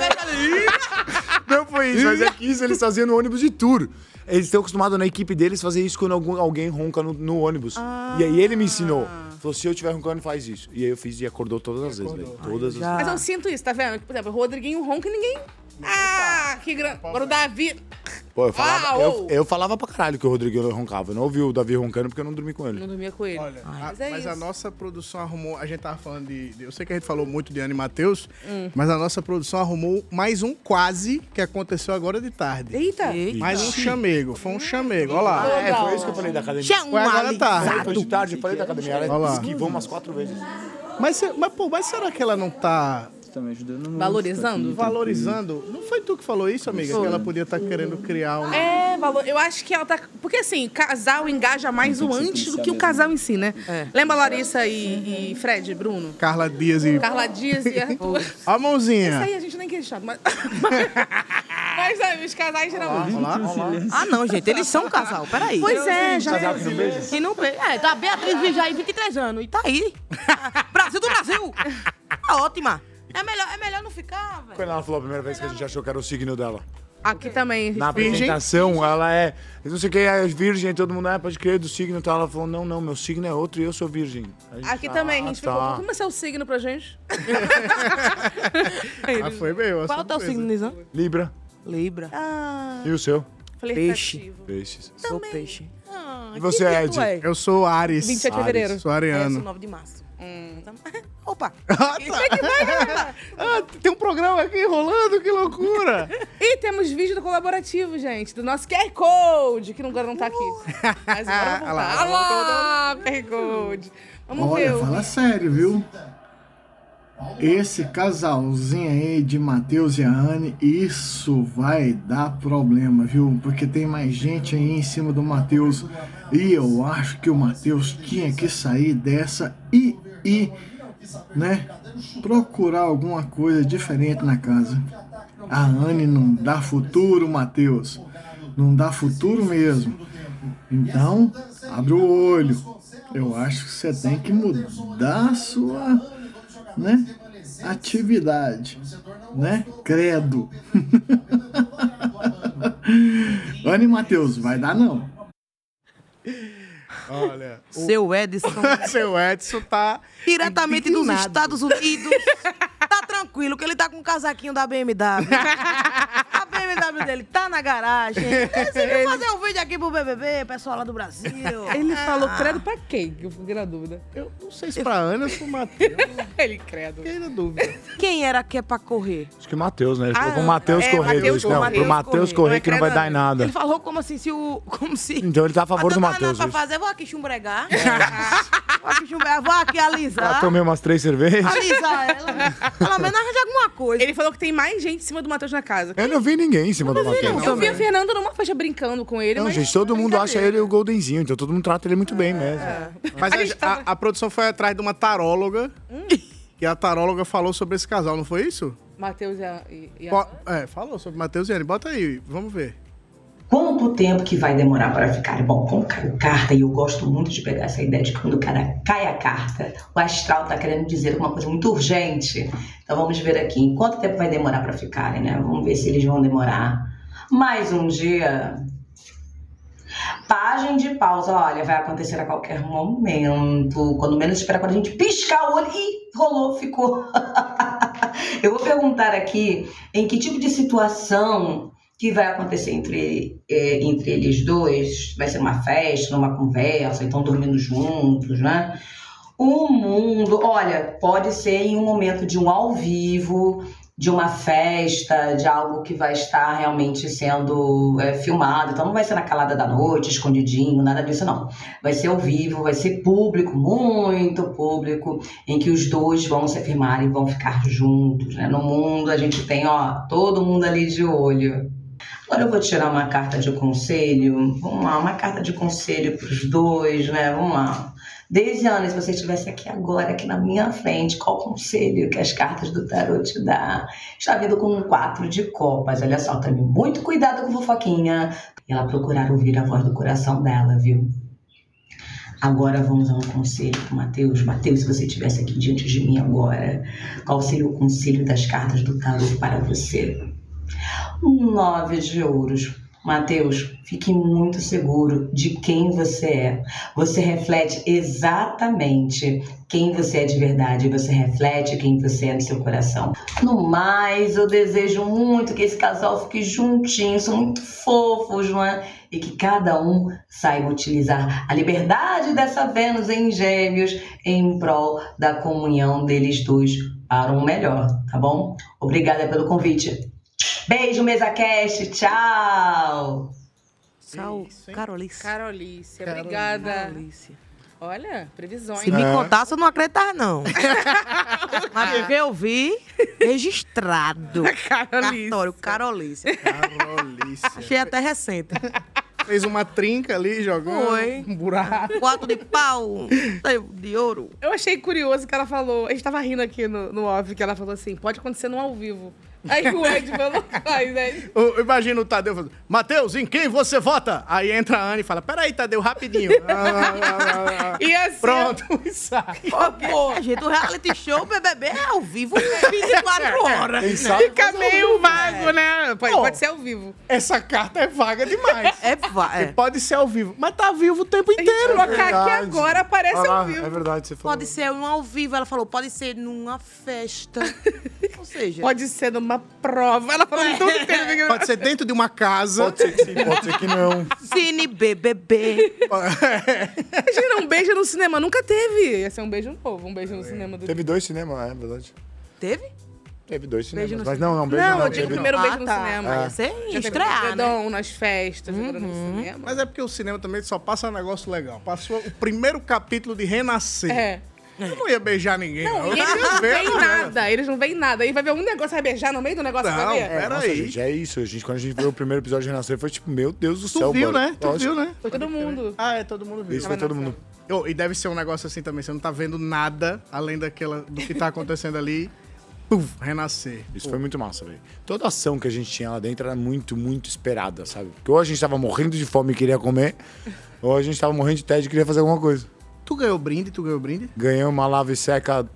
Não foi isso, mas é que isso eles faziam no ônibus de tour. Eles estão acostumados na equipe deles fazer isso quando algum- alguém ronca no, no ônibus. E aí ele me ensinou. Falou, se eu tiver roncando, faz isso. E aí eu fiz e acordou todas as vezes, velho. Todas as já. Mas eu sinto isso, tá vendo? Por exemplo, o Rodriguinho ronca e ninguém... Ah, que grande... Agora o Davi... Pô, eu falava, Ah, eu, eu falava pra caralho que o Rodrigo roncava. Eu não ouvi o Davi roncando porque eu não dormi com ele. Não dormia com ele. Olha, a- mas é mas isso. a nossa produção arrumou. A gente tava falando de. de- eu sei que a gente falou muito de Anne Matheus, Hum. mas a nossa produção arrumou mais um quase que aconteceu agora de tarde. Eita! Mais um chamego. Foi um chamego. Olha lá. É, foi isso que eu falei da academia. Chama Foi agora tarde. Foi de tarde, eu falei da academia. Ela esquivou umas quatro vezes. Mas, mas, pô, mas será que ela não tá Você tá ajudando muito. Valorizando? valorizando? Não foi tu que falou isso, amiga? Que ela podia estar querendo criar um. É, valor. Eu acho que ela tá. Porque assim, casal engaja mais o antes do que o casal em si, né? Lembra Larissa e, e Fred, Bruno? Carla Dias e. Carla Dias e Arthur. Ó a Isso mãozinha. aí a gente nem quer chato, mas. mas sabe, os casais geralmente. Ah, não, gente, eles são um casal, peraí. Pois é, já. Casal que não beija? E não beija. É, tá Beatriz Vijaí, 23 anos, e tá aí. Brasil do Brasil. Tá ótima. É melhor, é melhor não ficar, velho. Quando ela falou a primeira vez que a gente achou que era o signo dela. Aqui também. Na Virgem. apresentação, ela é. Não sei o que, é virgem, todo mundo, ah, pode crer do signo e tal. Ela falou, não, não, meu signo é outro e eu sou virgem. A gente, Aqui "Ah, também, a gente tá." ficou. Como é seu signo pra gente? Ah, foi bem, eu Qual é o teu signo, Nizam? Libra. Libra. Ah, E o seu? Peixe. Peixes. Sou peixe. E você, que Ed? tu é? Eu sou Ares. 27 de fevereiro. Sou É, eu ariano. sou 9 de março. Hum. Opa! Ah, tem um programa aqui rolando, que loucura! E temos vídeo do colaborativo, gente, do nosso QR Code, que agora não tá aqui. Mas agora Olha lá. Olha QR Code. Vamos Olha, ver. o fala sério, viu? Esse casalzinho aí de Matheus e a Anne, isso vai dar problema, viu? Porque tem mais gente aí em cima do Matheus. E eu acho que o Matheus tinha que sair dessa e, e, né? Procurar alguma coisa diferente na casa. A Anne não dá futuro, Matheus. Não dá futuro mesmo. Então, abre o olho. Eu acho que você tem que mudar a sua, né, atividade, né? Credo. Anne Matheus, vai dar não. Olha. o- Seu Edson. Seu Edson tá. Diretamente dos indignado. Estados Unidos. tá tranquilo, que ele tá com um casaquinho da BMW. BMW dele tá na garagem. Decidi fazer um vídeo aqui pro BBB, pessoal lá do Brasil. Ele falou Ah. credo pra quem? Que eu fiquei na dúvida. Eu não sei se pra Ana ou pro Matheus. Ele credo. Fiquei na dúvida. Quem era que é pra correr? Acho que o Matheus, né? Ele Ah, falou com o Matheus é, correr. Matheus não, correr. pro Matheus correr que não vai dar em nada. Ele falou como assim, se o. Como se. Então ele tá a favor do Não dá Matheus. nada pra fazer, vou aqui chumbregar. vou aqui chumbregar, vou aqui Já alisar. tomei umas três cervejas. Alisar ela. Pelo menos arranjar alguma coisa. Ele falou que tem mais gente em cima do Matheus na casa. Eu não vi ninguém em cima do Matheus. Eu vi a Fernanda numa faixa brincando com ele, Não, mas... gente, todo mundo acha ele o Goldenzinho, então todo mundo trata ele muito bem mesmo. Mas a, a- a produção foi atrás de uma taróloga. E a taróloga falou sobre esse casal, não foi isso? Matheus e a... E, a... É, falou sobre Matheus e Anne. Bota aí, vamos ver. Quanto tempo que vai demorar para ficar? Bom, como caiu carta, e eu gosto muito de pegar essa ideia de que quando o cara cai a carta, o astral tá querendo dizer uma coisa muito urgente. Então vamos ver aqui, em quanto tempo vai demorar para ficarem, né? Vamos ver se eles vão demorar mais um dia. Pagem de pausa, olha, vai acontecer a qualquer momento. Quando menos espera, quando a gente piscar o olho, ih, rolou, ficou. eu vou perguntar aqui em que tipo de situação que vai acontecer entre, eh, entre eles dois. Vai ser uma festa, uma conversa, então dormindo juntos, né? O mundo, olha, pode ser em um momento de um ao vivo, de uma festa, de algo que vai estar realmente sendo é, filmado. Então não vai ser na calada da noite, escondidinho, nada disso não. Vai ser ao vivo, vai ser público, muito público, em que os dois vão se afirmar e vão ficar juntos. Né? No mundo a gente tem, ó, todo mundo ali de olho. Agora eu vou tirar uma carta de conselho. Vamos lá, uma carta de conselho para os dois, né? Vamos lá. Anos, se você estivesse aqui agora, aqui na minha frente, qual conselho que as cartas do tarot te dá? Está vindo com um quatro de copas. Olha só, tome muito cuidado com fofoquinha. E ela procurar ouvir a voz do coração dela, viu? Agora vamos a um conselho pro Matheus. Matheus, se você estivesse aqui diante de mim agora, qual seria o conselho das cartas do tarot para você? Nove de ouros. Mateus, fique muito seguro de quem você é. Você reflete exatamente quem você é de verdade. Você reflete quem você é no seu coração. No mais, eu desejo muito que esse casal fique juntinho. São muito fofos, não é? E que cada um saiba utilizar a liberdade dessa Vênus em Gêmeos em prol da comunhão deles dois para um melhor, tá bom? Obrigada pelo convite. Beijo, MesaCast. Tchau. Sal, Carolice. Carolice, obrigada. Carolice. Olha, previsões. Se me contasse, eu não acreditava, não. Mas porque eu vi registrado. Carolice. Cartório, Carolice. Carolice. Achei até recente. Fez uma trinca ali jogando. Foi. Um buraco. Quatro de pau, de ouro. Eu achei curioso que ela falou. A gente tava rindo aqui no, no off, que ela falou assim: pode acontecer no ao vivo. Aí o Ed falou, faz, né? Eu imagino o Tadeu falando, Matheus, em quem você vota? Aí entra a Ana e fala, peraí, Tadeu, rapidinho. E assim. Pronto, e sai. Pô, gente, o reality show BBB é ao vivo 24 horas. Sabe Fica meio vivo, vago, né? Pode, Pô, pode ser ao vivo. Essa carta é vaga demais. É vaga. Pode ser ao vivo, mas tá vivo o tempo inteiro. colocar aqui agora, aparece Ah, ao vivo. É verdade, você falou. Pode ser um ao vivo, ela falou, pode ser numa festa. Ou seja, Pode ser numa prova. Ela falou tudo inteiro. Pode ser dentro de uma casa. Pode ser que sim, pode ser que não. Cine BBB. Imagina, um beijo no cinema. Nunca teve. Ia ser um beijo novo, um beijo no cinema do Teve dois cinemas, é verdade. Teve? Teve dois Beijo cinemas. no Mas não, não, beijo Não, não. eu digo o teve primeiro não. beijo Ah, no tá. cinema. É. Ia ser teve estrear, né? Nas festas, agora no cinema. Mas é porque o cinema também só passa um negócio legal. Passou o primeiro capítulo de Renascer. É. Eu não ia beijar ninguém, não. Não, e eles não veem né? nada. Eles não veem nada. Aí vai ver um negócio, vai beijar no meio do negócio, Não, vai ver? é. Nossa, Peraí. gente, é isso. A gente, quando a gente viu o primeiro episódio de Renascer, foi tipo, meu Deus do Tu céu. viu, mano. né? Tu Lógico. viu, né? Foi todo mundo. Ah, é, todo mundo viu. Isso foi todo mundo. Oh, e deve ser um negócio assim também, você não tá vendo nada além daquela, do que tá acontecendo ali. Puf, renascer. Isso foi muito massa, velho. Toda ação que a gente tinha lá dentro era muito, muito esperada, sabe? Porque ou a gente tava morrendo de fome e queria comer, ou a gente tava morrendo de tédio e queria fazer alguma coisa. Tu ganhou brinde, tu ganhou brinde? Ganhei uma lave seca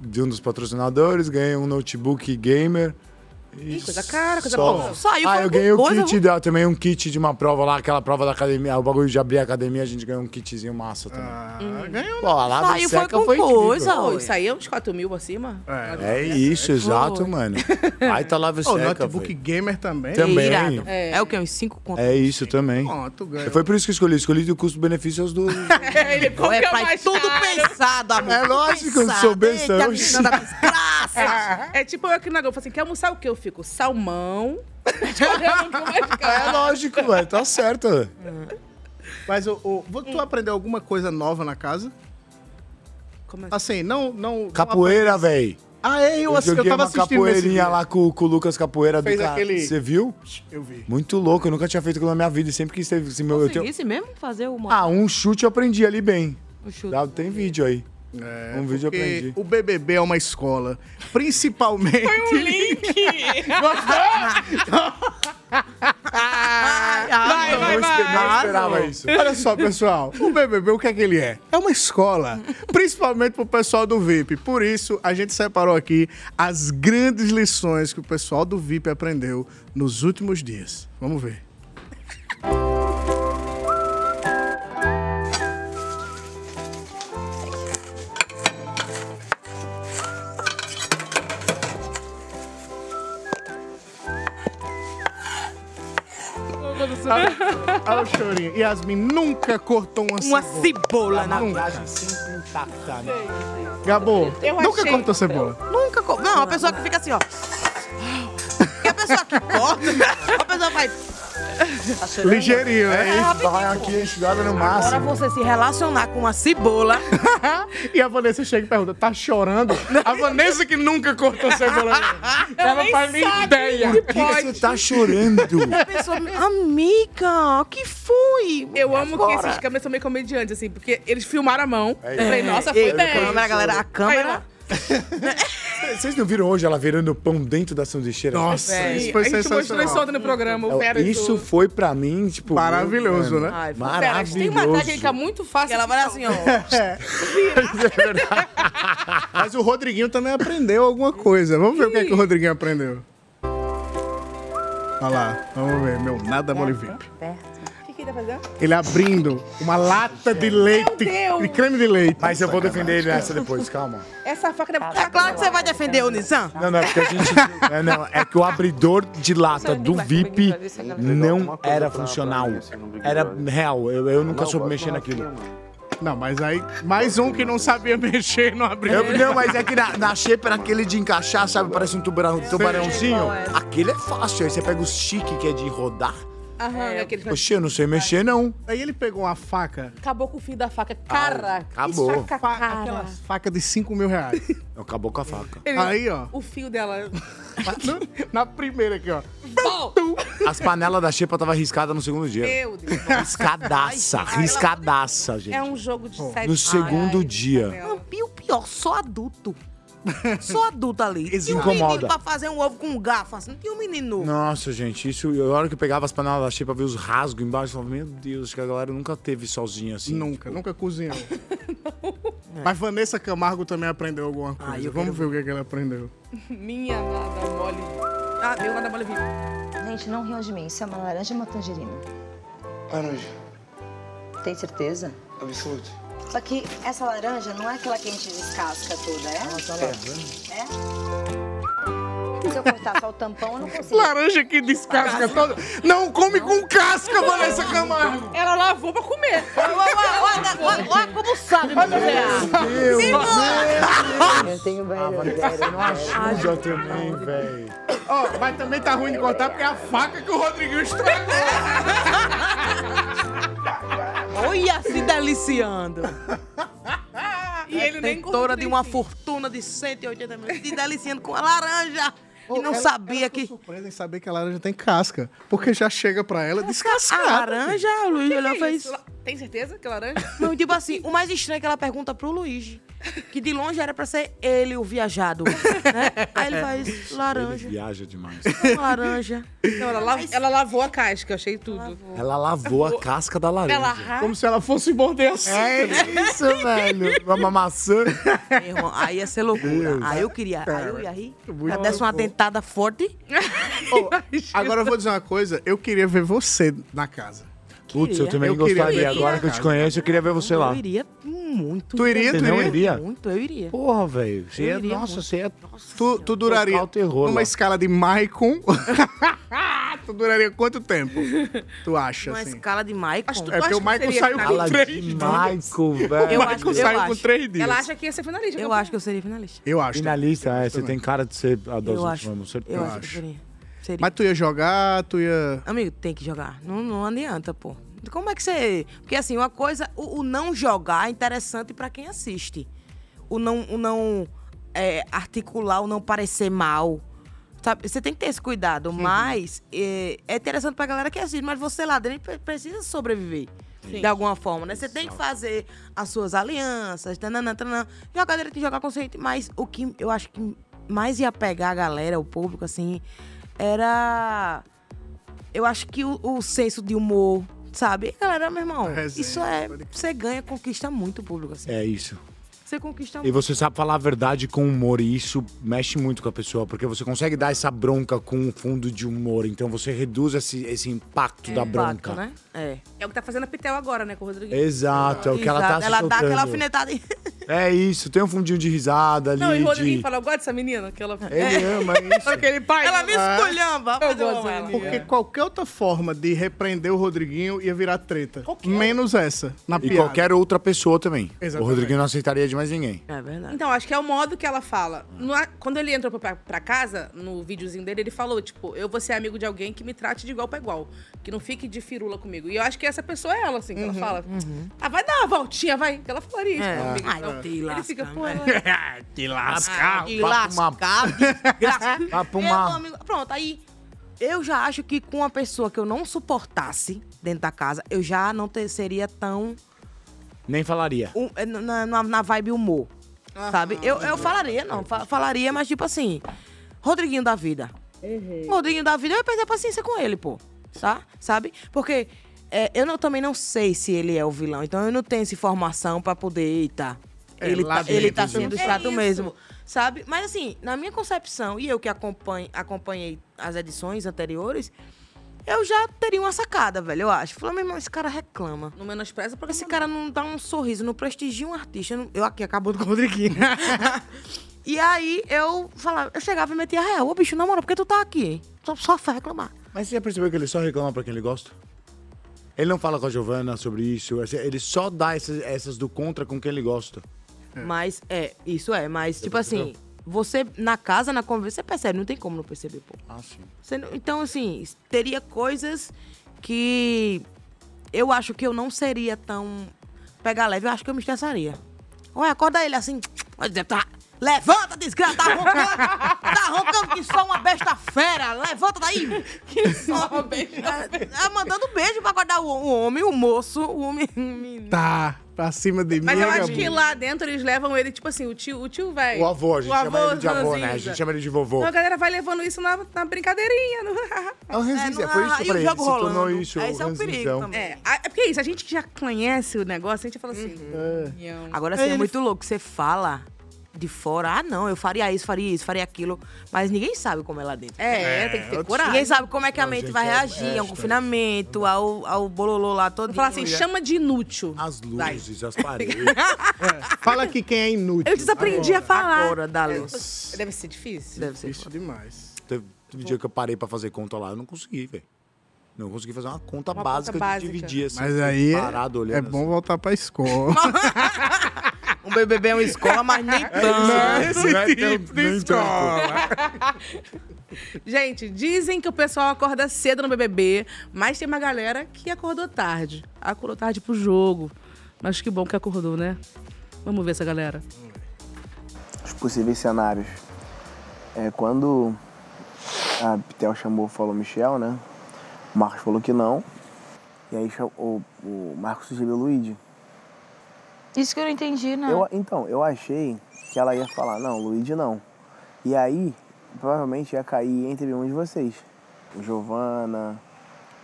de um dos patrocinadores, ganhei um notebook gamer. Ih, coisa cara, coisa Só- boa. Saiu ah, foi eu ganhei o coisa, kit da, também um kit de uma prova lá, aquela prova da academia, o bagulho de abrir a academia, a gente ganhou um kitzinho massa também. Ah, ganhou. Pô, a lave Saiu foi com foi incrível. coisa, ó. isso aí é uns 4 mil acima? É isso, exato, mano. Aí tá lave O seca, notebook velho. gamer também. Também. É. É. o que? Uns 5 contos. É isso também. Ó, tu ganhou. Foi por isso que eu escolhi. Escolhi do custo-benefício aos dois. Ele É compra pra mais tudo caro. pensado, amor. É lógico, eu sou da desgraça. É tipo eu aqui na Globo, falo assim, quer almoçar o quê? Eu fico salmão. É lógico, velho. Tá certo. Mas o, o- tu aprendeu alguma coisa nova na casa? Como assim? Assim, não... não Capoeira, velho. Ah, é, eu, Eu, assi- eu joguei tava uma capoeirinha lá com, com o Lucas Capoeira Fez do cara. aquele- Você viu? Eu vi. Muito louco. Eu nunca tinha feito aquilo na minha vida. e Sempre quis ter. Assim, meu, eu tenho... Conseguisse mesmo fazer o Ah, um chute eu aprendi ali bem. o chute. Já tem vídeo aí. É, Um vídeo aprendi. o BBB é uma escola. Principalmente... Foi um link. Ai, ai, Vai, vai, não, não esperava isso. Olha só, pessoal, o BBB, o que é que ele é? É uma escola, principalmente pro pessoal do VIP. Por isso, a gente separou aqui as grandes lições que o pessoal do VIP aprendeu nos últimos dias. Vamos ver. Olha o chorinho. Yasmin nunca cortou uma, Uma cebola. cebola na Nunca. sempre intacta, né? Gabo, nunca achei- cortou cebola. Nunca. co- Não, a pessoa que fica assim, ó. Porque a pessoa que corta, a pessoa faz. Ligeirinho, É né? isso, vai aqui enxugada no Agora máximo. você se relacionar com uma cebola. E a Vanessa chega e pergunta, tá chorando? A Vanessa que nunca cortou cebola. Ela nem faz nem ideia. que Por que que você tá chorando? A pessoa, amiga, o que foi? Eu amo que Agora. esses câmeras são meio comediantes, assim, porque eles filmaram a mão. É eu falei, nossa, Ei, foi bem. câmera, galera, a câmera- Vocês não viram hoje ela virando pão dentro da sanduicheira? Nossa, Sim, isso foi a gente mostrou isso sensacional. no programa, o É, Fera Isso tudo. foi pra mim, tipo. Maravilhoso, mano, né? Ai, a gente tem uma Maravilhoso. técnica muito fácil. Ela vai assim, ó. Mas o Rodriguinho também aprendeu alguma coisa. Vamos ver o que, é que o Rodriguinho aprendeu. Olha lá, vamos ver. Meu, nada mole VIP. O que, que ele tá fazendo? Ele abrindo uma lata de leite, Deus! de creme de leite. Mas eu vou defender ele nessa depois, calma. Essa faca deve É claro que você vai defender o Nissan. Não, não, é porque a gente. É, não, é que o abridor de lata do VIP não era funcional. Era real. Eu, eu nunca soube mexer naquilo. Não, mas aí, mais um que não sabia mexer não abriu. Eu, não, mas é que na, na era aquele de encaixar, sabe? Parece um tubarão, tubarãozinho. Aquele é fácil. Aí você pega o chique, que é de rodar. Aham, é aquele que Oxe, eu não sei mexer, não. Aí ele pegou uma faca, acabou com o fio da faca. Cara, que acabou. faca fa- cara. aquelas facas de 5 mil reais. Acabou com a faca. Ele- Aí, ó. O fio dela. Na primeira aqui, ó. Bom, As panelas da xepa tava riscada no segundo dia. Meu Deus. Riscadaça, riscadaça, gente. É um jogo de sete No segundo Ai, dia. Não, E o pior, só adulto. Só adulto ali. Isso e um incomoda. menino pra fazer um ovo com um garfo, assim. Não tinha um menino novo. Nossa, gente, isso. A hora que eu pegava as panelas da xepa, ver os rasgos embaixo, eu falava, meu Deus, acho que a galera nunca teve sozinha assim. Nunca, nunca cozinhou. Mas Vanessa Camargo também aprendeu alguma coisa. eu Vamos ver o que, é que ela aprendeu. Minha nada mole. Ah, meu nada mole vivo. Gente, não riam de mim. Isso é uma laranja ou uma tangerina? Laranja. Tem certeza? Absoluto. Só que essa laranja não é aquela que a gente descasca toda, é? É? Se eu cortar só o tampão, eu não consigo. Laranja que descasca toda. Não come com casca, Vanessa Camargo. Ela lavou pra comer. Olha como sabe, meu Deus, Eu tenho Ah, Vanessa, não ajuda também, velho. Ó, mas também tá ruim de cortar porque é a faca que o Rodriguinho estragou. Olha se deliciando. E ele nem Detentora de uma fortuna de 180 milhões. Se deliciando com a laranja. E não Ela- sabia ela que... surpresa em saber que a laranja tem casca. Porque já chega pra ela descascada. A laranja, o Luiz olhou e fez... Tem certeza que é laranja? Não, tipo assim, o mais estranho é que ela pergunta pro Luigi. Que de longe era pra ser ele o viajado. Né? Aí ele faz Ele laranja. viaja demais. Laranja. Não, ela, la- ela lavou a casca, achei tudo. Ela lavou a casca da laranja. Ela Como se ela fosse morder assim. É isso, velho. Uma maçã. Meu irmão, aí ia ser loucura. Aí eu queria. Aí eu ia rir. Ela desse uma dentada forte. Agora eu vou dizer uma coisa. Eu queria ver você na casa. Putz, eu também Eu queria gostaria. ver Agora que eu te conheço, eu queria ver você lá. Eu iria muito. Tu iria? Você tu não iria? iria? Muito, eu iria. Porra, velho. Você iria Nossa, muito. você ia. Tu, tu duraria terror numa lá. escala de Maicon. tu duraria quanto tempo? Tu acha, Uma assim? escala de Maicon. É porque o Michael saiu com três dias. Michael, velho. O acho, Michael saiu acho. com três dias. Ela acha que ia ser finalista. Eu acho que eu seria finalista. Eu acho. Finalista, é. Você tem cara de ser a acho. últimas, certeza. Eu acho que eu seria. Mas tu ia jogar, tu ia... Amigo, tem que jogar. Não, não adianta, pô. Como é que você. Porque assim, uma coisa. O, o não jogar é interessante pra quem assiste. O não, o não é, articular, o não parecer mal. Sabe? Você tem que ter esse cuidado. Mas é, é interessante pra galera que assiste. Mas você lá dentro pre- precisa sobreviver. Sim. De alguma forma, né? Você tem que fazer as suas alianças, tananã, tananã. jogar direito e jogar consciente. Mas o que eu acho que mais ia pegar a galera, o público, assim, era eu acho que o, o senso de humor, sabe? Galera, meu irmão, resenha, isso é. Você ganha, conquista muito o público, assim. É isso. Você conquista E muito. você sabe falar a verdade com humor, e isso mexe muito com a pessoa, porque você consegue dar essa bronca com um fundo de humor, então você reduz esse, esse impacto da bronca. né? É. É o que tá fazendo a Pitel agora, né, com o Rodrigo? Exato, é o que ela tá se Ela dá aquela alfinetada. É isso, tem um fundinho de risada ali. Não, e o Rodriguinho de... fala, eu gosto dessa menina. Que ela... Ele ama isso. Aquele pai. Ela me Ah. esculhamba. Eu gosto ela. Porque qualquer outra forma de repreender o Rodriguinho ia virar treta. Menos essa, na E piada. qualquer outra pessoa também. Exatamente. O Rodriguinho não aceitaria de mais ninguém. É verdade. Então, acho que é o modo que ela fala. No- quando ele entrou pra, pra casa, no videozinho dele, ele falou, tipo, eu vou ser amigo de alguém que me trate de igual pra igual. Que não fique de firula comigo. E eu acho que essa pessoa é ela, assim, que ela fala. Ah, vai dar uma voltinha, vai. Que ela falaria isso. É. com amigo. Ai, não te Ele lasca, fica, pô, né? ela- Te lascar. Te Papo uma- lascar. Papo Meu uma- amigo, Pronto, aí eu já acho que com uma pessoa que eu não suportasse dentro da casa, eu já não ter- seria tão Nem falaria. um- é, na, na, na vibe humor, sabe? Eu, eu falaria, não, fa- falaria, mas tipo assim, Rodriguinho da vida. Rodriguinho da vida, eu ia perder a paciência com ele, pô, tá? Sabe? Porque é, eu não- também não sei se ele é o vilão, então eu não tenho essa informação pra poder, eita, É, ele, tá, ele tá sendo chato É isso. mesmo, sabe? Mas assim, na minha concepção, e eu que acompanho, acompanhei as edições anteriores, eu já teria uma sacada, velho, eu acho. Falei, meu irmão, esse cara reclama. Não menospreza porque Esse cara não dá um sorriso, não prestigia um artista. não- Eu aqui acabou com o Rodriguinho. e aí eu falava, eu chegava e metia real. Ô, bicho, na moral, por que tu tá aqui? Só, só faz reclamar. Mas você já percebeu que ele só reclama pra quem ele gosta? Ele não fala com a Giovana sobre isso. Ele só dá essas, essas do contra com quem ele gosta. Mas, é, isso é, mas, tipo assim, você na casa, na conversa, você percebe, não tem como não perceber, pô. Ah, sim. Você não- então, assim, teria coisas que eu acho que eu não seria tão pegar leve, eu acho que eu me estressaria. Olha, acorda ele assim, dizer, tá. Levanta, desgraça, tá roncando. tá roncando que só uma besta fera. Levanta daí. Que só uma besta fera. Ah, mandando beijo pra guardar o, o homem, o moço, o homem. Tá, pra cima de mim. Mas eu acho que lá dentro eles levam ele, tipo assim, o tio, o tio velho. O avô, a gente o chama ele de avô, né? A gente chama ele de vovô. Então a galera vai levando isso na, na brincadeirinha. No... É o ranzinza, foi isso que eu falei, ele se tornou isso, o ranzinzão. É, a- é porque é isso, a gente que já conhece o negócio, a gente fala assim... nhão. Agora sim, é, muito louco. Você fala de fora, ah, não, eu faria isso, faria isso, faria aquilo. Mas ninguém sabe como é lá dentro. É, É, tem que ter coragem. Ninguém sabe como é que a Não, mente gente, vai é- reagir é ao confinamento, ao, ao bololô lá todo. Falar assim, chama de inútil. As luzes, as paredes. Fala aqui quem é inútil. Eu desaprendi a falar. Agora, É, luz. Deve ser difícil. Deve ser Difícil demais. Teve teve um dia que eu parei pra fazer conta lá, eu não consegui, velho. Não consegui fazer uma conta Uma básica conta básica. de dividir assim. Mas aí é, parado olhando. é bom voltar pra escola. Um BBB é uma escola, mas nem tanto. Não é esse Não é tipo de escola. Gente, dizem que o pessoal acorda cedo no BBB, mas tem uma galera que acordou tarde. Acordou tarde pro jogo. Mas que bom que acordou, né? Vamos ver essa galera. os possíveis cenários. É, quando a Pitel chamou, falou Michel, né? O Marcos falou que não. E aí o, o Marcos sugeriu o Luigi. Isso que eu não entendi, né? Eu, então, eu achei que ela ia falar, não, Luigi não. E aí, provavelmente ia cair entre um de vocês. Giovana,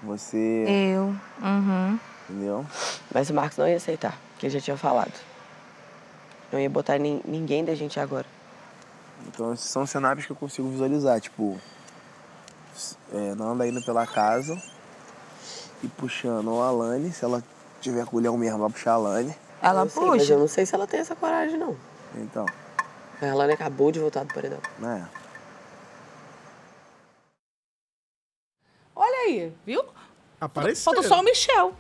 você, Eu. Uhum. entendeu? Mas o Marcos não ia aceitar, que ele já tinha falado. Não ia botar nin- ninguém da gente agora. Então esses são cenários que eu consigo visualizar, tipo, é, Nanda indo pela casa e puxando a Alane, se ela tiver culhão mesmo, vai puxar a Alane. Ela eu sei, Mas eu não sei se ela tem essa coragem, não. Então, A Alane acabou de voltar do paredão. né? Olha aí, viu? Apareceu. Falta só o Michel.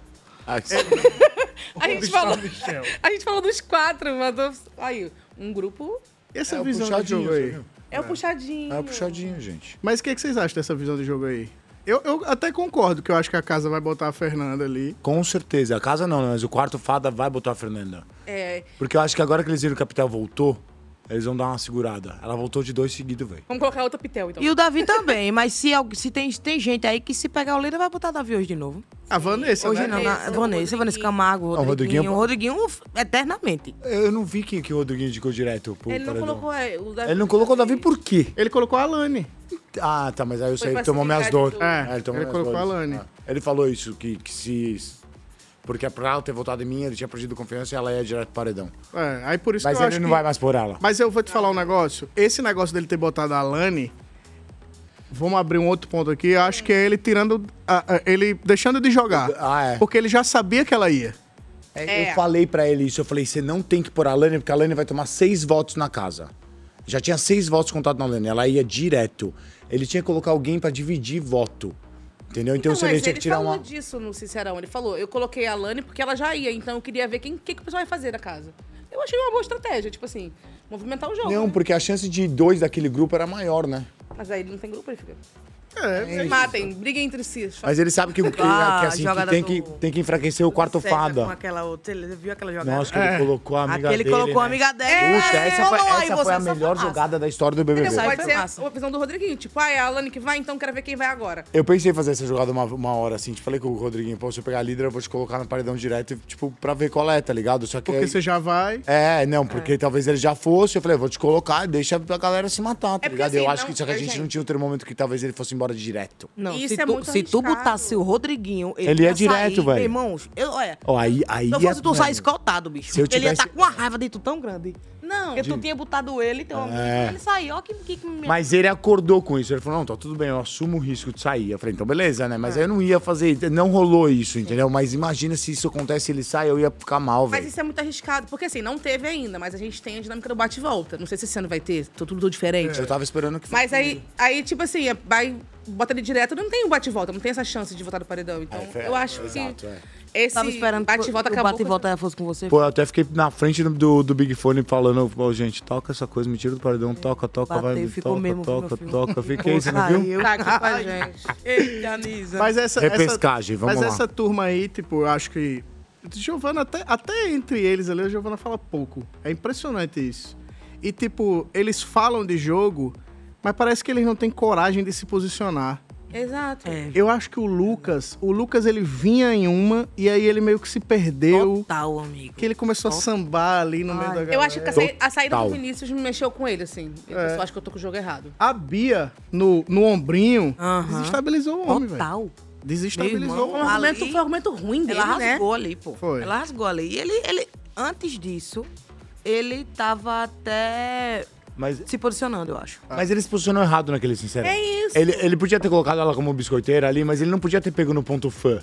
Ah, A gente, falou, a gente falou dos quatro, mandou. Aí, um grupo. Essa É visão de puxadinho, jogo aí. viu? É o puxadinho. É o puxadinho, gente. Mas o que, que vocês acham dessa visão de jogo aí? Eu, eu até concordo que eu acho que a casa vai botar a Fernanda ali. Com certeza. A casa não, mas o quarto fada vai botar a Fernanda. É. Porque eu acho que agora que eles viram que a Pitel voltou, eles vão dar uma segurada. Ela voltou de dois seguidos, velho. Vamos colocar outra pitel, então. E o Davi também, mas se, se tem, tem gente aí que se pegar o líder vai botar o Davi hoje de novo. A Vanessa, Hoje né? não, na, Vanessa, Vanessa Camargo, Não, o Rodriguinho. Rodriguinho- O Rodriguinho eternamente. Eu não vi quem que o Rodriguinho indicou direto pro Ele não paredão. colocou é, o Davi. Ele não colocou o Davi por quê? Ele colocou a Alane. Ah, tá, mas aí eu Foi sei que tomou minhas facilidade dores. do- É, ele tomou ele minhas colocou a dores. Alane. Ah, Ele falou isso, que, que se... Porque pra ela ter votado em mim, ele tinha perdido confiança e ela ia direto pro paredão. É, aí por isso Mas que eu ele acho não que- vai mais por ela. Mas eu vou te falar um negócio. Esse negócio dele ter botado a Alane. Vamos abrir um outro ponto aqui. Acho que é ele tirando. a- a- ele deixando de jogar. Ah, é. Porque ele já sabia que ela ia. É, Eu falei pra ele isso, eu falei, você não tem que pôr a Alane, porque a Alane vai tomar seis votos na casa. Já tinha seis votos contados na Alane, ela ia direto. Ele tinha que colocar alguém pra dividir voto. Entendeu? Então, Não, se ele mas tinha ele que tirar falou uma. disso no Sincerão. Ele falou, eu coloquei a Lani porque ela já ia, então eu queria ver quem que, que o pessoal vai fazer da casa. Eu achei uma boa estratégia, tipo assim, movimentar o jogo. Não, né? porque a chance de dois daquele grupo era maior, né? Mas aí ele não tem grupo, ele fica. É, Se matem, briguem entre si. Mas ele sabe que, que, Ah, que, assim, que tem, do- que tem que enfraquecer o quarto César Com fada. aquela outra, ele viu aquela jogada? Nossa, que ele colocou a amiga Aquele dele, colocou a né? amiga dele. Puta, essa foi, essa foi a melhor jogada da história do BBB. Entendeu? Pode ser a visão do Rodriguinho. Tipo, ah, é a Lani que vai, então quero ver quem vai agora. Eu pensei em fazer essa jogada uma, uma hora, assim. Tipo, falei com o Rodriguinho, pô, se eu pegar a líder, eu vou te colocar no paredão direto, tipo, pra ver qual é, tá ligado? Só que Porque aí- você já vai. É, não, porque talvez ele já fosse. Eu falei, vou te colocar, deixa a galera se matar, tá ligado? assim, eu acho não- que só que a é, gente gente. não tinha o termômetro que talvez ele fosse embora direto. Não, Isso se, é tu, muito se tu arriscado. botasse o Rodriguinho, ele, Ele ia ia direto, sair, velho. Irmãos, eu, olha, Ó, aí, aí se eu ia- fosse tu sair escoltado, bicho. Se eu Ele ia tivesse- estar com uma raiva dentro tão grande. Não. Porque tu De- tinha botado ele, teu amigo, É. ele saiu. Ó, que, que, que me- Mas ele acordou com isso. Ele falou: não, tá tudo bem, eu assumo o risco de sair. Eu falei, então beleza, né? É. Mas aí eu não ia fazer. Não rolou isso, entendeu? Mas imagina se isso acontece e ele sai, eu ia ficar mal, Mas velho. isso é muito arriscado, porque assim, não teve ainda, mas a gente tem a dinâmica do bate e volta. Não sei se esse ano vai ter, tô tudo diferente. Eu tava esperando que Mas aí, aí, tipo assim, é- vai, bota ele direto, não tem um bate e volta, não tem essa chance de votar no paredão. Então, É, eu acho exato, que é. Esse Tava esperando bate e volta acabou. bate e volta fosse com você. Pô, eu até fiquei na frente do- do, Big Fone falando, pô, gente, toca essa coisa, me tira do paredão, toca, toca, Bateu, vai, ficou toca, mesmo, toca, toca. Fiquei, você não viu? Tá aqui com a gente. Eita, Nisa. Mas essa. Repescagem, essa, vamos mas lá. essa turma aí, tipo, eu acho que. Giovana, até, até entre eles ali, a Giovana fala pouco. É impressionante isso. E, tipo, eles falam de jogo, mas parece que eles não têm coragem de se posicionar. Exato. Eu acho que o Lucas, o Lucas ele vinha em uma e aí ele meio que se perdeu. Total, amigo. Que ele começou a sambar ali no meio da galera. Eu acho que a, saí- a saída Total. do Vinícius me mexeu com ele, assim. Eu É. só acho que eu tô com o jogo errado. A Bia, no, no ombrinho, desestabilizou o homem, velho. Total. Desestabilizou o um homem. argumento, foi um argumento ruim dele, Ela né? rasgou ali, pô. Foi. Ela rasgou ali. E ele, ele, antes disso, ele tava até Mas, se posicionando, eu acho. mas ele se posicionou errado naquele sincero. É isso. Ele, ele podia ter colocado ela como biscoiteira ali, mas ele não podia ter pego no ponto fã.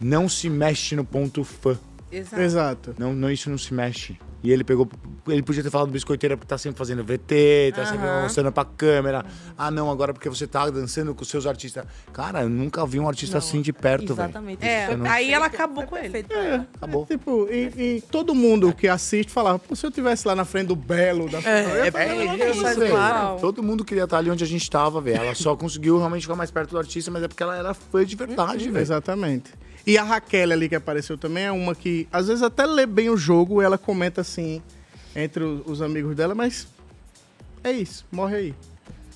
Não se mexe no ponto fã. Exato. Exato. Não, não, isso não se mexe. E ele pegou. Ele podia ter falado biscoiteira porque tá sempre fazendo VT, tá sempre Aham. mostrando pra câmera. Ah, não, agora porque você tá dançando com seus artistas. Cara, eu nunca vi um artista assim de perto, velho. Exatamente. É, não- aí ela acabou com ele. É, Acabou. Tipo, e, e todo mundo que assiste falava, pô, se eu tivesse lá na frente do Belo, da É, eu falava, é, "Não, é isso, isso, velho." claro. Todo mundo queria estar ali onde a gente tava, velho. Ela só conseguiu realmente ficar mais perto do artista, mas é porque ela era fã de verdade, velho. Exatamente. E a Raquel ali que apareceu também é uma que, às vezes, até lê bem o jogo, ela comenta assim, entre os, os amigos dela, mas é isso, morre aí.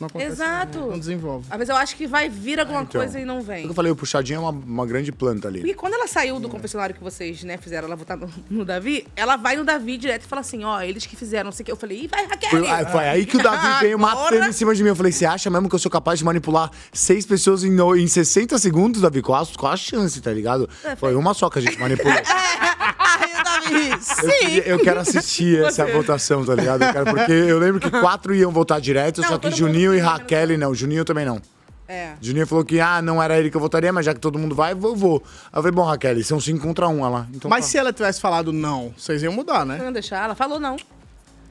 Não acontece Exato. nada, Não desenvolve. Às vezes eu acho que vai vir alguma Então, coisa e não vem. Eu falei, o puxadinho é uma, uma grande planta ali. Porque quando ela saiu do confessionário que vocês, né, fizeram ela votar no, no Davi, ela vai no Davi direto e fala assim, ó, eles que fizeram, não sei o que. Eu falei, ih, vai, Raquel! Foi, ah, foi aí que o Davi veio matando em cima de mim. Eu falei, você acha mesmo que eu sou capaz de manipular seis pessoas em, no- em 60 segundos, Davi? Qual a, qual a chance, tá ligado? Foi uma só que a gente manipulou. Davi, Eu, sim. queria- eu quero assistir essa votação, tá ligado? Eu quero- porque eu lembro que quatro iam votar direto, só que Juninho e Raquel não. Juninho também não. É. Juninho falou que, ah, não era ele que eu votaria, mas já que todo mundo vai, eu vou. Aí eu falei, bom, Raquel, são cinco contra um, ela. Então Mas tá. se ela tivesse falado não, vocês iam mudar, né? Não deixar, ela falou não.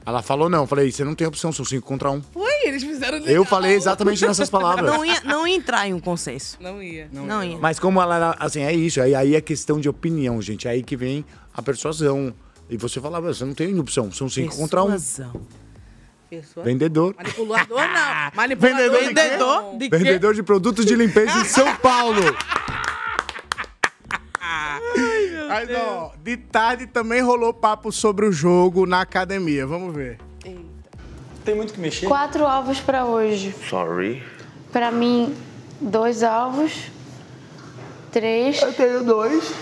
Ela falou não. Eu falei, você não tem opção, são cinco contra um. Foi, eles fizeram Eu falei exatamente nessas palavras. Não ia, não ia entrar em um consenso. Não ia. Não, ia. Mas como ela era, assim, é isso. Aí, aí é questão de opinião, gente. É aí que vem a persuasão. E você falava, você não tem opção, são cinco contra um. Persuasão. Pessoa. Vendedor. Manipulador não. Manipulador Vendedor de quê? vendedor de quê? Vendedor de produtos de limpeza em São Paulo. Mas, ó, de tarde também rolou papo sobre o jogo na academia. Vamos ver. Tem muito que mexer? Quatro alvos pra hoje. Sorry. Pra mim, dois alvos. Três. Eu tenho dois.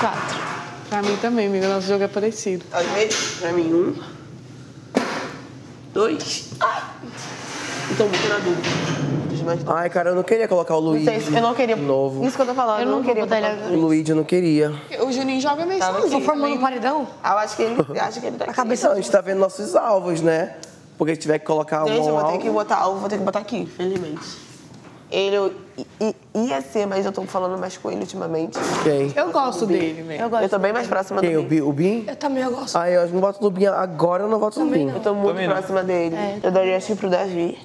Quatro. Pra mim também, amiga. Nosso jogo é parecido. Pra mim, um. Dois. Então, muito na dúvida. Ai, cara, eu não queria colocar o Luigi. eu não queria. Novo. Isso que eu tô falando. Eu não, queria botar O Luigi eu não queria. O Juninho joga meio Tá, sozinho. tô formando também. um paredão? Eu acho que ele, acho que ele tá A cabeça. Não, a gente tá vendo nossos alvos, né? Porque se tiver que colocar um Gente, eu vou ter que botar alvo, vou ter que botar aqui, infelizmente. Ele ia ser, mas eu tô falando mais com ele ultimamente. Quem? Eu gosto dele, velho. Eu, gosto. eu tô bem mais próxima Quem? do O Bin? O Bin? Eu também eu gosto. Ah, eu não voto no Bin agora, eu não voto no Bin. Eu tô muito Também não. próxima dele. Eu daria assim pro Davi.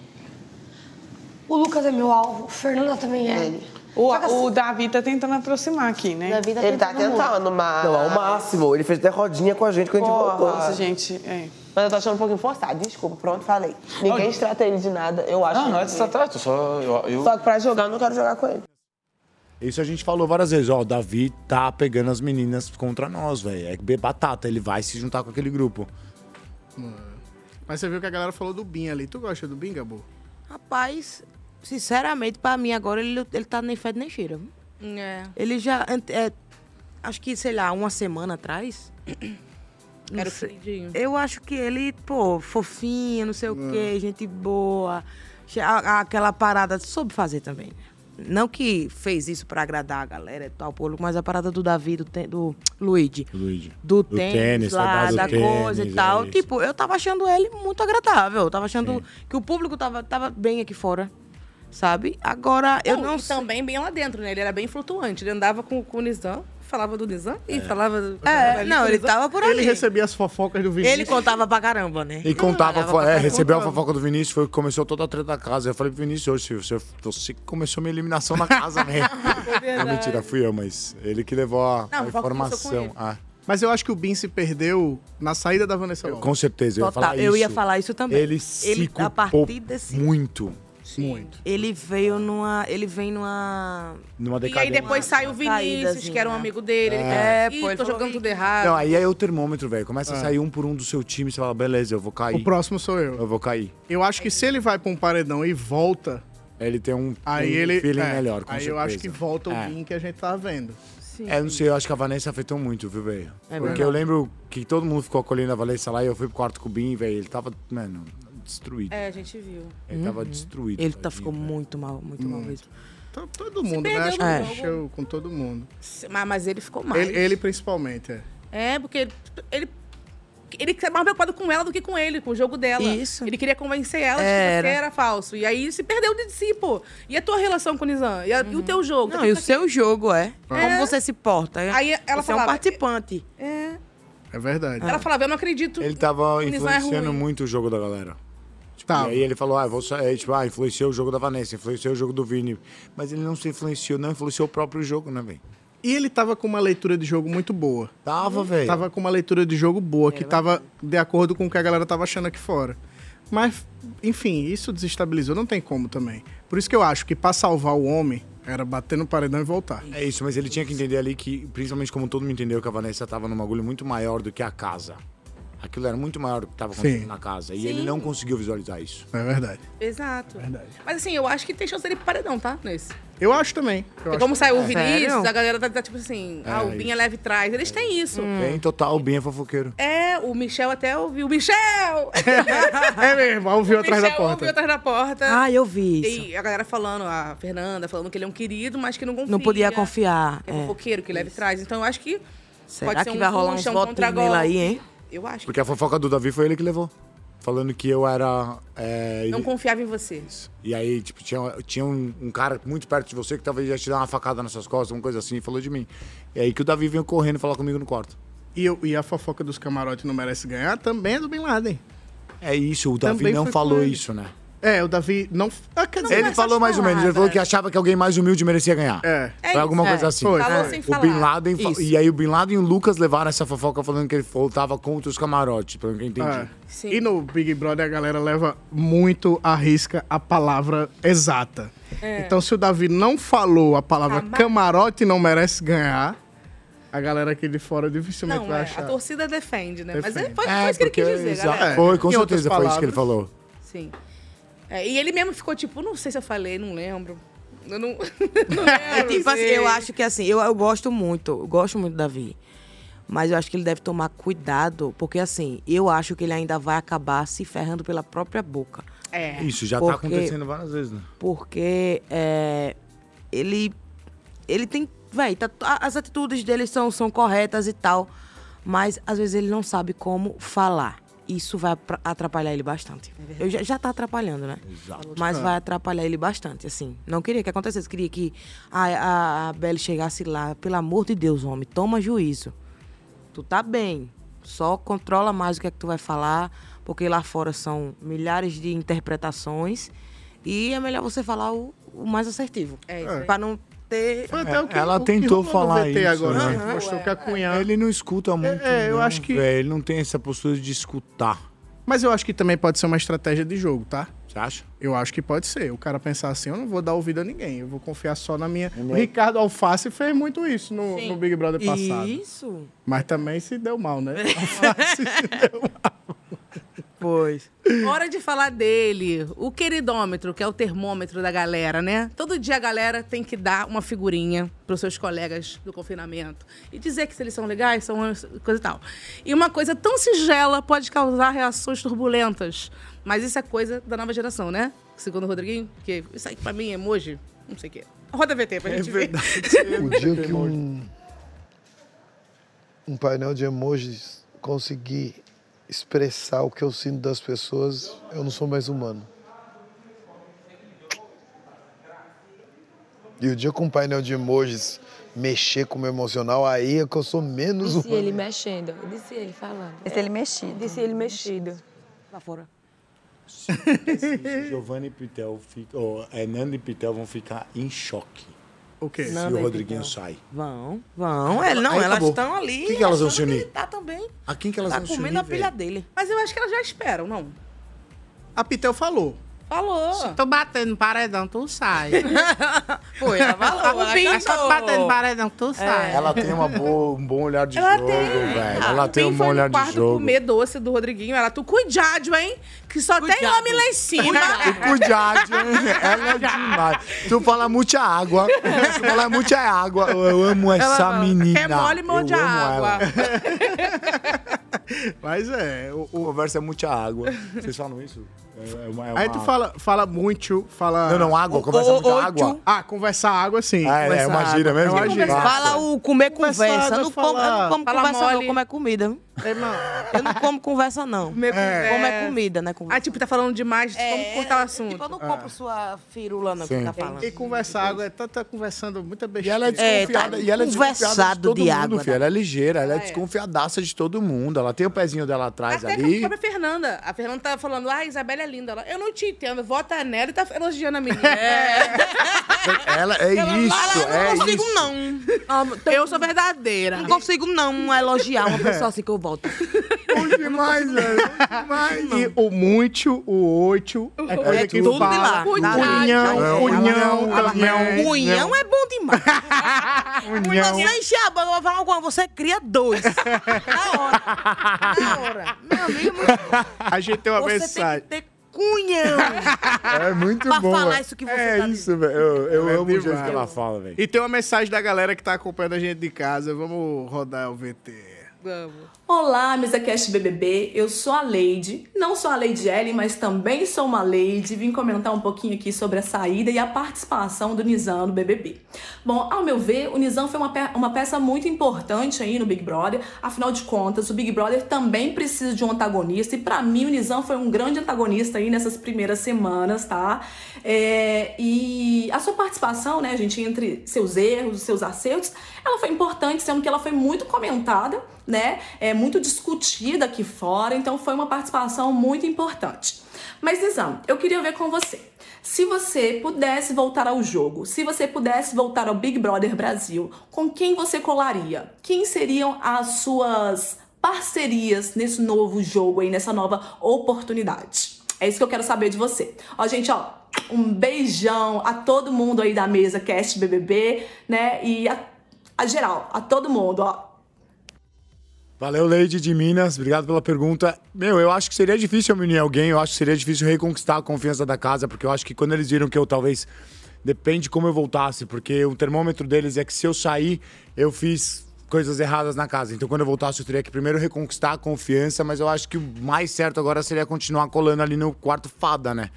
O Lucas é meu alvo, o Fernanda também é. O, o Davi tá tentando aproximar aqui, né? Ele tá tentando, mas. Não, ao máximo. Ele fez até rodinha com a gente quando a gente Porra. voltou. Nossa, gente, é. Mas eu tô achando um pouquinho forçado, desculpa, pronto, falei. Ninguém trata ele de nada, eu acho. Não, não é destratar, só. Eu, eu... Só que pra jogar, eu não quero jogar com ele. Isso a gente falou várias vezes, ó, o Davi tá pegando as meninas contra nós, velho. É que batata, ele vai se juntar com aquele grupo. Mas você viu que a galera falou do Bin ali. Tu gosta do Bin, Gabo? Rapaz, sinceramente, pra mim agora ele, ele tá nem fede nem cheira. É. Ele já. é, acho que, sei lá, uma semana atrás. Não Era o sei. queridinho. Eu acho que ele, pô, fofinho, não sei o É. quê, gente boa. Aquela parada soube fazer também. Não que fez isso pra agradar a galera e tal, público, mas a parada do Davi, do, ten- do Luigi. Luigi. Do, Do tênis, tênis, lá, do da tênis, coisa é e tal. isso. tipo, eu tava achando ele muito agradável. Eu tava achando que o público tava, tava bem aqui fora. Sabe? Agora, eu não e também bem lá dentro, né? Ele era bem flutuante. Ele andava com, com o Nizam, falava do Nizam e falava... do- É, ali não, ele tava por ali. Ele recebia as fofocas do Vinícius. Ele contava pra caramba, né? E contava, Olhava é, recebeu a fofoca do Vinícius, foi que começou toda a treta da casa. Eu falei pro Vinícius hoje, você, você que começou minha eliminação na casa, né? Não, mentira, fui eu, mas ele que levou a, Não, a o foco começou com informação. ele. Ah, Mas eu acho que o Bin se perdeu na saída da Vanessa Lopes. com certeza, eu ia Total, falar eu isso. ia falar isso também. Ele se a culpou partir desse- muito. Muito. Ele veio numa. Ele vem numa. Numa E aí depois sai o Vinícius, que era um amigo dele. Ele É. é, Ih, pô, ele tô falou, jogando tudo errado. Não, aí é o termômetro, velho. Começa a É. sair um por um do seu time, você fala, beleza, eu vou cair. O próximo sou eu. Eu vou cair. Eu acho que se ele vai pra um paredão e volta, Ele tem um, aí um ele. feeling é, melhor, com Aí eu certeza. acho que volta o É. Bin que a gente tava vendo. É, não sei, eu acho que a Vanessa afetou muito, viu, velho? É Porque verdade. eu lembro que todo mundo ficou acolhendo a Vanessa lá e eu fui pro quarto com o Bin, velho. Ele tava, mano, destruído. É, a gente viu. Ele tava destruído. Ele tá, ficou muito mal, muito mal mesmo. Então, todo mundo, né? Acho que mexeu com todo mundo. Mas, mas ele ficou mais. Ele, ele principalmente, é. É, porque ele, ele, ele é mais preocupado com ela do que com ele, com o jogo dela. Isso. Ele queria convencer ela de que Era. você era falso. E aí se perdeu de si, pô. E a tua relação com o Nizam? E, a- e o teu jogo? Não, e o seu jogo é. É. Como você se porta. Aí ela você é um falava- participante. É. É verdade. Ela falava, eu não acredito. Ele tava é influenciando ruim. muito o jogo da galera. Tipo, Tá. E aí ele falou, ah, vou sair, tipo, ah, influenciou o jogo da Vanessa, influenciou o jogo do Vini. Mas ele não se influenciou, não influenciou o próprio jogo, né, velho? E ele tava com uma leitura de jogo muito boa. Tava, velho. Tava com uma leitura de jogo boa, que tava de acordo com o que a galera tava achando aqui fora. Mas, enfim, isso desestabilizou, não tem como também. Por isso que eu acho que pra salvar o homem, era bater no paredão e voltar. É isso, mas ele tinha que entender ali que, principalmente como todo mundo entendeu, que a Vanessa tava num bagulho muito maior do que a casa. Aquilo era muito maior do que tava acontecendo Sim. na casa. E Sim. ele não conseguiu visualizar isso. É verdade. Exato. Mas assim, eu acho que tem chance dele ir pro paredão, tá? Nesse. Eu acho também. Eu Porque acho como saiu o também. Vinícius, Sério? a galera tá, tá tipo assim, ah, É, o Binha leve trás. Eles têm isso. Tem total, o Ben é fofoqueiro. É, o Michel até ouviu. Michel! É mesmo, ouviu atrás da Michel porta. ouviu atrás da porta. Ah, eu vi isso. E a galera falando, a Fernanda falando que ele é um querido, mas que não confia. Não podia confiar. É É. fofoqueiro, que leve trás. Então eu acho que Será pode ser que um vai rolar puxa, um votos nele aí, hein? Eu acho que Porque a fofoca do Davi foi ele que levou. Falando que eu era. é, não ele- confiava em você. E aí, tipo, tinha, tinha um, um cara muito perto de você que talvez ia te dar uma facada nas suas costas, uma coisa assim, e falou de mim. E aí que o Davi veio correndo falar comigo no quarto. E, eu- e a fofoca dos camarotes não merece ganhar também é do Bin Laden. É isso, o Davi Também não falou isso, né? É, o Davi não. Ah, quer dizer, ele falou mais ou menos, ele falou que achava que alguém mais humilde merecia ganhar. É. É Foi alguma isso, coisa é. assim. Foi, Falou É. sem o. Bin Laden fa-. E aí o Bin Laden e o Lucas levaram essa fofoca falando que ele voltava contra os camarotes, pelo que eu entendi. É. E no Big Brother a galera leva muito à risca a palavra exata. É. Então se o Davi não falou a palavra Cama- camarote não merece ganhar, a galera aqui de fora dificilmente Não, vai é, achar. a torcida defende, né? Mas é, Defende. foi, foi É, isso que ele quis porque- dizer, galera. Foi, com certeza foi isso que ele palavras- falou. Sim. É, e ele mesmo ficou tipo, não sei se eu falei, não lembro. Eu não, não É lembro. tipo assim, eu acho que assim, eu, eu gosto muito, eu gosto muito do Davi. Mas eu acho que ele deve tomar cuidado, porque assim, eu acho que ele ainda vai acabar se ferrando pela própria boca. É. Isso já tá Porque- acontecendo várias vezes, né? Porque é, ele. Ele tem. Véi, tá- as atitudes dele são, são corretas e tal. Mas às vezes ele não sabe como falar. Isso vai atrapalhar ele bastante. Eu já, já tá atrapalhando, né? Exato. Mas É. vai atrapalhar ele bastante, assim. Não queria que acontecesse. Queria que a, a, a Belle chegasse lá. Pelo amor de Deus, homem, toma juízo. Tu tá bem. Só controla mais o que é que tu vai falar. Porque lá fora são milhares de interpretações. E é melhor você falar o, o mais assertivo. É isso aí. Pra não o que- Ela tentou falar VT isso. agora, né? né? Mostrou que a Cunha... Ele não escuta muito. É, eu não, acho que- velho. Ele não tem essa postura de escutar. Mas eu acho que também pode ser uma estratégia de jogo, tá? Você acha? Eu acho que pode ser. O cara pensar assim, eu não vou dar ouvido a ninguém, eu vou confiar só na minha... O Entendeu? Ricardo Alface fez muito isso no, no Big Brother passado. Isso. Mas também se deu mal, né? Alface se deu mal. Pois. Hora de falar dele, o queridômetro, que é o termômetro da galera, né? Todo dia a galera tem que dar uma figurinha pros seus colegas do confinamento e dizer que se eles são legais, são coisa e tal. E uma coisa tão sigela pode causar reações turbulentas. Mas isso é coisa da nova geração, né? Segundo o Rodriguinho, que isso aí pra mim é emoji, não sei o quê. Roda VT pra gente ver. O dia que um, um painel de emojis conseguir expressar o que eu sinto das pessoas, eu não sou mais humano. E o dia que um painel de emojis mexer com o meu emocional, aí é que eu sou menos Disse humano. ele mexendo. Disse ele falando. Disse ele mexido. Disse ele mexido. Lá fora. Giovanni e Pitel fica, ou, é, Nando e Pitel vão ficar em choque. O quê? Se Nando o e Rodriguinho sai. Vão, vão. Ele, não, Aí elas acabou. estão ali. O que elas vão se unir? ele Tá também. A quem que elas Tá vão se comendo unir, a pilha dele. Mas eu acho que elas já esperam, não? A Pitel falou. Falou. Se tô batendo no paredão, tu sai. Foi, ela falou. Ela cantou. só batendo no paredão, tu sai. Ela tem uma boa, um bom olhar de Ela jogo, tem. velho. Ah, Ela tem um bom olhar quarto de jogo. comer doce do Rodriguinho? Ela, tu cuidado, hein? Que só tem homem lá em cima. Cuidado, hein? ela é demais. Tu fala muita água. Tu fala muita água. Eu, amo essa Ela fala, menina. "Quer mole, a amo água." ela. Mas é. O, Conversa é muita água. Vocês falam isso? É, é uma, é Aí uma- tu fala, fala muito, fala. Não, não, água, conversa muita água. Ah, conversar água, sim. Ah, é, é uma gíria mesmo? É uma gíria. Fala o comer conversa. Eu não como, eu não falar- como Fala conversa, não. mole. Como é comida. Eu não como conversa, não. Comer. Como é comida, né? Conversa. Ah, tipo, tá falando demais, vamos cortar o assunto. Tipo, eu não compro sua firula, não, que tá falando. E conversar água é tá, tá conversando muita E besteira. ela é desconfiada, e ela é desconfiada de conversado todo de mundo, água, filho. né? Ela é ligeira, ela é, Ah, é. desconfiadaça de todo mundo. Ela tem o pezinho dela atrás ali. a própria Fernanda. A Fernanda tava falando, ah, a Isabela é linda. Ela, eu não te entendo, vota nela e tá elogiando a menina. Ela é isso, é não consigo, isso. não. Eu sou verdadeira. Não consigo, não, elogiar uma pessoa assim que eu volto. demais, velho. E o muito, o oito, é coisa É que tudo de fala. lá. Cunhão, É, cunhão, ela- cunhão. Cunhão é bom demais. Cunhão. Você encher a boca, eu vou falar uma coisa, você cria dois. Na hora. Na hora. Meu amigo, A gente tem uma você mensagem. tem que ter cunhão. É muito Pra bom. falar velho. isso que você É tá isso, velho. Eu, eu É amo o jeito que ela fala, velho. E tem uma mensagem da galera que tá acompanhando a gente de casa. Vamos rodar o VT. Vamos. Olá, MesaCast BBB, eu sou a Leide, não sou a Lady Ellen, mas também sou uma Lady, vim comentar um pouquinho aqui sobre a saída e a participação do Nizam no BBB. Bom, ao meu ver, o Nizam foi uma, pe- uma peça muito importante aí no Big Brother, afinal de contas, o Big Brother também precisa de um antagonista. E pra mim o Nizam foi um grande antagonista aí nessas primeiras semanas, tá? É, e a sua participação, né, gente, entre seus erros, seus acertos, ela foi importante, sendo que ela foi muito comentada, né? É muito discutida aqui fora, então foi uma participação muito importante. Mas, Nizam, eu queria ver com você. Se você pudesse voltar ao jogo, se você pudesse voltar ao Big Brother Brasil, com quem você colaria? Quem seriam as suas parcerias nesse novo jogo aí, nessa nova oportunidade? É isso que eu quero saber de você. Ó, gente, ó, um beijão a todo mundo aí da mesa Cast BBB, né? E a, a geral, a todo mundo, ó. Valeu, Leide de Minas. Obrigado pela pergunta. Meu, eu acho que seria difícil eu unir alguém. Eu acho que seria difícil reconquistar a confiança da casa, porque eu acho que quando eles viram que eu talvez. Depende como eu voltasse, porque o termômetro deles é que se eu sair, eu fiz coisas erradas na casa. Então, quando eu voltasse, eu teria que primeiro reconquistar a confiança, mas eu acho que o mais certo agora seria continuar colando ali no quarto fada, né?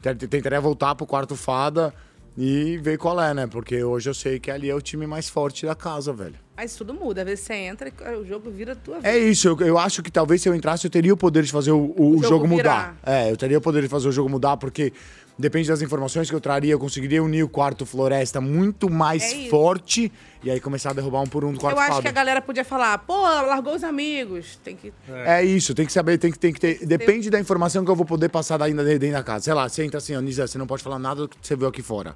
Tent- Tentaria voltar pro quarto fada e ver qual é, né? Porque hoje eu sei que ali é o time mais forte da casa, velho. Mas tudo muda. Às vezes você entra e o jogo vira a tua vida. É isso, eu, eu acho que talvez se eu entrasse eu teria o poder de fazer o, o O jogo jogo, mudar. É, eu teria o poder de fazer o jogo mudar, porque depende das informações que eu traria, eu conseguiria unir o quarto floresta muito mais É forte e aí começar a derrubar um por um do quarto Eu acho fada. que a galera podia falar, pô, largou os amigos. Tem que. É isso, tem que saber, tem que, tem que ter. Depende da informação que eu vou poder passar ainda dentro da casa. Sei lá, você entra assim, ó, Nisa, você não pode falar nada do que você viu aqui fora.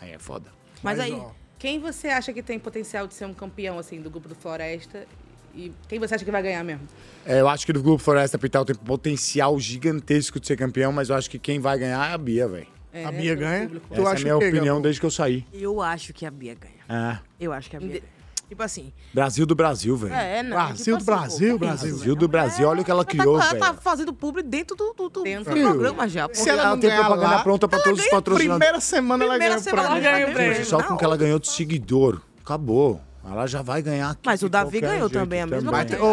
Aí é foda. Mas, aí, quem você acha que tem potencial de ser um campeão, assim, do grupo do Floresta? E quem você acha que vai ganhar mesmo? É, eu acho que do Grupo Floresta Pital tem potencial gigantesco de ser campeão, mas eu acho que quem vai ganhar é a Bia, velho. É, A Bia ganha? Tu Essa é a minha opinião desde que eu saí. Eu acho que a Bia ganha. É. Eu acho que a Bia ganha. Tipo assim. Brasil do Brasil, velho. É, não. Brasil tipo do assim, Brasil, pô, Brasil. Brasil do Brasil, olha o que ela criou, ela velho. tá fazendo publi dentro do, do, do, programa já. Se ela, Ela não tem propaganda lá, pronta pra ela todos os patrocinadores. Primeira semana ela Primeira ganha o semana prêmio. ela ganha prêmio. Só com que ela ganhou de seguidor. Acabou. Ela já vai ganhar aqui Mas o Davi ganhou jeito também a mesma coisa.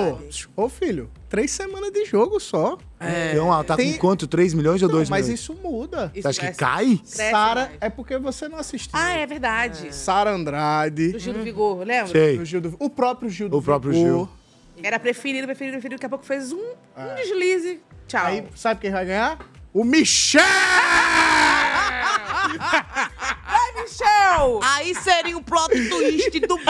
ô, ô, filho, três semanas de jogo só. Então ela tá Tem- com quanto? 3 milhões ou Não, 2 mas milhões? isso muda. Você acha que cai? Sara, é porque você não assistiu. Ah, é verdade. Sara Andrade. Do Gil do Vigor, lembra? Sei. Do Gil do- o próprio Gil do O próprio Vigor. Gil. Era preferido, preferido, preferido. Daqui a pouco fez um, um deslize. Tchau. Aí, sabe quem vai ganhar? O Michel! Vai, Michel! Aí seria um plot twist do bom.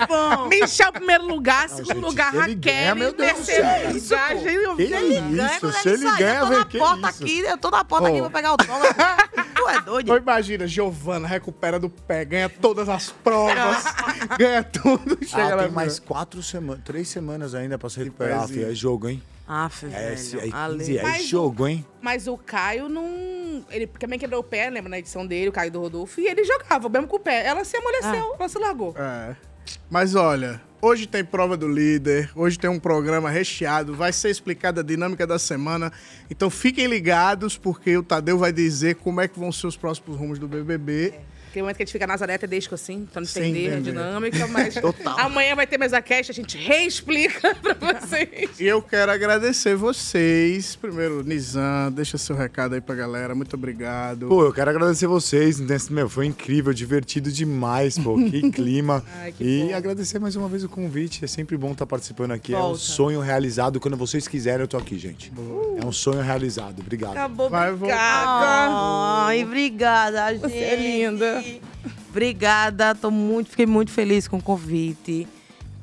do bom. Michel, primeiro lugar. Segundo gente, lugar, se ele Raquel. ganha, meu Deus do terceiro céu. lugar, gente, Que eu- Ganha, isso, quando se ele ele ganha, eu tô velho, na porta aqui, eu tô na porta aqui Ô. pra pegar o dólar. tu é doido? Imagina, Giovana recupera do pé, ganha todas as provas, ganha tudo. Chega Ah, lá tem mais quatro semanas, três semanas ainda pra se recuperar, filho. É jogo, hein? Aff, É, esse aí, Ale. aí Mas jogo, hein? Mas o Caio não. Ele também quebrou o pé, lembra na edição dele, o Caio do Rodolfo, e ele jogava, mesmo com o pé. Ela se amoleceu, ela se largou. É. Mas olha, hoje tem prova do líder, hoje tem um programa recheado, vai ser explicada a dinâmica da semana. Então fiquem ligados, porque o Tadeu vai dizer como é que vão ser os próximos rumos do BBB. Tem momento que a gente fica Nazaré até desco assim, pra não Sem entender a entender. dinâmica, mas Total. amanhã vai ter mesa cast, a gente reexplica pra vocês. E eu quero agradecer vocês. Primeiro, Nizam, deixa seu recado aí pra galera. Muito obrigado. Pô, eu quero agradecer vocês. Meu, foi incrível, divertido demais, pô. Que clima. Ai, que e bom. agradecer mais uma vez o convite. É sempre bom estar participando aqui. É um Volta. sonho realizado. Quando vocês quiserem, eu tô aqui, gente. É um sonho realizado. Obrigado. Acabou, Vai obrigada. Ai, obrigada, gente. Você é linda. Obrigada, tô muito, fiquei muito feliz com o convite.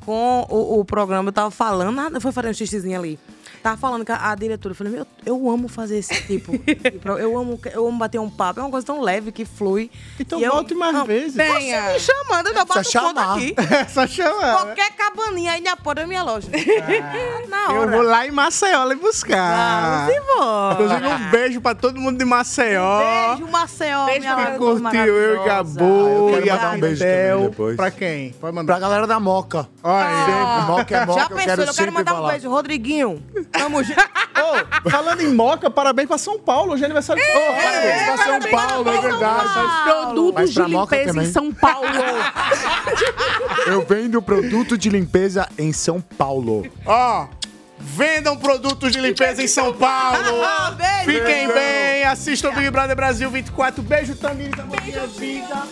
Com o, o programa, eu tava falando, nada, foi fazer um xixizinho ali. Tava falando com a, a diretora, eu falei, meu, eu amo fazer esse tipo. eu, amo, eu amo bater um papo, é uma coisa tão leve que flui. Então E eu- volte mais Não, vezes. Venha. Você me chamando, eu já bato chamar. aqui. É só chamar. Qualquer cabaninha aí na porta da minha loja. Na Eu hora. vou lá em Maceió lhe buscar. Vamos embora. Inclusive, um beijo pra todo mundo de Maceió. Beijo, Maceió, Beijo minha pra curtiu eu e Gabu eu quero e mandar um beijo também depois. Pra quem? Pode mandar. Pra galera da Moca. Olha aí. Sempre, Moca é Moca, Já eu pensou, quero eu quero sempre mandar um falar. beijo, Rodriguinho. Tamo junto. Ô, falando em Moca, parabéns pra São Paulo. Hoje é aniversário de São Paulo. Parabéns pra São Paulo, é verdade. Produtos de limpeza também. em São Paulo. Eu vendo produto de limpeza em São Paulo. Ó, vendam produtos de limpeza em São Paulo. Beijo. Fiquem bem, assistam o Big Brother Brasil 24. Beijo, Tamires, minha vida.